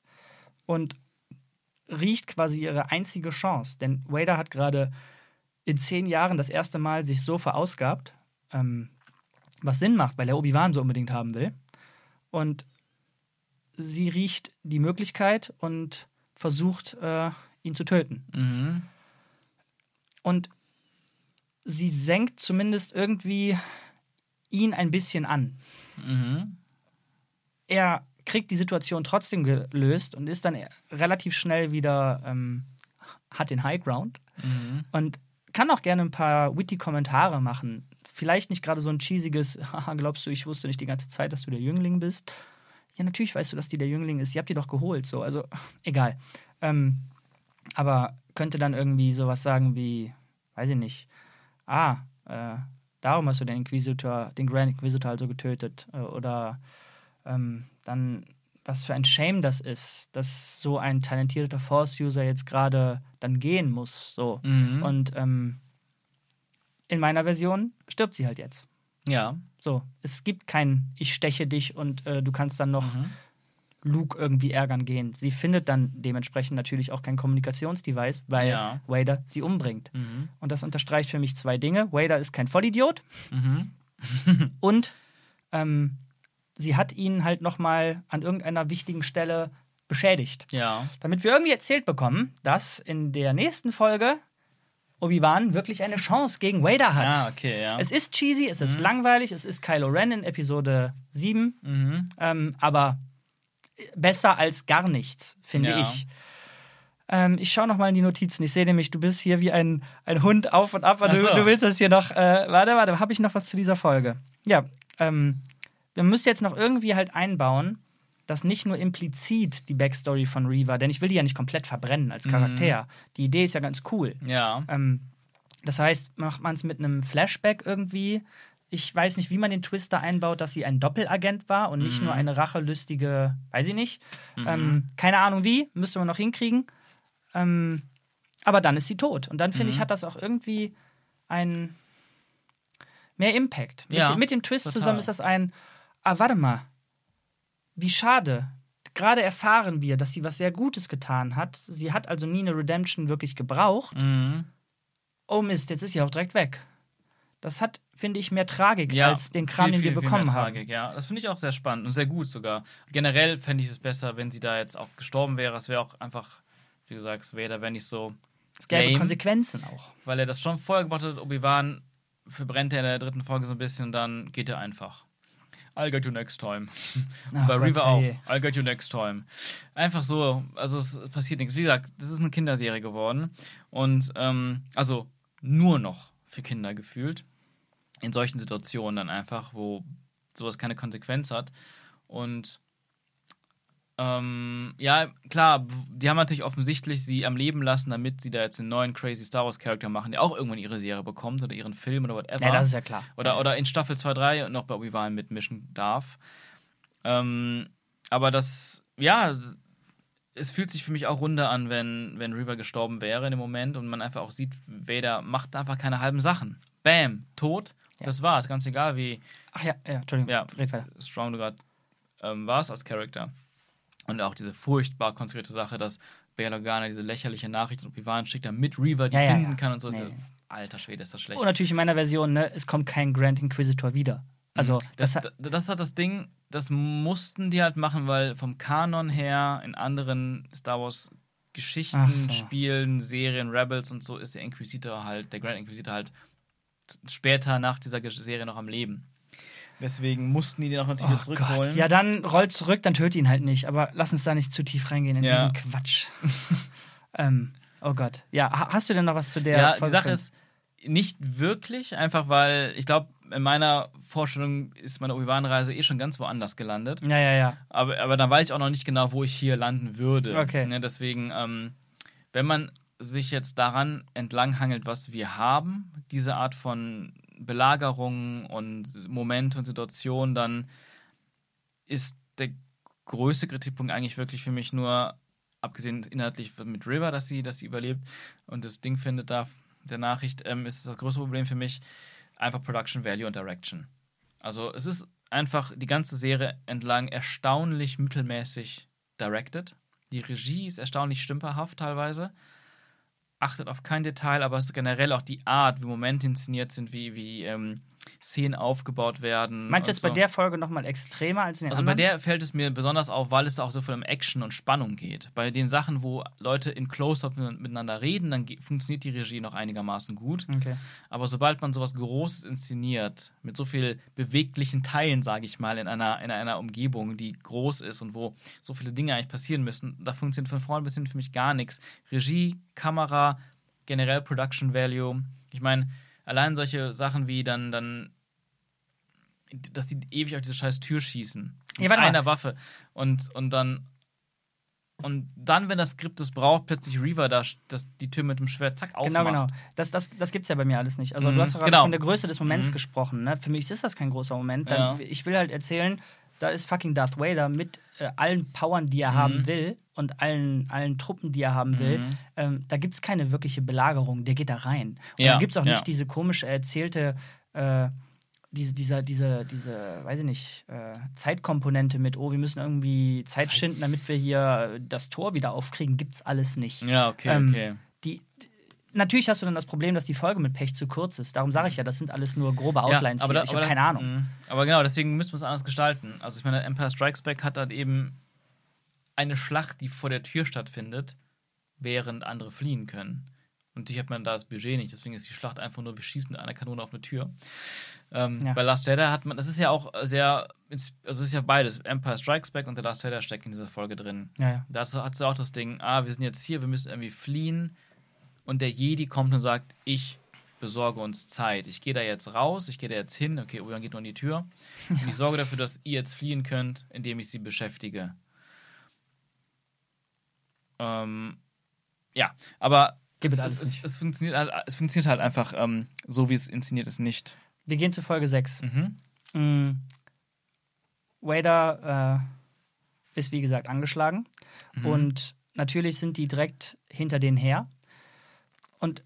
und riecht quasi ihre einzige Chance. Denn Wader hat gerade in zehn Jahren das erste Mal sich so verausgabt, ähm, was Sinn macht, weil er Obi-Wan so unbedingt haben will. Und sie riecht die Möglichkeit und versucht, äh, ihn zu töten.
Mhm.
Und sie senkt zumindest irgendwie ihn ein bisschen an.
Mhm.
er kriegt die Situation trotzdem gelöst und ist dann relativ schnell wieder, ähm, hat den High Ground
Mhm.
und kann auch gerne ein paar witty Kommentare machen. Vielleicht nicht gerade so ein cheesiges, haha, glaubst du, ich wusste nicht die ganze Zeit, dass du der Jüngling bist. Ja, natürlich weißt du, dass die der Jüngling ist. Ihr habt die doch geholt, so. Also, egal. Ähm, aber könnte dann irgendwie sowas sagen wie, weiß ich nicht, ah, äh, darum hast du den Inquisitor, den Grand Inquisitor also getötet. Äh, Oder ähm, dann, was für ein Shame das ist, dass so ein talentierter Force-User jetzt gerade dann gehen muss. So.
Mhm.
Und ähm, in meiner Version stirbt sie halt jetzt.
ja.
So, es gibt kein Ich steche dich und äh, du kannst dann noch
Mhm.
Luke irgendwie ärgern gehen. Sie findet dann dementsprechend natürlich auch kein Kommunikationsdevice, weil
Ja.
Vader sie umbringt.
Mhm.
Und das unterstreicht für mich zwei Dinge. Vader ist kein Vollidiot
Mhm.
und ähm, sie hat ihn halt nochmal an irgendeiner wichtigen Stelle beschädigt.
Ja.
Damit wir irgendwie erzählt bekommen, dass in der nächsten Folge Obi-Wan wirklich eine Chance gegen Vader hat.
Ah, okay, ja.
Es ist cheesy, es ist langweilig, es ist Kylo Ren in Episode 7,
mhm.
ähm, aber besser als gar nichts, finde
Ja.
ich. Ähm, ich schaue noch mal in die Notizen. Ich sehe nämlich, du bist hier wie ein, ein Hund auf und ab. Und
Ach
du,
so.
du willst das hier noch. Äh, warte, warte, habe ich noch was zu dieser Folge? Ja, ähm, wir müssen jetzt noch irgendwie halt einbauen, dass nicht nur implizit die Backstory von Reva, denn ich will die ja nicht komplett verbrennen als Charakter. Die Idee ist ja ganz cool.
Ja.
Ähm, das heißt, macht man es mit einem Flashback irgendwie. Ich weiß nicht, wie man den Twister einbaut, dass sie ein Doppelagent war und nicht nur eine rachelüstige, weiß ich nicht. Ähm, keine Ahnung wie, müsste man noch hinkriegen. Ähm, aber dann ist sie tot. Und dann finde ich, hat das auch irgendwie ein mehr Impact. Mit,
Ja,
dem- mit dem Twist
total.
zusammen ist das ein, ah, warte mal, wie schade. Gerade erfahren wir, dass sie was sehr Gutes getan hat. Sie hat also nie eine Redemption wirklich gebraucht
Mhm.
oh Mist, jetzt ist sie auch direkt weg. Das hat, finde ich, mehr Tragik
Ja,
als den Kram,
viel,
den wir
viel, viel
bekommen
mehr
haben.
Tragik, Ja, das finde ich auch sehr spannend und sehr gut sogar. Generell fände ich es besser, wenn sie da jetzt auch gestorben wäre. Es wäre auch einfach, wie gesagt, Vader wäre nicht so
Es gäbe
lame,
Konsequenzen auch.
weil er das schon vorher gemacht hat. Obi-Wan verbrennt er in der dritten Folge so ein bisschen und dann geht er einfach. I'll get you next time.
Ach
Bei
Gott,
Reaver auch.
hey.
I'll get you next time. Einfach so, also es passiert nichts. Wie gesagt, das ist eine Kinderserie geworden. Und ähm, also nur noch für Kinder gefühlt. In solchen Situationen dann einfach, wo sowas keine Konsequenz hat. Und ähm, ja, klar, die haben natürlich offensichtlich sie am Leben lassen, damit sie da jetzt einen neuen crazy Star Wars Charakter machen, der auch irgendwann ihre Serie bekommt oder ihren Film oder whatever.
Ja, das ist ja klar.
Oder, oder in Staffel 2, 3 noch bei Obi-Wan mitmischen darf. Ähm, aber das, ja, es fühlt sich für mich auch runder an, wenn, wenn Reaver gestorben wäre in dem Moment und man einfach auch sieht, Vader macht einfach keine halben Sachen. Bam, tot.
Ja.
Das war's, ganz egal, wie
Ach ja, ja, Entschuldigung.
Ja.
Red weiter.
strong du gerade ähm, warst als Charakter. Und auch diese furchtbar konstruierte Sache, dass Bail Organa diese lächerliche Nachricht an Obi-Wan schickt, damit Reaver die
Ja,
finden
ja.
kann und so.
Nee,
alter Schwede, ist das schlecht.
Und natürlich in meiner Version, ne, es kommt kein Grand Inquisitor wieder. Also, das,
das,
hat,
das, das hat das Ding, das mussten die halt machen, weil vom Kanon her in anderen Star Wars Geschichten,
so.
Spielen, Serien, Rebels und so ist der Inquisitor halt, der Grand Inquisitor halt später nach dieser Serie noch am Leben. Deswegen mussten die den auch natürlich
oh
zurückholen.
Gott. Ja, dann rollt zurück, dann tötet ihn halt nicht. Aber lass uns da nicht zu tief reingehen in
Ja.
diesen Quatsch. ähm, oh Gott. Ja, ha- hast du denn noch was zu der
Ja, die
Folge
Sache
finden?
ist nicht wirklich, einfach weil ich glaube, in meiner Vorstellung ist meine Obi-Wan-Reise eh schon ganz woanders gelandet.
Ja, ja, ja.
Aber, aber dann weiß ich auch noch nicht genau, wo ich hier landen würde.
Okay.
Ne, deswegen, ähm, wenn man sich jetzt daran entlanghangelt, was wir haben, diese Art von Belagerung und Momente und Situationen, dann ist der größte Kritikpunkt eigentlich wirklich für mich nur, abgesehen inhaltlich mit River, dass sie, dass sie überlebt und das Ding findet da, der Nachricht, ähm, ist das größte Problem für mich einfach Production Value und Direction. Also es ist einfach die ganze Serie entlang erstaunlich mittelmäßig directed. Die Regie ist erstaunlich stümperhaft teilweise. Achtet auf kein Detail, aber generell auch die Art, wie Momente inszeniert sind, wie, wie ähm, Szenen aufgebaut werden.
Meinst du jetzt
so.
bei der Folge nochmal extremer als in den
Also
anderen?
bei der fällt es mir besonders auf, weil es da auch so viel um Action und Spannung geht. Bei den Sachen, wo Leute in Close-Up miteinander reden, dann funktioniert die Regie noch einigermaßen gut.
Okay.
Aber sobald man sowas Großes inszeniert, mit so viel beweglichen Teilen, sage ich mal, in einer, in einer Umgebung, die groß ist und wo so viele Dinge eigentlich passieren müssen, da funktioniert von vorn bis hin für mich gar nichts. Regie, Kamera, generell Production Value. Ich meine, allein solche Sachen wie dann, dann dass die ewig auf diese scheiß Tür schießen.
Ja,
Mit
mal.
einer Waffe. Und, und dann. Und dann, wenn das Skript es braucht, plötzlich Reaver da das, die Tür mit dem Schwert zack aufmacht.
Genau, genau. Das, das, das gibt es ja bei mir alles nicht. Also,
Mhm,
du hast gerade
genau.
von der Größe des Moments
Mhm.
gesprochen. Ne? Für mich ist das kein großer Moment. Dann,
Ja.
Ich will halt erzählen, da ist fucking Darth Vader mit äh, allen Powern, die er
Mhm.
haben will und allen, allen Truppen, die er haben will.
Mhm.
Ähm, da gibt es keine wirkliche Belagerung. Der geht da rein. Und
Ja,
dann gibt es auch
ja.
nicht diese komische erzählte. Äh, diese, dieser, diese, diese, weiß ich nicht, äh, Zeitkomponente mit, oh, wir müssen irgendwie Zeit
Zeit-
schinden, damit wir hier das Tor wieder aufkriegen, gibt's alles nicht.
Ja, okay,
Ähm,
okay.
Die, natürlich hast du dann das Problem, dass die Folge mit Pech zu kurz ist. Darum sage ich ja, das sind alles nur grobe Outlines
aber
hier.
da-
ich
aber
habe
da-
keine Ahnung.
Mhm. Aber genau, deswegen müssen wir es anders gestalten. Also ich meine, Empire Strikes Back hat dann eben eine Schlacht, die vor der Tür stattfindet, während andere fliehen können. Und hier hat man da das Budget nicht, deswegen ist die Schlacht einfach nur, wir schießen mit einer Kanone auf eine Tür. Ähm,
Ja.
Bei Last Jedi hat man, das ist ja auch sehr, also es ist ja beides, Empire Strikes Back und The Last Jedi steckt in dieser Folge drin.
Ja, ja.
Dazu hat sie auch das Ding, ah, wir sind jetzt hier, wir müssen irgendwie fliehen. Und der Jedi kommt und sagt, ich besorge uns Zeit. Ich gehe da jetzt raus, ich gehe da jetzt hin, okay, Obi-Wan geht nur an die Tür. Und ich sorge dafür, dass ihr jetzt fliehen könnt, indem ich sie beschäftige. Ähm, ja, aber es,
es
es, es, funktioniert halt, es funktioniert halt einfach ähm, so, wie es inszeniert ist, nicht.
Wir gehen zu Folge 6.
Mhm.
Mm. Vader äh, ist wie gesagt angeschlagen
Mhm.
und natürlich sind die direkt hinter denen her. Und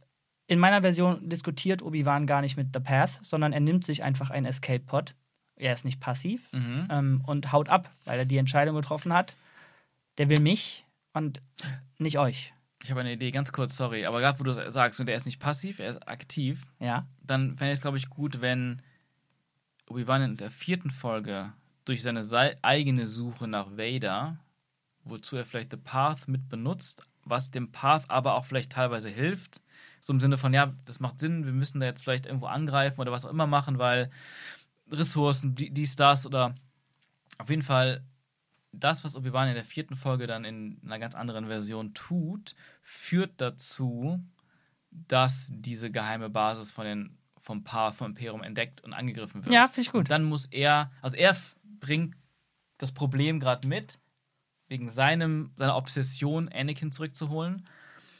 in meiner Version diskutiert Obi-Wan gar nicht mit The Path, sondern er nimmt sich einfach einen Escape-Pod. Er ist nicht passiv
Mhm.
ähm, und haut ab, weil er die Entscheidung getroffen hat. Der will mich und nicht euch.
Ich habe eine Idee, ganz kurz, sorry, aber gerade wo du sagst, und er ist nicht passiv, er ist aktiv,
Ja,
dann fände ich es, glaube ich, gut, wenn Obi-Wan in der vierten Folge durch seine sei eigene Suche nach Vader, wozu er vielleicht The Path mit benutzt, was dem Path aber auch vielleicht teilweise hilft, so im Sinne von, ja, das macht Sinn, wir müssen da jetzt vielleicht irgendwo angreifen oder was auch immer machen, weil Ressourcen, die- dies, das oder auf jeden Fall das, was Obi-Wan in der vierten Folge dann in einer ganz anderen Version tut, führt dazu, dass diese geheime Basis von den, vom Paar, vom Imperium entdeckt und angegriffen wird.
Ja, finde ich gut.
Und dann muss er, also er bringt das Problem gerade mit, wegen seinem, seiner Obsession, Anakin zurückzuholen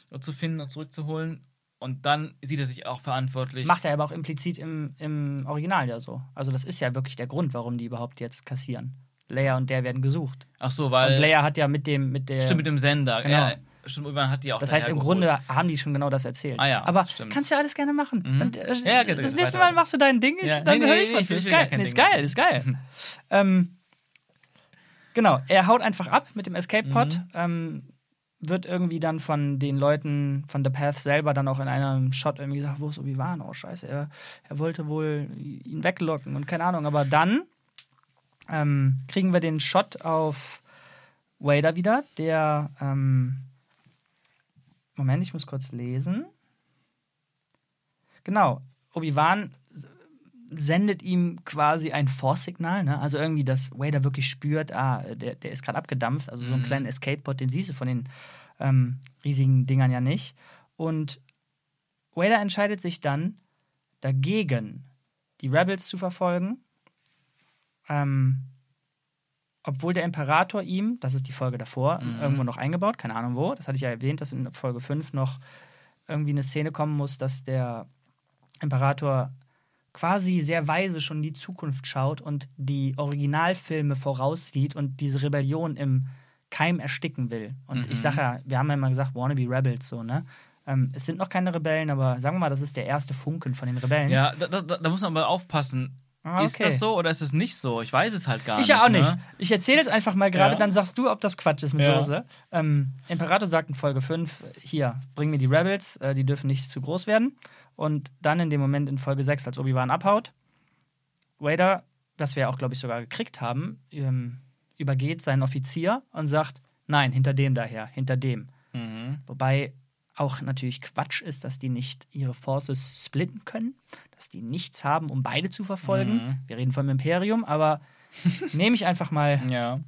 und zu finden und zurückzuholen. Und dann sieht er sich auch verantwortlich.
macht er aber auch implizit im, im Original ja so. Also das ist ja wirklich der Grund, warum die überhaupt jetzt kassieren. Leia und der werden gesucht.
Ach so, weil.
Und Leia hat ja mit dem, mit der.
Stimmt, mit dem Sender.
Genau.
Ja, stimmt, Obi-Wan hat die auch
das heißt, im
dahergeholt.
Grunde haben die schon genau das erzählt.
Ah ja,
Aber
stimmt.
kannst du ja alles gerne machen.
Mhm.
Und, äh,
Ja, okay,
das nächste. Mal machst du dein Ding, ich,
Ja,
dann
nee,
höre
nee,
ich
nee,
dir.
will
Ist geil, nee, ist geil, ist geil. ähm, genau, er haut einfach ab mit dem Escape-Pod.
Mhm.
Ähm, wird irgendwie dann von den Leuten von The Path selber dann auch in einem Shot irgendwie gesagt, wo ist Obi-Wan? Oh, scheiße, er, er wollte wohl ihn weglocken und keine Ahnung. Aber dann ähm, kriegen wir den Shot auf Vader wieder, der ähm, Moment, ich muss kurz lesen. Genau, Obi-Wan sendet ihm quasi ein Force-Signal, ne? also irgendwie, dass Vader wirklich spürt, ah, der, der ist gerade abgedampft, also so einen
Mhm.
kleinen Escape-Pod, den siehst du von den ähm, riesigen Dingern ja nicht. Und Vader entscheidet sich dann dagegen, die Rebels zu verfolgen, ähm, obwohl der Imperator ihm, das ist die Folge davor,
Mhm.
irgendwo noch eingebaut, keine Ahnung wo, das hatte ich ja erwähnt, dass in Folge 5 noch irgendwie eine Szene kommen muss, dass der Imperator quasi sehr weise schon in die Zukunft schaut und die Originalfilme voraussieht und diese Rebellion im Keim ersticken will. Und
Mhm.
ich sage ja, wir haben ja immer gesagt, wannabe Rebels, so, ne? Ähm, es sind noch keine Rebellen, aber sagen wir mal, das ist der erste Funken von den Rebellen.
Ja, da, da, da muss man aber aufpassen.
Ah,
Ist
okay.
das so oder ist es nicht so? Ich weiß es halt gar
Ich
nicht.
ja auch nicht.
Ne?
Ich erzähle jetzt einfach mal gerade,
Ja.
dann sagst du, ob das Quatsch ist mit
Ja.
Soße. Ähm, Imperator sagt in Folge 5, hier, bring mir die Rebels, äh, die dürfen nicht zu groß werden. Und dann in dem Moment in Folge 6, als Obi-Wan abhaut, Vader, was wir auch, glaube ich, sogar gekriegt haben, ähm, übergeht seinen Offizier und sagt, nein, hinter dem daher, hinter dem.
Mhm.
Wobei auch natürlich Quatsch ist, dass die nicht ihre Forces splitten können, dass die nichts haben, um beide zu verfolgen.
Mhm.
Wir reden vom Imperium, aber nehme ich einfach mal
Ja.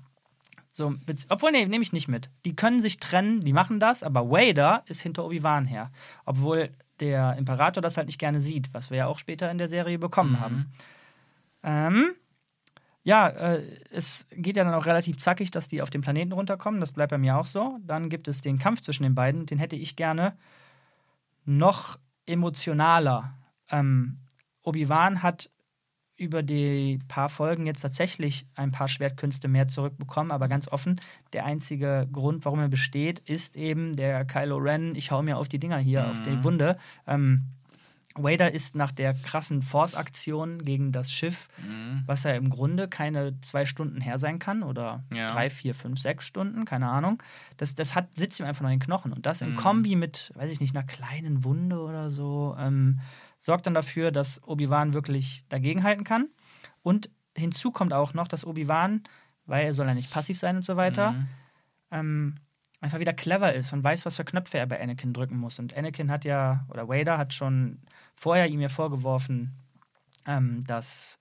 so. Obwohl, nee, nehme ich nicht mit. Die können sich trennen, die machen das, aber Vader ist hinter Obi-Wan her. Obwohl der Imperator das halt nicht gerne sieht, was wir ja auch später in der Serie bekommen
Mhm.
haben. Ähm, ja, äh, es geht ja dann auch relativ zackig, dass die auf den Planeten runterkommen. Das bleibt bei mir auch so. Dann gibt es den Kampf zwischen den beiden. Den hätte ich gerne noch emotionaler. Ähm, Obi-Wan hat über die paar Folgen jetzt tatsächlich ein paar Schwertkünste mehr zurückbekommen, aber ganz offen, der einzige Grund, warum er besteht, ist eben der Kylo Ren, ich hau mir auf die Dinger hier, auf die Wunde. Ähm, Vader ist nach der krassen Force-Aktion gegen das Schiff,
Mhm.
was ja im Grunde keine zwei Stunden her sein kann oder
Ja.
drei, vier, fünf, sechs Stunden, keine Ahnung. Das, das hat, sitzt ihm einfach noch in den Knochen. Und das im
Mhm.
Kombi mit, weiß ich nicht, einer kleinen Wunde oder so, ähm, sorgt dann dafür, dass Obi-Wan wirklich dagegenhalten kann. Und hinzu kommt auch noch, dass Obi-Wan, weil er soll ja nicht passiv sein und so weiter,
Mhm.
ähm, einfach wieder clever ist und weiß, was für Knöpfe er bei Anakin drücken muss. Und Anakin hat ja, oder Vader hat schon vorher ihm ja vorgeworfen, ähm, dass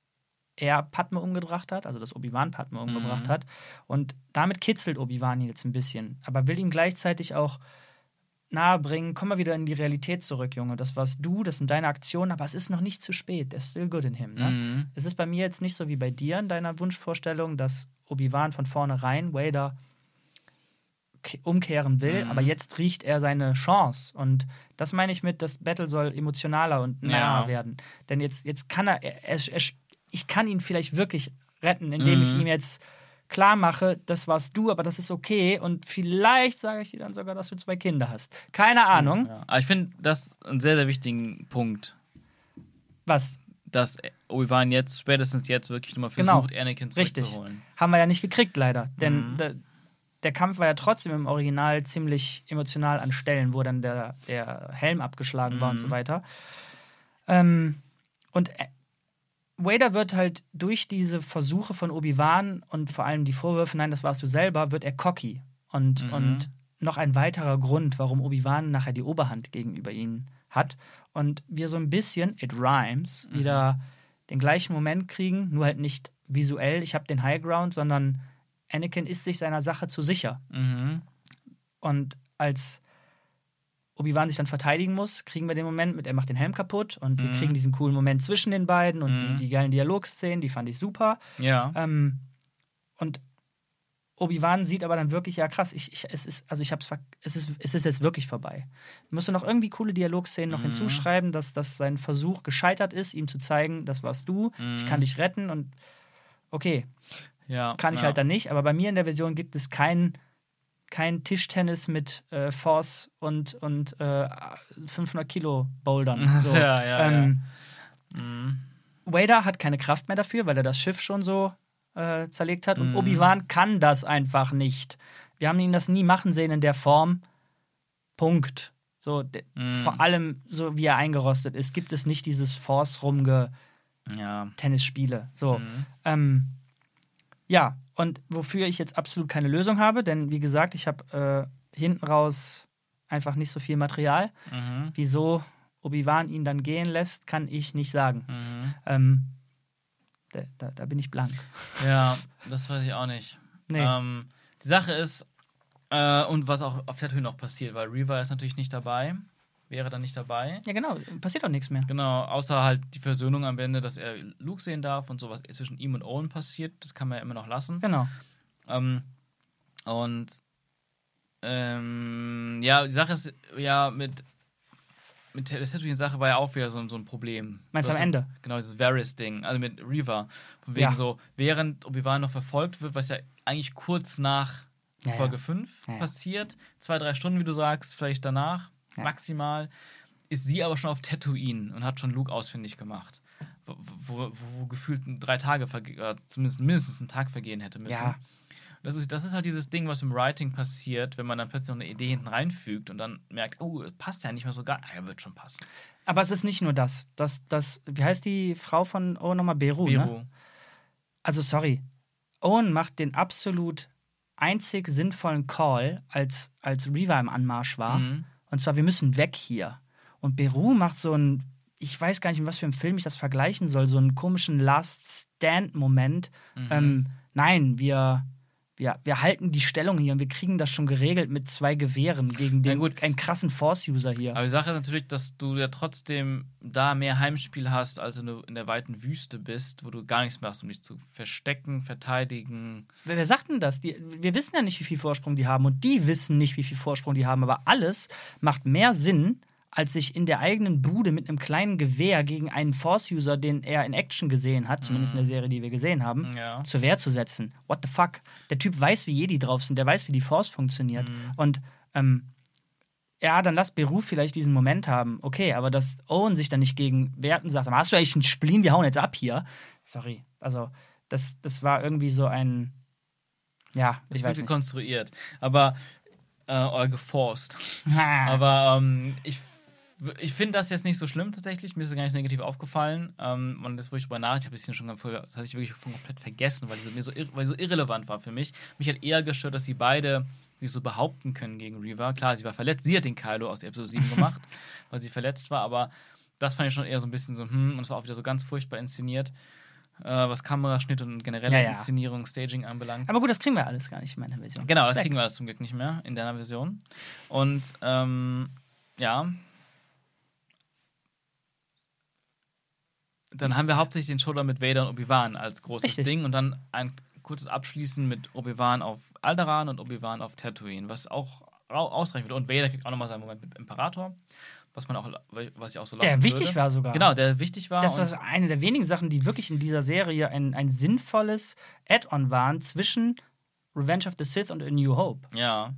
er Padme umgebracht hat, also dass Obi-Wan Padme umgebracht
Mhm.
hat. Und damit kitzelt Obi-Wan ihn jetzt ein bisschen, aber will ihm gleichzeitig auch nahebringen, komm mal wieder in die Realität zurück, Junge. Das warst du, das sind deine Aktionen, aber es ist noch nicht zu spät. There's still good in him. Ne?
Mhm.
Es ist bei mir jetzt nicht so wie bei dir in deiner Wunschvorstellung, dass Obi-Wan von vornherein Vader ke- umkehren will,
Mhm.
aber jetzt riecht er seine Chance. Und das meine ich mit, das Battle soll emotionaler und naher
Ja.
werden. Denn jetzt, jetzt kann er, er, er, er, ich kann ihn vielleicht wirklich retten, indem ich
Mhm.
ihm jetzt klar mache, das warst du, aber das ist okay. Und vielleicht sage ich dir dann sogar, dass du zwei Kinder hast. Keine Ahnung.
Ja. Aber ich finde das einen sehr, sehr wichtigen Punkt,
Was?
dass Obi-Wan jetzt, spätestens jetzt, wirklich nochmal
Genau.
versucht, Anakin
Richtig.
zurückzuholen.
Haben wir ja nicht gekriegt, leider. Denn
Mhm.
Der, Kampf war ja trotzdem im Original ziemlich emotional an Stellen, wo dann der, der Helm abgeschlagen war und
Mhm.
so weiter. Ähm, und äh, Vader wird halt durch diese Versuche von Obi-Wan und vor allem die Vorwürfe, nein, das warst du selber, wird er cocky. Und,
Mhm.
und noch ein weiterer Grund, warum Obi-Wan nachher die Oberhand gegenüber ihnen hat. Und wir so ein bisschen, it rhymes,
Mhm.
wieder den gleichen Moment kriegen, nur halt nicht visuell, ich habe den High Ground, sondern Anakin ist sich seiner Sache zu sicher.
Mhm.
Und als Obi-Wan sich dann verteidigen muss, kriegen wir den Moment mit, er macht den Helm kaputt und wir
Mhm.
kriegen diesen coolen Moment zwischen den beiden und
Mhm.
die, die geilen Dialogszenen, die fand ich super.
Ja.
Ähm, und Obi-Wan sieht aber dann wirklich, ja krass, ich, ich, es ist, also ich hab's, es ist, es ist jetzt wirklich vorbei. Musst du noch irgendwie coole Dialogszenen noch
Mhm.
hinzuschreiben, dass, dass sein Versuch gescheitert ist, ihm zu zeigen, das warst du, ich kann
Mhm.
dich retten und okay,
ja.
kann ich
ja.
halt dann nicht, aber bei mir in der Version gibt es kein, kein Tischtennis mit äh, Force und, und äh, 500 Kilo Bouldern. So.
Ja, ja,
ähm,
Mhm.
Vader hat keine Kraft mehr dafür, weil er das Schiff schon so äh, zerlegt hat. Und
Mhm.
Obi-Wan kann das einfach nicht. Wir haben ihn das nie machen sehen in der Form. Punkt. So,
Mhm.
vor allem, so wie er eingerostet ist, gibt es nicht dieses Force-rumge
Ja.
Tennisspiele. So.
Mhm.
Ähm, ja, und wofür ich jetzt absolut keine Lösung habe, denn wie gesagt, ich habe äh, hinten raus einfach nicht so viel Material.
Mhm.
Wieso Obi-Wan ihn dann gehen lässt, kann ich nicht sagen.
Mhm.
Ähm, da, da, da bin ich blank.
Ja, das weiß ich auch nicht.
Nee.
Ähm, die Sache ist, äh, und was auch auf Tatooine noch passiert, weil Reva ist natürlich nicht dabei, wäre dann nicht dabei.
Ja, genau, passiert doch nichts mehr.
Genau, außer halt die Versöhnung am Ende, dass er Luke sehen darf und so, was zwischen ihm und Owen passiert, das kann man ja immer noch lassen.
Genau.
Ähm, und ähm, ja, die Sache ist ja mit mit der Tatooine-Sache war ja auch wieder so, so ein Problem.
Meinst du am Ende?
Genau, dieses Varys-Ding, also mit Reva. Von wegen
Ja.
so, während Obi-Wan noch verfolgt wird, was ja eigentlich kurz nach
Ja,
Folge
ja.
5
Ja, ja.
passiert. Zwei, drei Stunden, wie du sagst, vielleicht danach,
Ja.
maximal. Ist sie aber schon auf Tatooine und hat schon Luke ausfindig gemacht. Wo, wo, wo gefühlt drei Tage, zumindest mindestens ein Tag vergehen hätte müssen.
Ja.
Das ist, das ist halt dieses Ding, was im Writing passiert, wenn man dann plötzlich noch eine Idee hinten reinfügt und dann merkt, oh, passt ja nicht mehr so gar. Ja, wird schon passen.
Aber es ist nicht nur das. das, das wie heißt die Frau von Owen nochmal? Beru, ne?
Beru.
Also, sorry. Owen macht den absolut einzig sinnvollen Call, als, als Reva im Anmarsch war.
Mhm.
Und zwar, wir müssen weg hier. Und Beru macht so einen, ich weiß gar nicht, in was für einem Film ich das vergleichen soll, so einen komischen Last-Stand-Moment.
Mhm.
Ähm, nein, wir, wir, wir halten die Stellung hier und wir kriegen das schon geregelt mit zwei Gewehren gegen den
gut.
einen krassen Force-User hier.
Aber die Sache ist natürlich, dass du ja trotzdem da mehr Heimspiel hast, als wenn du in der weiten Wüste bist, wo du gar nichts machst, um dich zu verstecken, verteidigen.
Wer, wer sagt denn das? Die, wir wissen ja nicht, wie viel Vorsprung die haben und die wissen nicht, wie viel Vorsprung die haben, aber alles macht mehr Sinn, als sich in der eigenen Bude mit einem kleinen Gewehr gegen einen Force-User, den er in Action gesehen hat, zumindest in der Serie, die wir gesehen haben,
Ja.
zur Wehr zu setzen. What the fuck? Der Typ weiß, wie Jedi drauf sind, der weiß, wie die Force funktioniert. Und ähm, ja, dann lass Beru vielleicht diesen Moment haben. Okay, aber dass Owen sich dann nicht gegen wehrt und sagt, "Aber hast du eigentlich einen Spleen, wir hauen jetzt ab hier. Sorry. Also, das, das war irgendwie so ein. Ja, ich
Ich
weiß nicht.
konstruiert. Aber, äh, oder geforst. Aber ähm, ich, ich finde das jetzt nicht so schlimm tatsächlich. Mir ist es gar nicht so negativ aufgefallen. Ähm, und das, wo ich drüber nach, ich habe es schon ganz voll- das hatte ich wirklich schon komplett vergessen, weil es so, mir so, ir- weil so irrelevant war für mich. Mich hat eher gestört, dass sie beide sich so behaupten können gegen Reva. Klar, sie war verletzt. Sie hat den Kylo aus Episode 7 gemacht, weil sie verletzt war. Aber das fand ich schon eher so ein bisschen so, hm, und es war auch wieder so ganz furchtbar inszeniert, äh, was Kameraschnitt und generelle
Ja, ja.
Inszenierung, Staging anbelangt.
Aber gut, das kriegen wir alles gar nicht in meiner Version.
Genau, das
weg.
kriegen wir alles zum Glück nicht mehr in deiner Version. Und ähm, ja. Dann haben wir hauptsächlich den Showdown mit Vader und Obi-Wan als großes
Richtig.
Ding und dann ein kurzes Abschließen mit Obi-Wan auf Alderaan und Obi-Wan auf Tatooine, was auch au- ausreichen würde. Und Vader kriegt auch nochmal seinen Moment mit Imperator, was man auch, was ich auch so lassen
Der wichtig
würde.
war sogar.
Genau, der wichtig war.
Das war eine der wenigen Sachen, die wirklich in dieser Serie ein, ein sinnvolles Add-on waren zwischen Revenge of the Sith und A New Hope.
ja.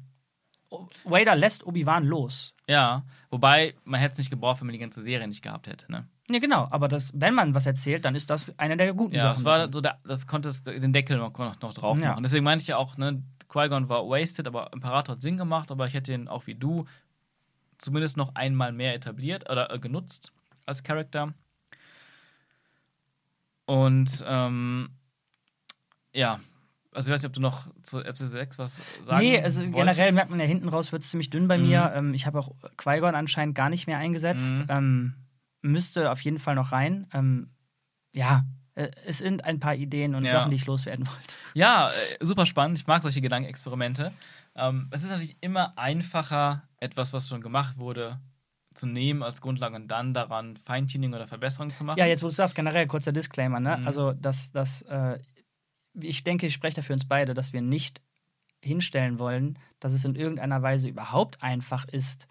Vader lässt Obi-Wan los.
Ja, wobei man hätte es nicht gebraucht, wenn man die ganze Serie nicht gehabt hätte. Ne?
Ja, genau, aber das, wenn man was erzählt, dann ist das eine der guten
Ja,
Sachen.
das war so, der, das konnte es den Deckel noch, noch, noch drauf
Ja.
machen. Deswegen meinte ich ja auch, ne, Qui-Gon war wasted, aber Imperator hat Sinn gemacht, aber ich hätte ihn auch wie du zumindest noch einmal mehr etabliert oder äh, genutzt als Charakter. Und ähm, ja, also ich weiß nicht, ob du noch zu Episode 6 was sagen
Nee, also generell
wolltest. Mhm.
merkt man ja hinten raus, wird es ziemlich dünn bei mir. Ähm, ich habe auch Qui-Gon anscheinend gar nicht mehr eingesetzt.
Mhm.
Ähm, müsste auf jeden Fall noch rein. Ähm, ja, äh, es sind ein paar Ideen und
Ja.
Sachen, die ich loswerden wollte.
Ja, äh, super spannend. Ich mag solche Gedankenexperimente. Ähm, es ist natürlich immer einfacher, etwas, was schon gemacht wurde, zu nehmen als Grundlage und dann daran Feintuning oder Verbesserung zu machen.
Ja, jetzt wo du sagst, generell kurzer Disclaimer, ne?
Mhm.
Also, dass das, äh, ich denke, ich spreche da für uns beide, dass wir nicht hinstellen wollen, dass es in irgendeiner Weise überhaupt einfach ist,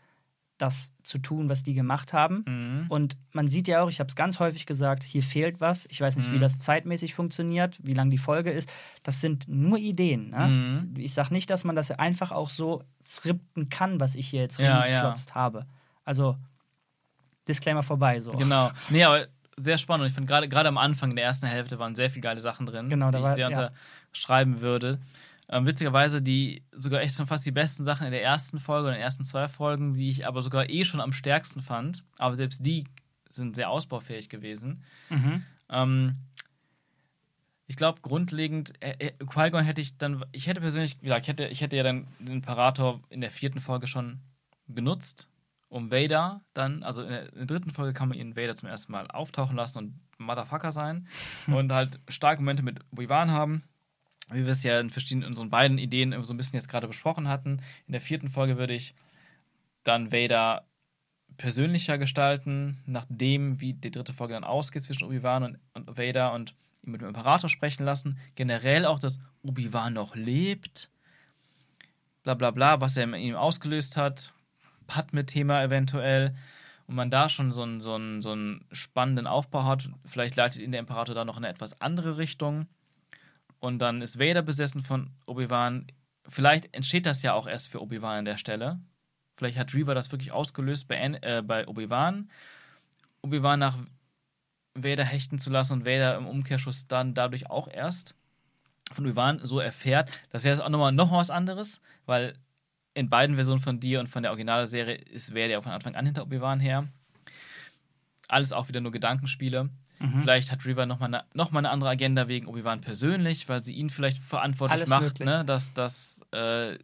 das zu tun, was die gemacht haben.
Mhm.
Und man sieht ja auch, ich habe es ganz häufig gesagt, hier fehlt was. Ich weiß nicht, wie
Mhm.
das zeitmäßig funktioniert, wie lang die Folge ist. Das sind nur Ideen. Ne?
Mhm.
Ich sage nicht, dass man das einfach auch so skripten kann, was ich hier jetzt
Ja,
reingeklotzt habe. Also, Disclaimer vorbei. So.
Genau. Nee, aber sehr spannend. Und ich finde, gerade gerade am Anfang in der ersten Hälfte waren sehr viele geile Sachen drin,
Genau,
die
war-
ich sehr
ja.
unterschreiben würde. Ähm, witzigerweise die sogar echt schon fast die besten Sachen in der ersten Folge und in den ersten zwei Folgen, die ich aber sogar eh schon am stärksten fand. Aber selbst die sind sehr ausbaufähig gewesen.
Mhm.
Ähm, ich glaube, grundlegend, äh, äh, Qui-Gon hätte ich dann, ich hätte persönlich, wie gesagt, ich hätte, ich hätte ja dann den Imperator in der vierten Folge schon genutzt, um Vader dann, also in der, in der dritten Folge kann man ihn Vader zum ersten Mal auftauchen lassen und Motherfucker sein und halt starke Momente mit Obi-Wan haben, wie wir es ja in verschiedenen, unseren beiden Ideen so ein bisschen jetzt gerade besprochen hatten. In der vierten Folge würde ich dann Vader persönlicher gestalten, nachdem, wie die dritte Folge dann ausgeht zwischen Obi-Wan und, und Vader und ihn mit dem Imperator sprechen lassen. Generell auch, dass Obi-Wan noch lebt. Bla bla bla, was er in ihm ausgelöst hat. Padme-Thema eventuell. Und man da schon so einen, so, einen, so einen spannenden Aufbau hat. Vielleicht leitet ihn der Imperator da noch in eine etwas andere Richtung. Und dann ist Vader besessen von Obi-Wan. vielleicht entsteht das ja auch erst für Obi-Wan an der Stelle. Vielleicht hat Reaver das wirklich ausgelöst bei, äh, bei Obi-Wan. Obi-Wan nach Vader hechten zu lassen und Vader im Umkehrschuss dann dadurch auch erst von Obi-Wan so erfährt. Das wäre jetzt auch nochmal noch was anderes, weil in beiden Versionen von dir und von der Originalserie ist Vader ja von Anfang an hinter Obi-Wan her. Alles auch wieder nur Gedankenspiele. Mhm. Vielleicht hat Riva nochmal eine, noch mal eine andere Agenda wegen Obi-Wan persönlich, weil sie ihn vielleicht verantwortlich Alles macht, ne? dass, dass äh,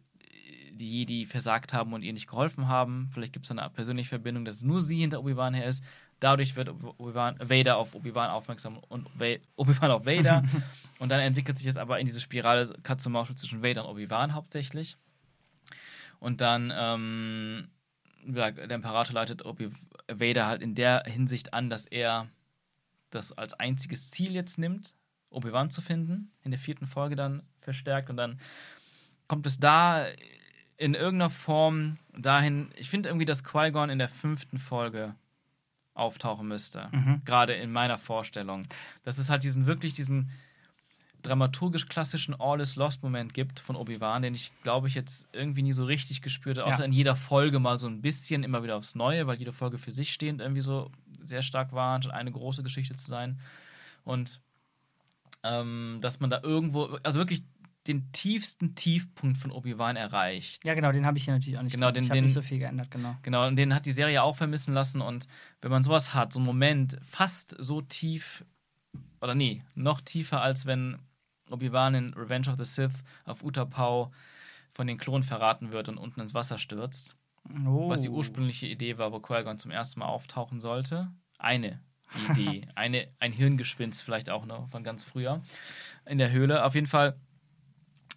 die Jedi versagt haben und ihr nicht geholfen haben. Vielleicht gibt es eine persönliche Verbindung, dass nur sie hinter Obi-Wan her ist. Dadurch wird Vader auf Obi-Wan aufmerksam und Obi-Wan auf Vader. und dann entwickelt sich es aber in diese Spirale Katze-Maus zwischen Vader und Obi-Wan hauptsächlich. Und dann, ähm, der Imperator leitet Obi Vader halt in der Hinsicht an, dass er das als einziges Ziel jetzt nimmt, Obi-Wan zu finden, in der vierten Folge dann verstärkt. Und dann kommt es da in irgendeiner Form dahin, ich finde irgendwie, dass Qui-Gon in der fünften Folge auftauchen müsste. Mhm. Gerade in meiner Vorstellung. Dass es halt diesen wirklich diesen dramaturgisch klassischen All is Lost Moment gibt von Obi-Wan, den ich, glaube ich, jetzt irgendwie nie so richtig gespürt habe, außer ja. in jeder Folge mal so ein bisschen, immer wieder aufs Neue, weil jede Folge für sich stehend irgendwie so sehr stark war, anstatt eine große Geschichte zu sein. Und ähm, dass man da irgendwo, also wirklich den tiefsten Tiefpunkt von Obi-Wan erreicht.
Ja, genau, den habe ich hier natürlich auch nicht.
Genau, den,
ich
habe
nicht so viel geändert, genau.
Genau, und den hat die Serie auch vermissen lassen. Und wenn man sowas hat, so einen Moment fast so tief, oder nee, noch tiefer, als wenn Obi-Wan in Revenge of the Sith auf Utapau von den Klonen verraten wird und unten ins Wasser stürzt. Oh. Was die ursprüngliche Idee war, wo Qui-Gon zum ersten Mal auftauchen sollte. Eine Idee. Eine, ein Hirngespinst vielleicht auch noch von ganz früher in der Höhle. Auf jeden Fall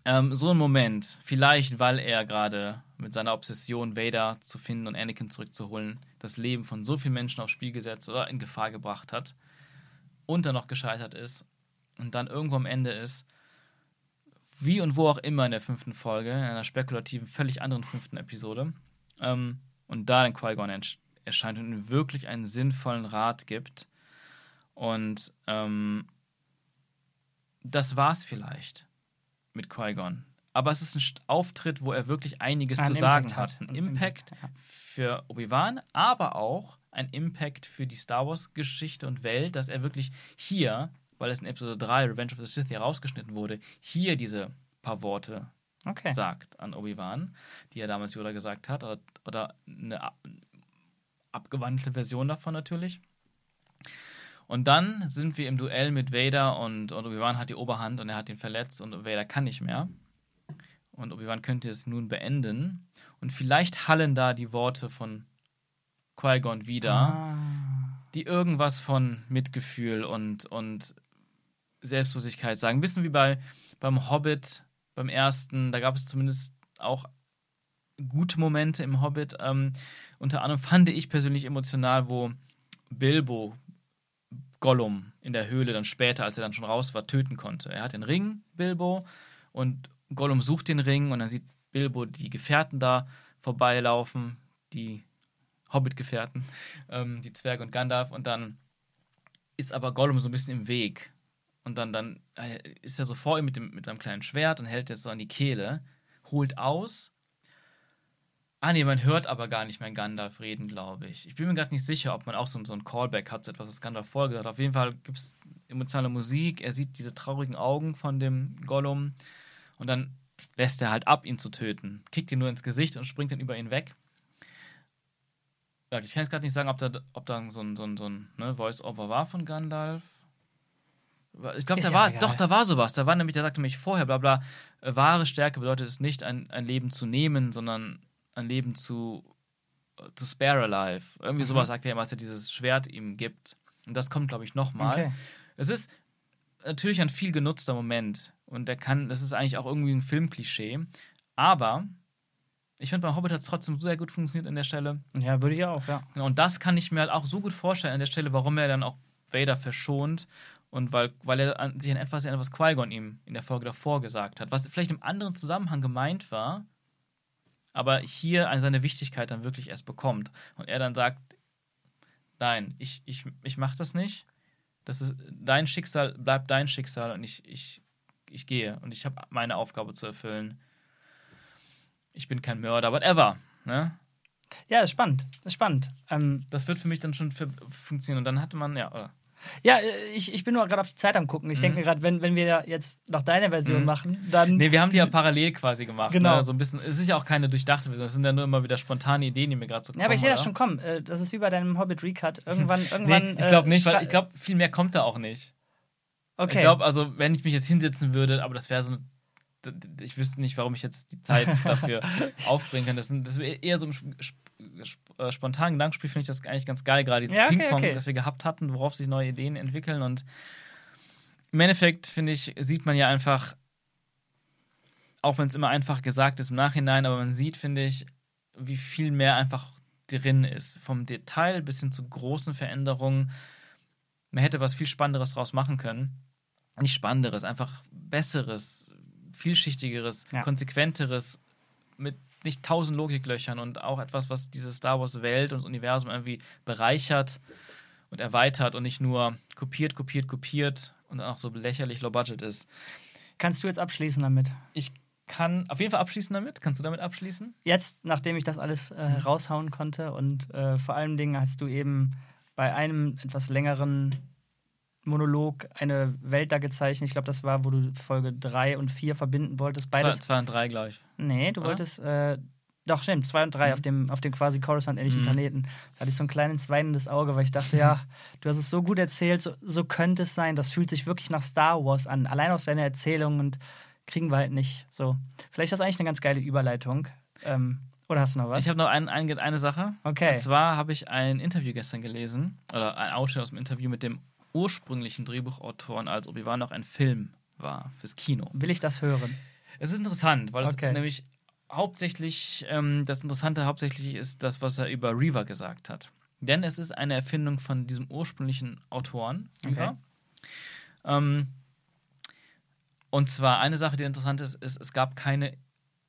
ähm, so ein Moment, vielleicht weil er gerade mit seiner Obsession, Vader zu finden und Anakin zurückzuholen, das Leben von so vielen Menschen aufs Spiel gesetzt oder in Gefahr gebracht hat und dann noch gescheitert ist und dann irgendwo am Ende ist, wie und wo auch immer in der fünften Folge, in einer spekulativen, völlig anderen fünften Episode, ähm, und da dann Qui-Gon erscheint und ihm wirklich einen sinnvollen Rat gibt. Und ähm, das war's vielleicht mit Qui-Gon. Aber es ist ein Auftritt, wo er wirklich einiges ein zu Impact sagen hat. Ein, ein Impact, Impact für Obi-Wan, aber auch ein Impact für die Star Wars-Geschichte und Welt, dass er wirklich hier, weil es in Episode 3 Revenge of the Sith herausgeschnitten wurde, hier diese paar Worte okay. sagt an Obi-Wan, die er damals Yoda gesagt hat, oder, oder eine abgewandelte Version davon natürlich. Und dann sind wir im Duell mit Vader und, und Obi-Wan hat die Oberhand und er hat ihn verletzt und Vader kann nicht mehr. Und Obi-Wan könnte es nun beenden. Und vielleicht hallen da die Worte von Qui-Gon wieder, ah. die irgendwas von Mitgefühl und, und Selbstlosigkeit sagen. Ein bisschen wie bei, beim Hobbit, beim ersten, da gab es zumindest auch gute Momente im Hobbit. Ähm, unter anderem fand ich persönlich emotional, wo Bilbo Gollum in der Höhle dann später, als er dann schon raus war, töten konnte. Er hat den Ring, Bilbo, und Gollum sucht den Ring und dann sieht Bilbo die Gefährten da vorbeilaufen, die Hobbit-Gefährten, ähm, die Zwerge und Gandalf, und dann ist aber Gollum so ein bisschen im Weg. Und dann, dann äh, ist er so vor ihm mit, dem, mit seinem kleinen Schwert und hält es so an die Kehle, holt aus Ah nee, man hört aber gar nicht mehr Gandalf reden, glaube ich. Ich bin mir gerade nicht sicher, ob man auch so, so ein Callback hat, so etwas, was Gandalf vorgesagt hat. Auf jeden Fall gibt es emotionale Musik, er sieht diese traurigen Augen von dem Gollum und dann lässt er halt ab, ihn zu töten. Kickt ihn nur ins Gesicht und springt dann über ihn weg. Ich kann jetzt gerade nicht sagen, ob da, ob da so ein, so ein, so ein ne, Voice-Over war von Gandalf. Ich glaube, da ja war, egal. doch, da war sowas. Da war nämlich, der sagte nämlich vorher, bla bla, wahre Stärke bedeutet es nicht, ein, ein Leben zu nehmen, sondern ein Leben zu, zu spare alive. Irgendwie mhm. sowas sagt er immer, als er dieses Schwert ihm gibt. Und das kommt, glaube ich, nochmal. Okay. Es ist natürlich ein viel genutzter Moment. Und der kann, das ist eigentlich auch irgendwie ein Filmklischee. Aber ich finde, bei Hobbit hat es trotzdem sehr gut funktioniert an der Stelle.
Ja, würde ich auch, ja.
Genau, und das kann ich mir halt auch so gut vorstellen an der Stelle, warum er dann auch Vader verschont. Und weil, weil er an, sich an etwas erinnert, was Qui-Gon ihm in der Folge davor gesagt hat. Was vielleicht im anderen Zusammenhang gemeint war, aber hier seine Wichtigkeit dann wirklich erst bekommt. Und er dann sagt, nein, ich, ich, ich mache das nicht. Das ist dein Schicksal, bleibt dein Schicksal und ich, ich, ich gehe und ich habe meine Aufgabe zu erfüllen. ich bin kein Mörder, whatever. Ne?
Ja, ist spannend. Ist spannend. Ähm,
Das wird für mich dann schon funktionieren. Und dann hatte man, ja, oder?
Ja, äh, ich, ich bin nur gerade auf die Zeit am gucken. Ich denke mir gerade, wenn, wenn wir jetzt noch deine Version
Mhm.
machen, dann.
Nee, wir haben die ja parallel quasi gemacht.
Genau.
Ne? So ein bisschen, es ist ja auch keine durchdachte Version, es sind ja nur immer wieder spontane Ideen, die mir gerade so kommen.
ja, aber ich sehe das schon kommen. Äh, Das ist wie bei deinem Hobbit Recut. Irgendwann, irgendwann.
Nee, ich glaube
äh,
nicht, weil ich glaube, viel mehr kommt da auch nicht.
Okay.
Ich glaube, also, wenn ich mich jetzt hinsetzen würde, aber das wäre so eine. d- Ich wüsste nicht, warum ich jetzt die Zeit dafür aufbringen kann. Das, sind, das wäre eher so ein äh, spontanen Gedankenspiel, finde ich das eigentlich ganz geil, gerade dieses
Ja, okay,
Ping-Pong,
okay.
das wir gehabt hatten, worauf sich neue Ideen entwickeln. Und im Endeffekt, finde ich, sieht man ja einfach, auch wenn es immer einfach gesagt ist im Nachhinein, aber man sieht, finde ich, wie viel mehr einfach drin ist. Vom Detail bis hin zu großen Veränderungen. Man hätte was viel Spannenderes draus machen können. Nicht Spannenderes, einfach Besseres, Vielschichtigeres,
Ja.
Konsequenteres, mit nicht tausend Logiklöchern und auch etwas, was diese Star Wars-Welt und das Universum irgendwie bereichert und erweitert und nicht nur kopiert, kopiert, kopiert und dann auch so lächerlich low budget ist.
Kannst du jetzt abschließen damit?
Ich kann auf jeden Fall abschließen damit. Kannst du damit abschließen?
Jetzt, nachdem ich das alles äh, raushauen konnte und äh, vor allen Dingen hast du eben bei einem etwas längeren Monolog eine Welt da gezeichnet. Ich glaube, das war, wo du Folge 3 und 4 verbinden wolltest. Beides.
Zwei, zwei und drei, glaube ich.
Nee, du
Oder?
wolltest. Äh, doch, stimmt, 2 und 3
Mhm.
auf, dem, auf dem quasi Coruscant-ähnlichen
Mhm.
Planeten. Da hatte ich so ein kleines weinendes Auge, weil ich dachte, ja, du hast es so gut erzählt, so, so könnte es sein. Das fühlt sich wirklich nach Star Wars an. Allein aus deiner Erzählung und kriegen wir halt nicht. So. Vielleicht ist das eigentlich eine ganz geile Überleitung. Ähm, oder hast du noch was?
Ich habe noch ein, ein, eine Sache.
Okay.
Und zwar habe ich ein Interview gestern gelesen, oder ein Ausschnitt aus dem Interview mit dem ursprünglichen Drehbuchautoren, als Obi-Wan noch ein Film war fürs Kino.
Will ich das hören?
Es ist interessant, weil es
Okay.
nämlich hauptsächlich, ähm, das Interessante hauptsächlich ist das, was er über Reaver gesagt hat. Denn es ist eine Erfindung von diesem ursprünglichen Autoren.
Okay.
Ähm, und zwar eine Sache, die interessant ist, ist, es gab keine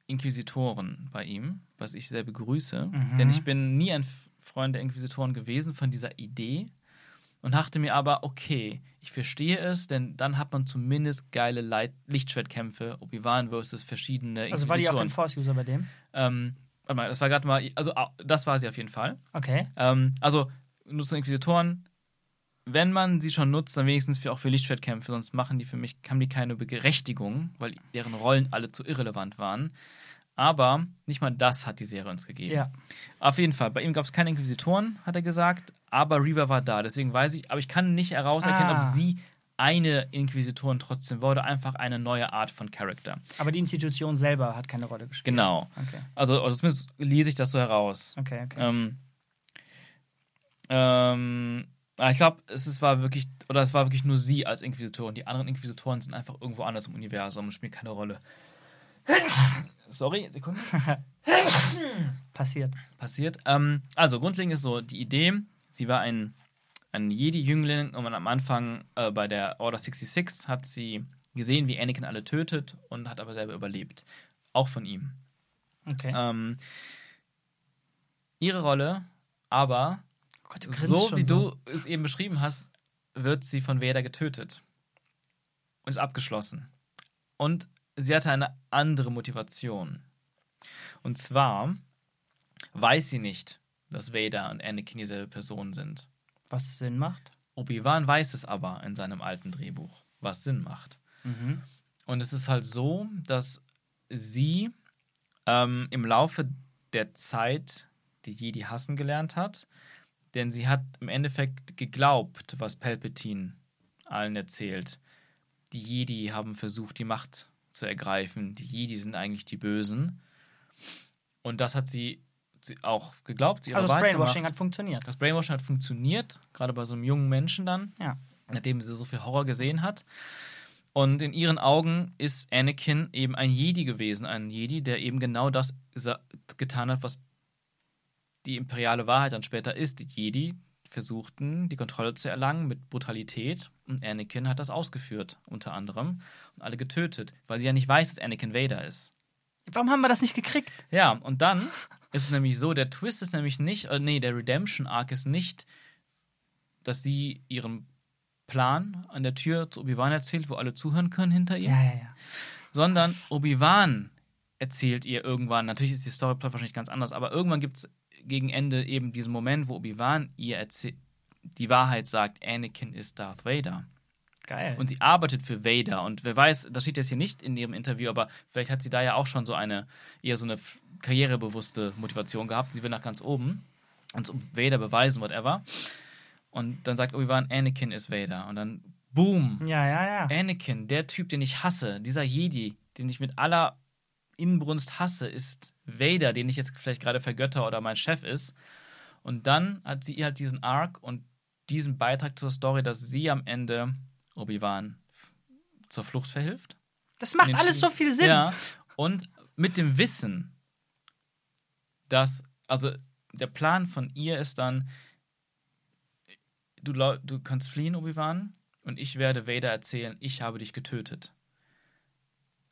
Inquisitoren bei ihm, was ich sehr begrüße.
Mhm.
Denn ich bin nie ein Freund der Inquisitoren gewesen von dieser Idee und dachte mir aber, okay, ich verstehe es, denn dann hat man zumindest geile Leit Lichtschwertkämpfe, Obi-Wan versus verschiedene
Also war die auch
Inquisitoren.
kein Force-User bei dem?
ähm, warte mal, das war gerade mal, also das war sie auf jeden Fall.
Okay.
Ähm, also nutzen Inquisitoren, wenn man sie schon nutzt, dann wenigstens für, auch für Lichtschwertkämpfe, sonst machen die für mich, haben die keine Berechtigung, weil deren Rollen alle zu irrelevant waren. Aber nicht mal das hat die Serie uns gegeben.
Ja.
Auf jeden Fall, bei ihm gab es keine Inquisitoren, hat er gesagt, aber Reaver war da. Deswegen weiß ich, aber ich kann nicht herauserkennen,
Ah.
ob sie eine Inquisitorin trotzdem war oder einfach eine neue Art von Charakter.
Aber die Institution selber hat keine Rolle gespielt.
Genau.
Okay,
Also, also zumindest lese ich das so heraus.
okay, okay.
Ähm, ähm, aber ich glaube, es ist, war wirklich, oder es war wirklich nur sie als Inquisitorin. Die anderen Inquisitoren sind einfach irgendwo anders im Universum und spielen keine Rolle. Sorry, Sekunde.
Passiert.
Passiert. Ähm, also, grundlegend ist so die Idee, sie war ein, ein Jedi-Jüngling und am Anfang äh, bei der Order 66 hat sie gesehen, wie Anakin alle tötet und hat aber selber überlebt. Auch von ihm.
Okay.
Ähm, ihre Rolle, aber
Oh Gott,
so wie du es eben beschrieben hast, wird sie von Vader getötet. Und ist abgeschlossen. Und sie hatte eine andere Motivation. Und zwar weiß sie nicht, dass Vader und Anakin dieselbe Person sind.
Was Sinn macht.
Obi-Wan weiß es aber in seinem alten Drehbuch, was Sinn macht.
Mhm.
Und es ist halt so, dass sie ähm, im Laufe der Zeit die Jedi hassen gelernt hat, denn sie hat im Endeffekt geglaubt, was Palpatine allen erzählt. Die Jedi haben versucht, die Macht zu ergreifen. Die Jedi sind eigentlich die Bösen. Und das hat sie, sie auch geglaubt. Sie
Also das Brainwashing
gemacht.
hat funktioniert.
Das Brainwashing hat funktioniert, gerade bei so einem jungen Menschen dann,
Ja.
nachdem sie so viel Horror gesehen hat. Und in ihren Augen ist Anakin eben ein Jedi gewesen, ein Jedi, der eben genau das getan hat, was die imperiale Wahrheit dann später ist. Die Jedi versuchten, die Kontrolle zu erlangen mit Brutalität und Anakin hat das ausgeführt, unter anderem, und alle getötet, weil sie ja nicht weiß, dass Anakin Vader ist.
Warum haben wir das nicht gekriegt?
Ja, und dann ist es nämlich so, der Twist ist nämlich nicht, äh, nee, der Redemption Arc ist nicht, dass sie ihren Plan an der Tür zu Obi-Wan erzählt, wo alle zuhören können hinter ihr,
Ja, ja, ja.
sondern Obi-Wan erzählt ihr irgendwann, natürlich ist die Storyplot wahrscheinlich ganz anders, aber irgendwann gibt es gegen Ende eben diesen Moment, wo Obi-Wan ihr erzählt, die Wahrheit sagt, Anakin ist Darth Vader.
Geil.
Und sie arbeitet für Vader. Und wer weiß, das steht jetzt hier nicht in ihrem Interview, aber vielleicht hat sie da ja auch schon so eine, eher so eine karrierebewusste Motivation gehabt. Sie will nach ganz oben und so Vader beweisen, whatever. Und dann sagt Obi-Wan, Anakin ist Vader. Und dann, boom,
ja, ja, ja.
Anakin, der Typ, den ich hasse, dieser Jedi, den ich mit aller Inbrunst hasse, ist Vader, den ich jetzt vielleicht gerade vergötter oder mein Chef ist. Und dann hat sie halt diesen Arc und diesen Beitrag zur Story, dass sie am Ende Obi-Wan zur Flucht verhilft.
Das macht alles so viel Sinn.
Ja. Und mit dem Wissen, dass, also der Plan von ihr ist dann, du, du kannst fliehen, Obi-Wan, und ich werde Vader erzählen, ich habe dich getötet.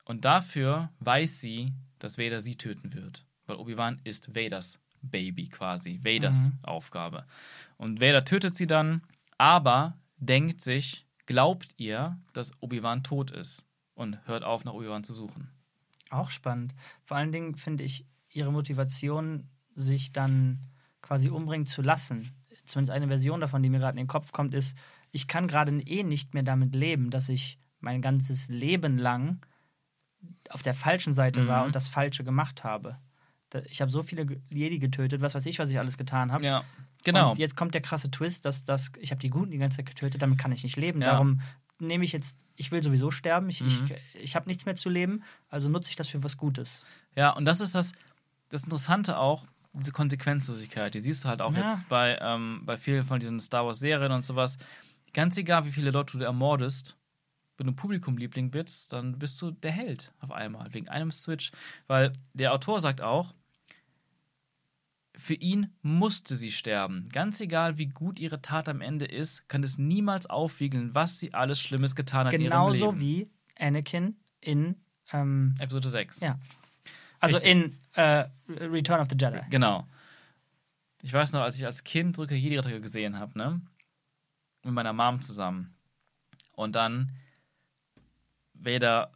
Und dafür weiß sie, dass Vader sie töten wird. Weil Obi-Wan ist Vaders Baby quasi, Vaders
Mhm.
Aufgabe. Und Vader tötet sie dann, aber denkt sich, glaubt ihr, dass Obi-Wan tot ist und hört auf, nach Obi-Wan zu suchen.
Auch spannend. Vor allen Dingen finde ich ihre Motivation, sich dann quasi umbringen zu lassen. Zumindest eine Version davon, die mir gerade in den Kopf kommt, ist, ich kann gerade eh nicht mehr damit leben, dass ich mein ganzes Leben lang auf der falschen Seite war
Mhm.
und das Falsche gemacht habe. Ich habe so viele Jedi getötet, was weiß ich, was ich alles getan habe.
Ja, genau.
Und jetzt kommt der krasse Twist, dass das, ich habe die Guten die ganze Zeit getötet, damit kann ich nicht leben.
Ja.
Darum nehme ich jetzt, ich will sowieso sterben, ich,
Mhm.
ich, ich habe nichts mehr zu leben, also nutze ich das für was Gutes.
Ja, und das ist das, das Interessante auch, diese Konsequenzlosigkeit. Die siehst du halt auch
Ja.
jetzt bei, ähm, bei vielen von diesen Star Wars-Serien und sowas. Ganz egal, wie viele Leute du ermordest, wenn du Publikumliebling bist, dann bist du der Held auf einmal, wegen einem Switch. Weil der Autor sagt auch, für ihn musste sie sterben. Ganz egal, wie gut ihre Tat am Ende ist, kann es niemals aufwiegeln, was sie alles Schlimmes getan hat in ihrem
Genauso
Leben.
wie Anakin in, ähm,
Episode 6.
ja. Also
Richtig.
in äh, Return of the Jedi.
Genau. Ich weiß noch, als ich als Kind Rückkehr Jedi-Ritter gesehen habe, ne? Mit meiner Mom zusammen. Und dann Vader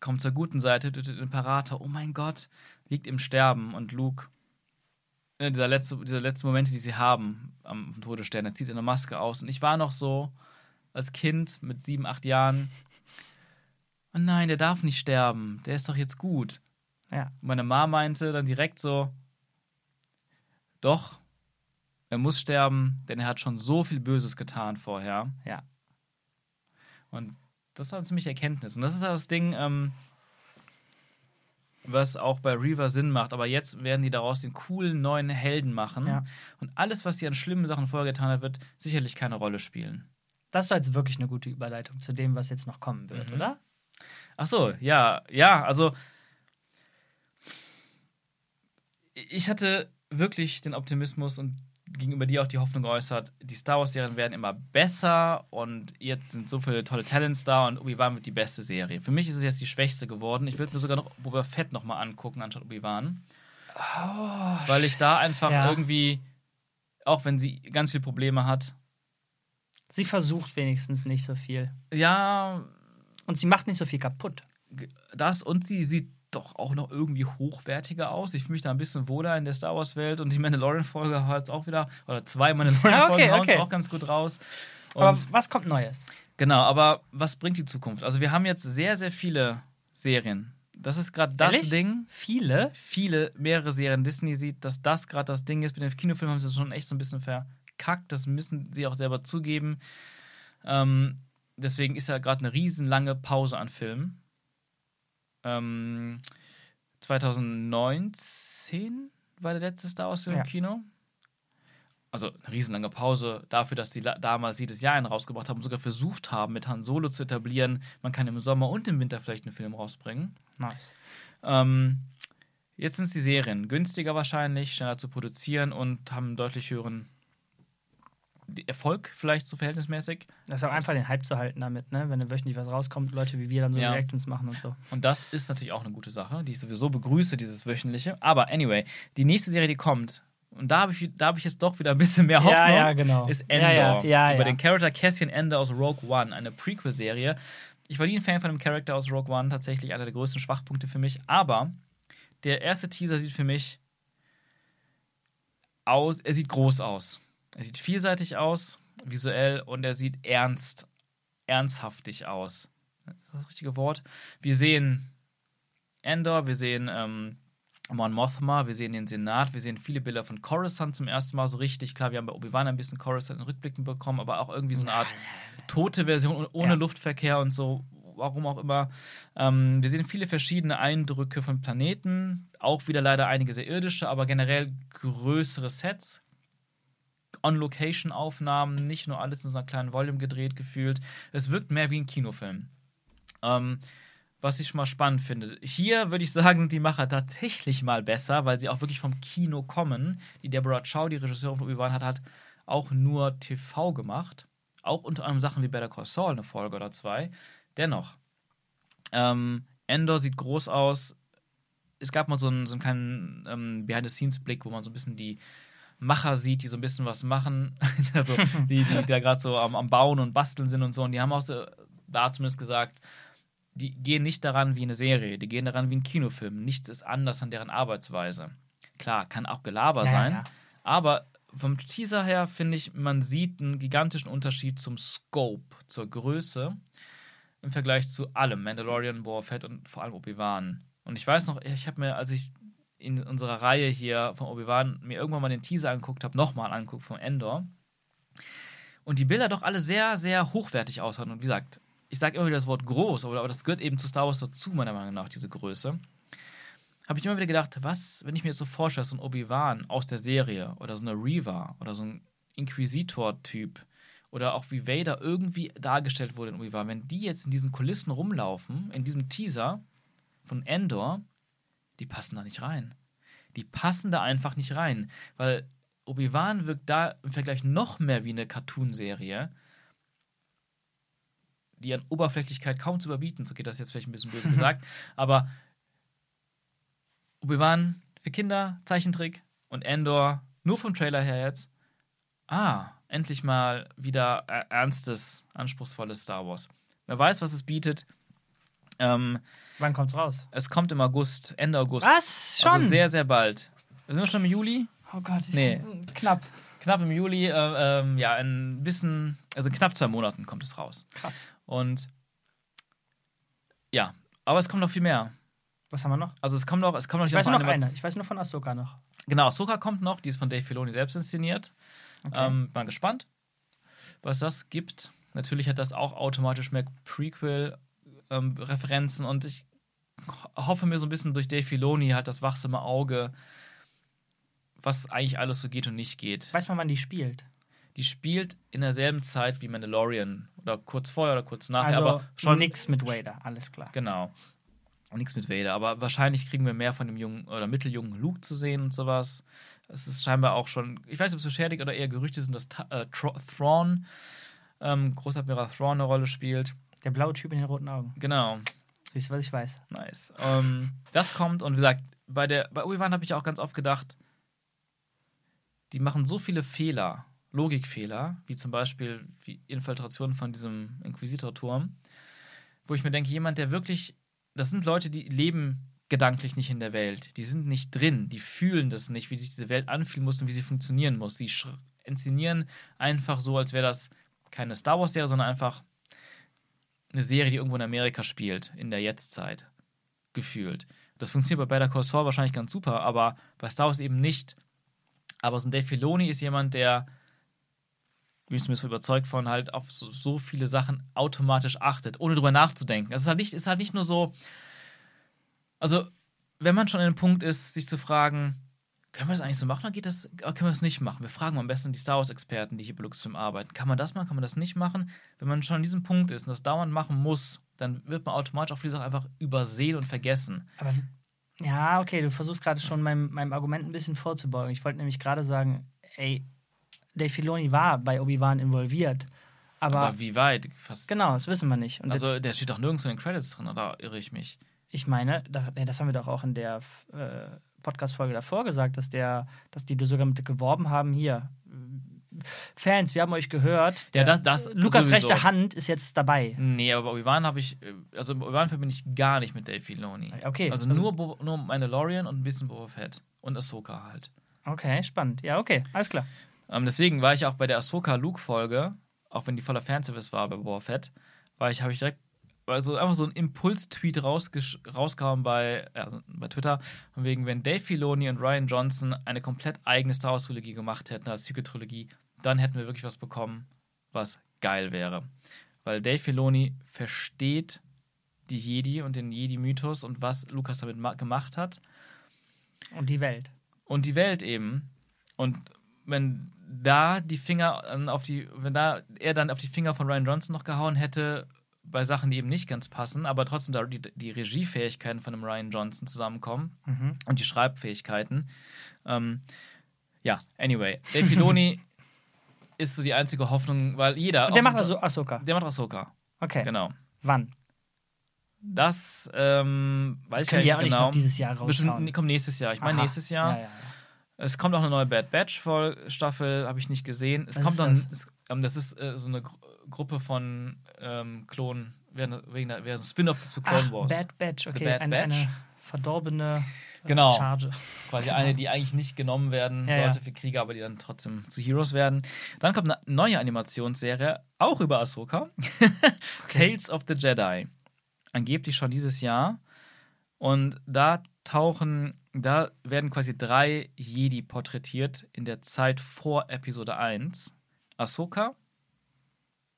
kommt zur guten Seite, tötet den Imperator. Oh mein Gott, liegt im Sterben. Und Luke, äh, dieser letzte, diese letzten Momente, die sie haben am Todesstern, er zieht seine Maske aus. Und ich war noch so, als Kind mit sieben, acht Jahren, oh nein, der darf nicht sterben. Der ist doch jetzt gut.
Ja.
Meine Mama meinte dann direkt so: Doch, er muss sterben, denn er hat schon so viel Böses getan vorher.
Ja.
Und das war eine ziemliche Erkenntnis. Und das ist das Ding, ähm, was auch bei Reaver Sinn macht. Aber jetzt werden die daraus den coolen neuen Helden machen.
Ja.
Und alles, was sie an schlimmen Sachen vorher getan hat, wird sicherlich keine Rolle spielen.
Das war jetzt wirklich eine gute Überleitung zu dem, was jetzt noch kommen wird,
Mhm.
oder?
Ach so, ja, ja, also ich hatte wirklich den Optimismus und gegenüber dir auch die Hoffnung geäußert, die Star Wars-Serien werden immer besser und jetzt sind so viele tolle Talents da und Obi-Wan wird die beste Serie. Für mich ist es jetzt die schwächste geworden. Ich würde mir sogar noch Boba Fett nochmal angucken, anstatt Obi-Wan. weil ich da einfach
ja.
irgendwie, auch wenn sie ganz viele Probleme hat,
Sie versucht wenigstens nicht so viel.
ja,
Und sie macht nicht so viel kaputt.
das und sie sieht doch auch noch irgendwie hochwertiger aus. Ich fühle mich da ein bisschen wohler in der Star Wars-Welt und die Mandalorian-Folge hat es auch wieder, oder zwei Mandalorian-Folgen
Okay,
hauen
okay.
es auch ganz gut raus. Und
Aber was kommt Neues?
genau, aber was bringt die Zukunft? Also, wir haben jetzt sehr, sehr viele Serien. Das ist gerade das
Ehrlich?
Ding.
Viele?
Viele, mehrere Serien. Disney sieht, dass das gerade das Ding ist. Mit den Kinofilmen haben sie das schon echt so ein bisschen verkackt. Das müssen sie auch selber zugeben. Ähm, deswegen ist ja gerade eine riesenlange Pause an Filmen. Ähm, 2019 war der letzte Star Wars-Film
Ja.
im Kino. Also eine riesenlange Pause dafür, dass sie la- damals jedes Jahr einen rausgebracht haben und sogar versucht haben, mit Han Solo zu etablieren, man kann im Sommer und im Winter vielleicht einen Film rausbringen.
Nice.
Ähm, jetzt sind es die Serien. Günstiger wahrscheinlich, schneller zu produzieren und haben einen deutlich höheren Erfolg, vielleicht so verhältnismäßig.
Das ist auch einfach den Hype zu halten damit, ne? Wenn wöchentlich was rauskommt, Leute wie wir dann so
Ja.
Reactions machen und so.
Und das ist natürlich auch eine gute Sache, die ich sowieso begrüße, dieses wöchentliche. Aber anyway, die nächste Serie, die kommt, und da habe ich, da hab ich jetzt doch wieder ein bisschen mehr Hoffnung,
Ja, ja, genau.
ist Endor.
ja,
über den Charakter Cassian Endor aus Rogue One, eine Prequel-Serie. Ich war nie ein Fan von dem Charakter aus Rogue One, tatsächlich einer der größten Schwachpunkte für mich. Aber der erste Teaser sieht für mich aus, er sieht groß aus. Er sieht vielseitig aus, visuell, und er sieht ernst, ernsthaftig aus. Ist das das richtige Wort? Wir sehen Endor, wir sehen ähm, Mon Mothma, wir sehen den Senat, wir sehen viele Bilder von Coruscant zum ersten Mal so richtig. Klar, wir haben bei Obi-Wan ein bisschen Coruscant in Rückblicken bekommen, aber auch irgendwie so eine Art tote Version ohne
Ja.
Luftverkehr und so, warum auch immer. Ähm, wir sehen viele verschiedene Eindrücke von Planeten, auch wieder leider einige sehr irdische, aber generell größere Sets. On-Location-Aufnahmen, nicht nur alles in so einer kleinen Volume gedreht gefühlt. Es wirkt mehr wie ein Kinofilm. Ähm, was ich schon mal spannend finde. Hier würde ich sagen, sind die Macher tatsächlich mal besser, weil sie auch wirklich vom Kino kommen. Die Deborah Chow, die Regisseurin von Obi-Wan, hat halt auch nur TV gemacht. Auch unter anderem Sachen wie Better Call Saul, eine Folge oder zwei. Dennoch, ähm, Endor sieht groß aus. Es gab mal so einen, so einen kleinen ähm, Behind-the-Scenes-Blick, wo man so ein bisschen die Macher sieht, die so ein bisschen was machen. also die, die da gerade so am, am Bauen und Basteln sind und so. Und die haben auch so, da zumindest gesagt, die gehen nicht daran wie eine Serie, die gehen daran wie ein Kinofilm. Nichts ist anders an deren Arbeitsweise. Klar, kann auch Gelaber
Ja,
sein,
ja.
aber vom Teaser her finde ich, man sieht einen gigantischen Unterschied zum Scope, zur Größe im Vergleich zu allem. Mandalorian, Boba Fett und vor allem Obi-Wan. Und ich weiß noch, ich habe mir, als ich in unserer Reihe hier von Obi-Wan mir irgendwann mal den Teaser angeguckt habe, nochmal angeguckt von Endor. Und die Bilder doch alle sehr, sehr hochwertig aussahen. Und wie gesagt, ich sage immer wieder das Wort groß, aber, das gehört eben zu Star Wars dazu, meiner Meinung nach, diese Größe. Habe ich immer wieder gedacht, was, wenn ich mir jetzt so vorstelle, so ein Obi-Wan aus der Serie oder so eine Reva oder so ein Inquisitor-Typ oder auch wie Vader irgendwie dargestellt wurde in Obi-Wan, wenn die jetzt in diesen Kulissen rumlaufen, in diesem Teaser von Endor, die passen da nicht rein. Die passen da einfach nicht rein, weil Obi-Wan wirkt da im Vergleich noch mehr wie eine Cartoon-Serie, die an Oberflächlichkeit kaum zu überbieten. So geht das jetzt vielleicht ein bisschen böse gesagt, aber Obi-Wan für Kinder, Zeichentrick und Endor, nur vom Trailer her jetzt. Ah, endlich mal wieder ernstes, anspruchsvolles Star Wars. Wer weiß, was es bietet. Ähm,
Wann kommt's raus?
es kommt im August, Ende August.
Was? Schon?
Also sehr, sehr bald. Sind wir schon im Juli?
oh Gott, ich,
Nee.
knapp.
Knapp im Juli, äh, ähm, ja, ein bisschen, also in knapp zwei Monaten kommt es raus.
Krass.
Und ja, aber es kommt noch viel mehr.
Was haben wir noch?
Also es kommt noch, es kommt noch
Ich weiß nur noch
Animation-
eine. Ich weiß nur von Ahsoka noch.
Genau, Ahsoka kommt noch, die ist von Dave Filoni selbst inszeniert.
Okay.
Ähm, mal gespannt, was das gibt. Natürlich hat das auch automatisch mehr Prequel-Referenzen und ich ho- hoffe mir so ein bisschen durch Dave Filoni halt das wachsame Auge, was eigentlich alles so geht und nicht geht.
Weiß man, wann die spielt?
Die spielt in derselben Zeit wie Mandalorian oder kurz vorher oder kurz nachher,
also
aber schon
nix mit Vader, alles klar.
Genau. Nichts mit Vader, aber wahrscheinlich kriegen wir mehr von dem jungen oder mitteljungen Luke zu sehen und sowas. Es ist scheinbar auch schon, ich weiß nicht, ob es beschädigt oder eher Gerüchte sind, dass äh, Thrawn, ähm, Großadmiral Thrawn eine Rolle spielt.
Der blaue Typ in den roten Augen.
Genau,
Siehst du, was ich weiß?
nice. Ähm, das kommt und wie gesagt, bei, der, bei Obi-Wan habe ich auch ganz oft gedacht, die machen so viele Fehler, Logikfehler, wie zum Beispiel die Infiltration von diesem Inquisitor-Turm, wo ich mir denke, jemand, der wirklich, das sind Leute, die leben gedanklich nicht in der Welt. Die sind nicht drin, die fühlen das nicht, wie sich diese Welt anfühlen muss und wie sie funktionieren muss. Sie inszenieren einfach so, als wäre das keine Star Wars-Serie, sondern einfach eine Serie, die irgendwo in Amerika spielt, in der Jetztzeit. Gefühlt. Das funktioniert bei Better Call Saul wahrscheinlich ganz super, aber bei Star Wars eben nicht. Aber so ein Dave Filoni ist jemand, der, bin ich zumindest überzeugt von, halt auf so, so viele Sachen automatisch achtet, ohne drüber nachzudenken. Es ist halt nicht, ist halt nicht nur so, also, wenn man schon an dem Punkt ist, sich zu fragen, können wir das eigentlich so machen oder geht das, oder können wir das nicht machen? Wir fragen mal am besten die Star Wars-Experten, die hier bei Luxfilm arbeiten. Kann man das machen, kann man das nicht machen? Wenn man schon an diesem Punkt ist und das dauernd machen muss, dann wird man automatisch auch viele Sachen einfach übersehen und vergessen.
Aber ja, okay, du versuchst gerade schon meinem, meinem Argument ein bisschen vorzubeugen. Ich wollte nämlich gerade sagen, ey, Dave Filoni war bei Obi-Wan involviert. Aber,
Aber, wie weit? Fast,
genau, das wissen wir nicht. Und
also, der steht doch nirgends in den Credits drin, oder irre ich mich?
ich meine, das haben wir doch auch in der äh, Podcast-Folge davor gesagt, dass, der, dass die sogar mit geworben haben, hier, Fans, wir haben euch gehört.
Ja, das- das
Lukas
sowieso.
rechte Hand ist jetzt dabei.
Nee, aber bei Obi-Wan habe ich, äh, also bei Obi-Wan verbinde ich gar nicht mit Dave Filoni.
Okay,
Also,
also-
nur, Bo nur Mandalorian und ein bisschen Boba Fett. Und Ahsoka halt.
Okay, spannend. Ja, okay, alles klar.
Ähm, deswegen war ich auch bei der Ahsoka-Luke-Folge, auch wenn die voller Fanservice war bei Boba Fett, war ich, habe ich direkt also einfach so ein Impuls-Tweet rausgesch- rausgehauen bei, also bei Twitter, von wegen, wenn Dave Filoni und Ryan Johnson eine komplett eigene Star Wars-Trilogie gemacht hätten, als Sequel-Trilogie, dann hätten wir wirklich was bekommen, was geil wäre. Weil Dave Filoni versteht die Jedi und den Jedi-Mythos und was Lukas damit ma- gemacht hat
Und die Welt.
und die Welt eben. Und wenn da die Finger auf die, wenn da er dann auf die Finger von Ryan Johnson noch gehauen hätte, bei Sachen, die eben nicht ganz passen, aber trotzdem da die, die Regiefähigkeiten von einem Ryan Johnson zusammenkommen
Mhm.
und die Schreibfähigkeiten. Ähm, ja, anyway. Dave Filoni ist so die einzige Hoffnung, weil jeder.
Und der macht
so-
also Ahsoka.
Der macht Ahsoka,
Okay.
genau.
Wann?
Das ähm, weiß
Das
ich
können ja
nicht
nicht
genau.
noch dieses Jahr
Bestimmt
raushauen.
kommt nächstes Jahr. Ich meine nächstes Jahr.
Ja, ja.
Es kommt auch eine neue Bad Batch Staffel, habe ich nicht gesehen. Es
Was
kommt dann? Es, ähm, das ist äh, so eine Gru Gruppe von ähm, Klonen, wäre ein Spin-off zu Clone
Ach,
Wars.
Bad Batch, okay.
Bad
eine,
Batch.
eine verdorbene äh,
Genau.
Charge.
Quasi eine, die eigentlich nicht genommen werden
Ja,
sollte
ja.
für Krieger, aber die dann trotzdem zu Heroes werden. Dann kommt eine neue Animationsserie, auch über Ahsoka. Tales of the Jedi. Angeblich schon dieses Jahr. Und da tauchen, da werden quasi drei Jedi porträtiert in der Zeit vor Episode 1. Ahsoka.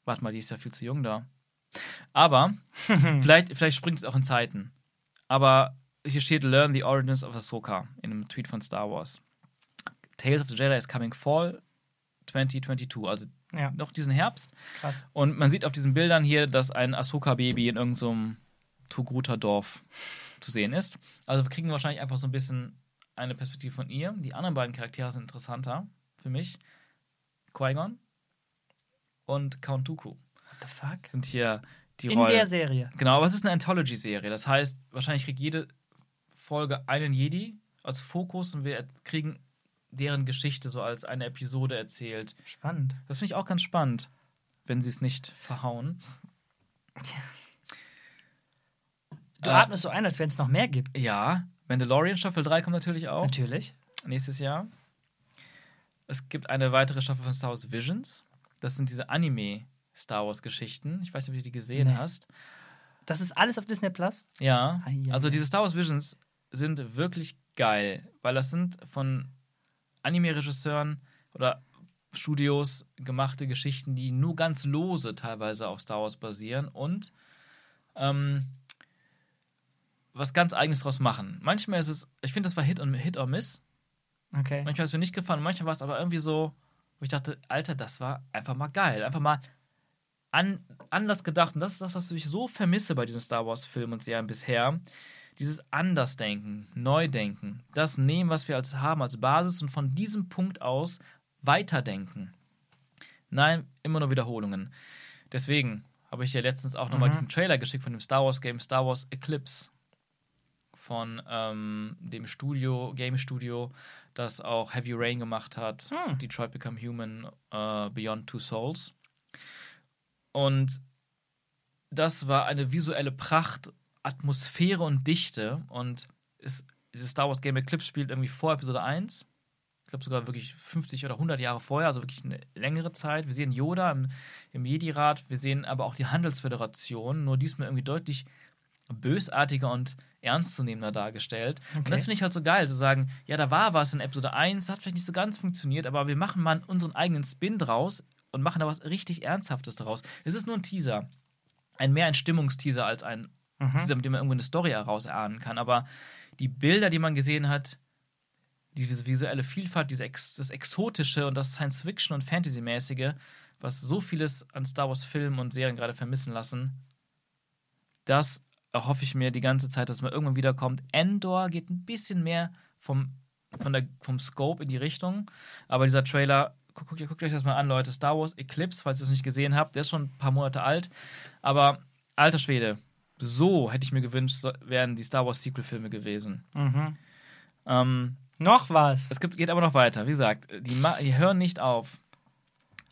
Warte mal, die ist ja viel zu jung da. Aber vielleicht, vielleicht springt es auch in Zeiten. Aber hier steht Learn the Origins of Ahsoka in einem Tweet von Star Wars. Tales of the Jedi is coming fall 2022, also
Ja,
noch diesen Herbst.
krass.
Und man sieht auf diesen Bildern hier, dass ein Ahsoka-Baby in irgendeinem Togruter Dorf zu sehen ist. Also wir kriegen wahrscheinlich einfach so ein bisschen eine Perspektive von ihr. Die anderen beiden Charaktere sind interessanter für mich. Qui-Gon und Count Dooku
What the fuck?
sind hier die
In
Rollen.
der Serie.
Genau, aber es ist eine Anthology-Serie. Das heißt, wahrscheinlich kriegt jede Folge einen Jedi als Fokus und wir kriegen deren Geschichte so als eine Episode erzählt.
Spannend.
Das finde ich auch ganz spannend, wenn sie es nicht verhauen.
Du
Äh,
atmest so ein, als wenn es noch mehr gibt.
Ja, Mandalorian Staffel 3 kommt natürlich auch
Natürlich.
nächstes Jahr. Es gibt eine weitere Staffel von Star Wars Visions. Das sind diese Anime-Star Wars-Geschichten. Ich weiß nicht, ob du die gesehen
Nee.
hast.
Das ist alles auf Disney Plus?
Ja,
ei,
also diese Star Wars Visions sind wirklich geil, weil das sind von Anime-Regisseuren oder Studios gemachte Geschichten, die nur ganz lose teilweise auf Star Wars basieren und ähm, was ganz Eigenes draus machen. Manchmal ist es, ich finde, das war Hit, und, Hit or Miss.
Okay.
Manchmal ist es mir nicht gefallen, manchmal war es aber irgendwie so, wo ich dachte, Alter, das war einfach mal geil. Einfach mal an, anders gedacht. Und das ist das, was ich so vermisse bei diesen Star Wars-Filmen und Serien bisher. Dieses Andersdenken, Neudenken. Das nehmen, was wir als haben als Basis und von diesem Punkt aus weiterdenken. Nein, immer nur Wiederholungen. Deswegen habe ich ja letztens auch nochmal
Mhm.
diesen Trailer geschickt von dem Star Wars Game Star Wars Eclipse von ähm, dem Studio, Game Studio, das auch Heavy Rain gemacht hat,
Hm.
Detroit Become Human, äh, Beyond Two Souls. Und das war eine visuelle Pracht, Atmosphäre und Dichte. Und es, dieses Star Wars Game Eclipse spielt irgendwie vor Episode 1. Ich glaube sogar wirklich 50 oder 100 Jahre vorher, also wirklich eine längere Zeit. Wir sehen Yoda im, im Jedi-Rat, wir sehen aber auch die Handelsföderation, nur diesmal irgendwie deutlich bösartiger und ernstzunehmender dargestellt. Und
Okay.
das finde ich halt so geil, zu sagen, ja, da war was in Episode 1, das hat vielleicht nicht so ganz funktioniert, aber wir machen mal unseren eigenen Spin draus und machen da was richtig Ernsthaftes draus. Es ist nur ein Teaser. Ein mehr ein Stimmungsteaser als ein
Mhm.
Teaser, mit dem man irgendwo eine Story herauserahnen kann. Aber die Bilder, die man gesehen hat, diese visuelle Vielfalt, diese Ex das Exotische und das Science-Fiction- und Fantasy-mäßige, was so vieles an Star Wars-Filmen und Serien gerade vermissen lassen, das erhoffe ich mir die ganze Zeit, dass man irgendwann wiederkommt. Endor geht ein bisschen mehr vom, von der, vom Scope in die Richtung, aber dieser Trailer, guckt, guckt, euch das mal an, Leute. Star Wars Eclipse, falls ihr es nicht gesehen habt, der ist schon ein paar Monate alt, aber alter Schwede, so hätte ich mir gewünscht, wären die Star Wars Sequel-Filme gewesen.
Mhm.
Ähm,
Noch was.
es gibt, geht aber noch weiter. Wie gesagt, die, die hören nicht auf.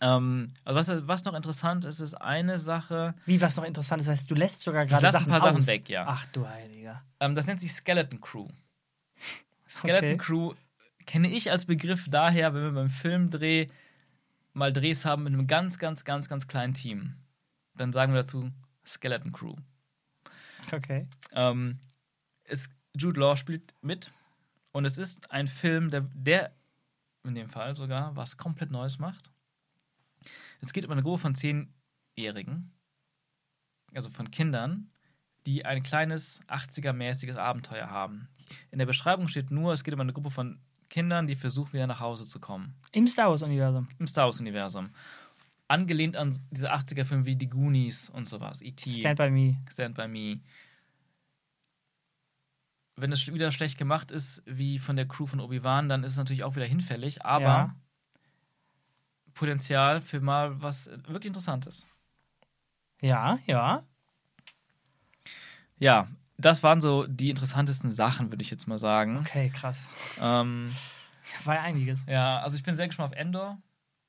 Ähm, also was, was noch interessant ist, ist eine Sache.
Wie, was noch interessant ist, heißt, du lässt sogar gerade Sachen
ein paar Sachen
aus.
weg, ja.
Ach du Heiliger.
Ähm, das nennt sich Skeleton Crew. Skeleton
Okay.
Crew kenne ich als Begriff daher, wenn wir beim Filmdreh mal Drehs haben mit einem ganz, ganz, ganz, ganz kleinen Team. Dann sagen wir dazu Skeleton Crew.
Okay.
Ähm, es, Jude Law spielt mit und es ist ein Film, der, der in dem Fall sogar was komplett Neues macht. Es geht um eine Gruppe von Zehnjährigen, also von Kindern, die ein kleines 80er-mäßiges Abenteuer haben. In der Beschreibung steht nur, es geht um eine Gruppe von Kindern, die versuchen, wieder nach Hause zu kommen.
Im Star Wars-Universum.
Im Star Wars-Universum. Angelehnt an diese 80er-Filme wie Die Goonies und sowas. E.T.
Stand by me.
Stand by Me. Wenn es wieder schlecht gemacht ist, wie von der Crew von Obi-Wan, dann ist es natürlich auch wieder hinfällig, aber
Ja.
Potenzial für mal was wirklich Interessantes.
Ja, ja.
Ja, das waren so die interessantesten Sachen, würde ich jetzt mal sagen.
Okay, krass.
Ähm,
War ja einiges.
ja, also ich bin sehr gespannt auf Endor.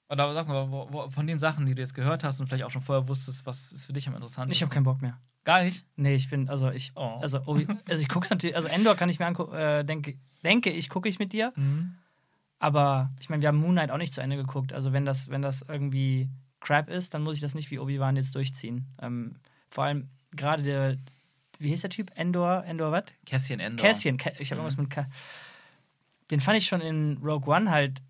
Oder sag mal, wo, wo, von den Sachen, die du jetzt gehört hast und vielleicht auch schon vorher wusstest, was ist für dich am interessantesten?
Ich habe keinen Bock mehr.
Gar nicht?
Nee, ich bin, also ich,
Oh.
also, also ich guck's natürlich, also Endor kann ich mir angucken, äh, denke, denke ich, gucke ich mit dir. Aber ich meine, wir haben Moon Knight auch nicht zu Ende geguckt. Also wenn das, wenn das irgendwie Crap ist, dann muss ich das nicht wie Obi-Wan jetzt durchziehen. Ähm, vor allem gerade der, wie hieß der Typ? Endor, Endor was?
Cassian Endor.
Cassian, Ca- ich habe irgendwas mit Ca Den fand ich schon in Rogue One halt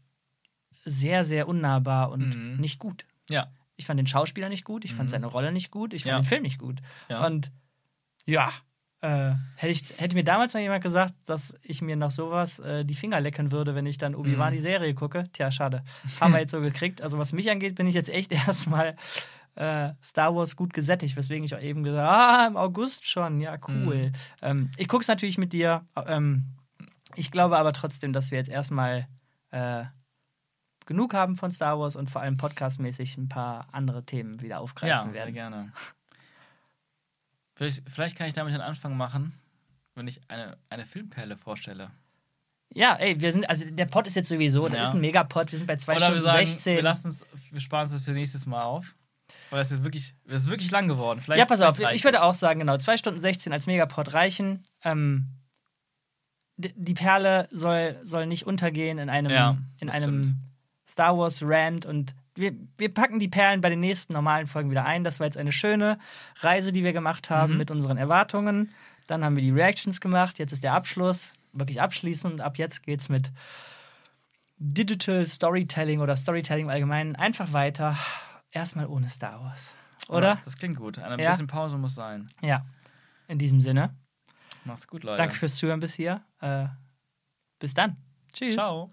sehr, sehr unnahbar und
Mhm.
nicht gut.
Ja.
Ich fand den Schauspieler nicht gut, ich fand
Mhm.
seine Rolle nicht gut, ich fand
Ja.
den Film nicht gut.
Ja.
Und ja, äh, hätte, ich, hätte mir damals noch jemand gesagt, dass ich mir nach sowas äh, die Finger lecken würde, wenn ich dann Obi-Wan
Mhm.
die Serie gucke. Tja, schade. Haben wir jetzt so gekriegt. Also was mich angeht, bin ich jetzt echt erstmal äh, Star Wars gut gesättigt, weswegen ich auch eben gesagt habe, ah, im August schon, ja, cool.
Mhm.
Ähm, ich gucke es natürlich mit dir. Ähm, ich glaube aber trotzdem, dass wir jetzt erstmal äh, genug haben von Star Wars und vor allem podcastmäßig ein paar andere Themen wieder aufgreifen
Ja, sehr
werden.
gerne. Vielleicht, vielleicht kann ich damit einen Anfang machen, wenn ich eine, eine Filmperle vorstelle.
Ja, ey, wir sind, also der Pod ist jetzt sowieso, das
Ja.
ist ein Megapod, wir sind bei 2
Oder wir
Stunden
sagen,
16.
wir lassen es, wir sparen es für nächstes Mal auf. Weil es ist wirklich, es ist wirklich lang geworden. Vielleicht,
ja, pass auf, ich würde auch sagen, genau, 2 Stunden 16 als Megapod reichen. Ähm, die Perle soll, soll nicht untergehen in einem,
Ja,
in einem
stimmt.
Star Wars Rant und wir, wir packen die Perlen bei den nächsten normalen Folgen wieder ein. Das war jetzt eine schöne Reise, die wir gemacht haben
Mhm.
mit unseren Erwartungen. Dann haben wir die Reactions gemacht. Jetzt ist der Abschluss, wirklich abschließend. Ab jetzt geht's mit Digital Storytelling oder Storytelling im Allgemeinen einfach weiter. Erstmal ohne Star Wars. Oder?
Ja, das klingt gut. Eine
Ja.
bisschen Pause muss sein.
Ja. In diesem Sinne.
Mach's gut, Leute.
Danke fürs Zuhören bis hier. Äh, bis dann. Tschüss.
Ciao.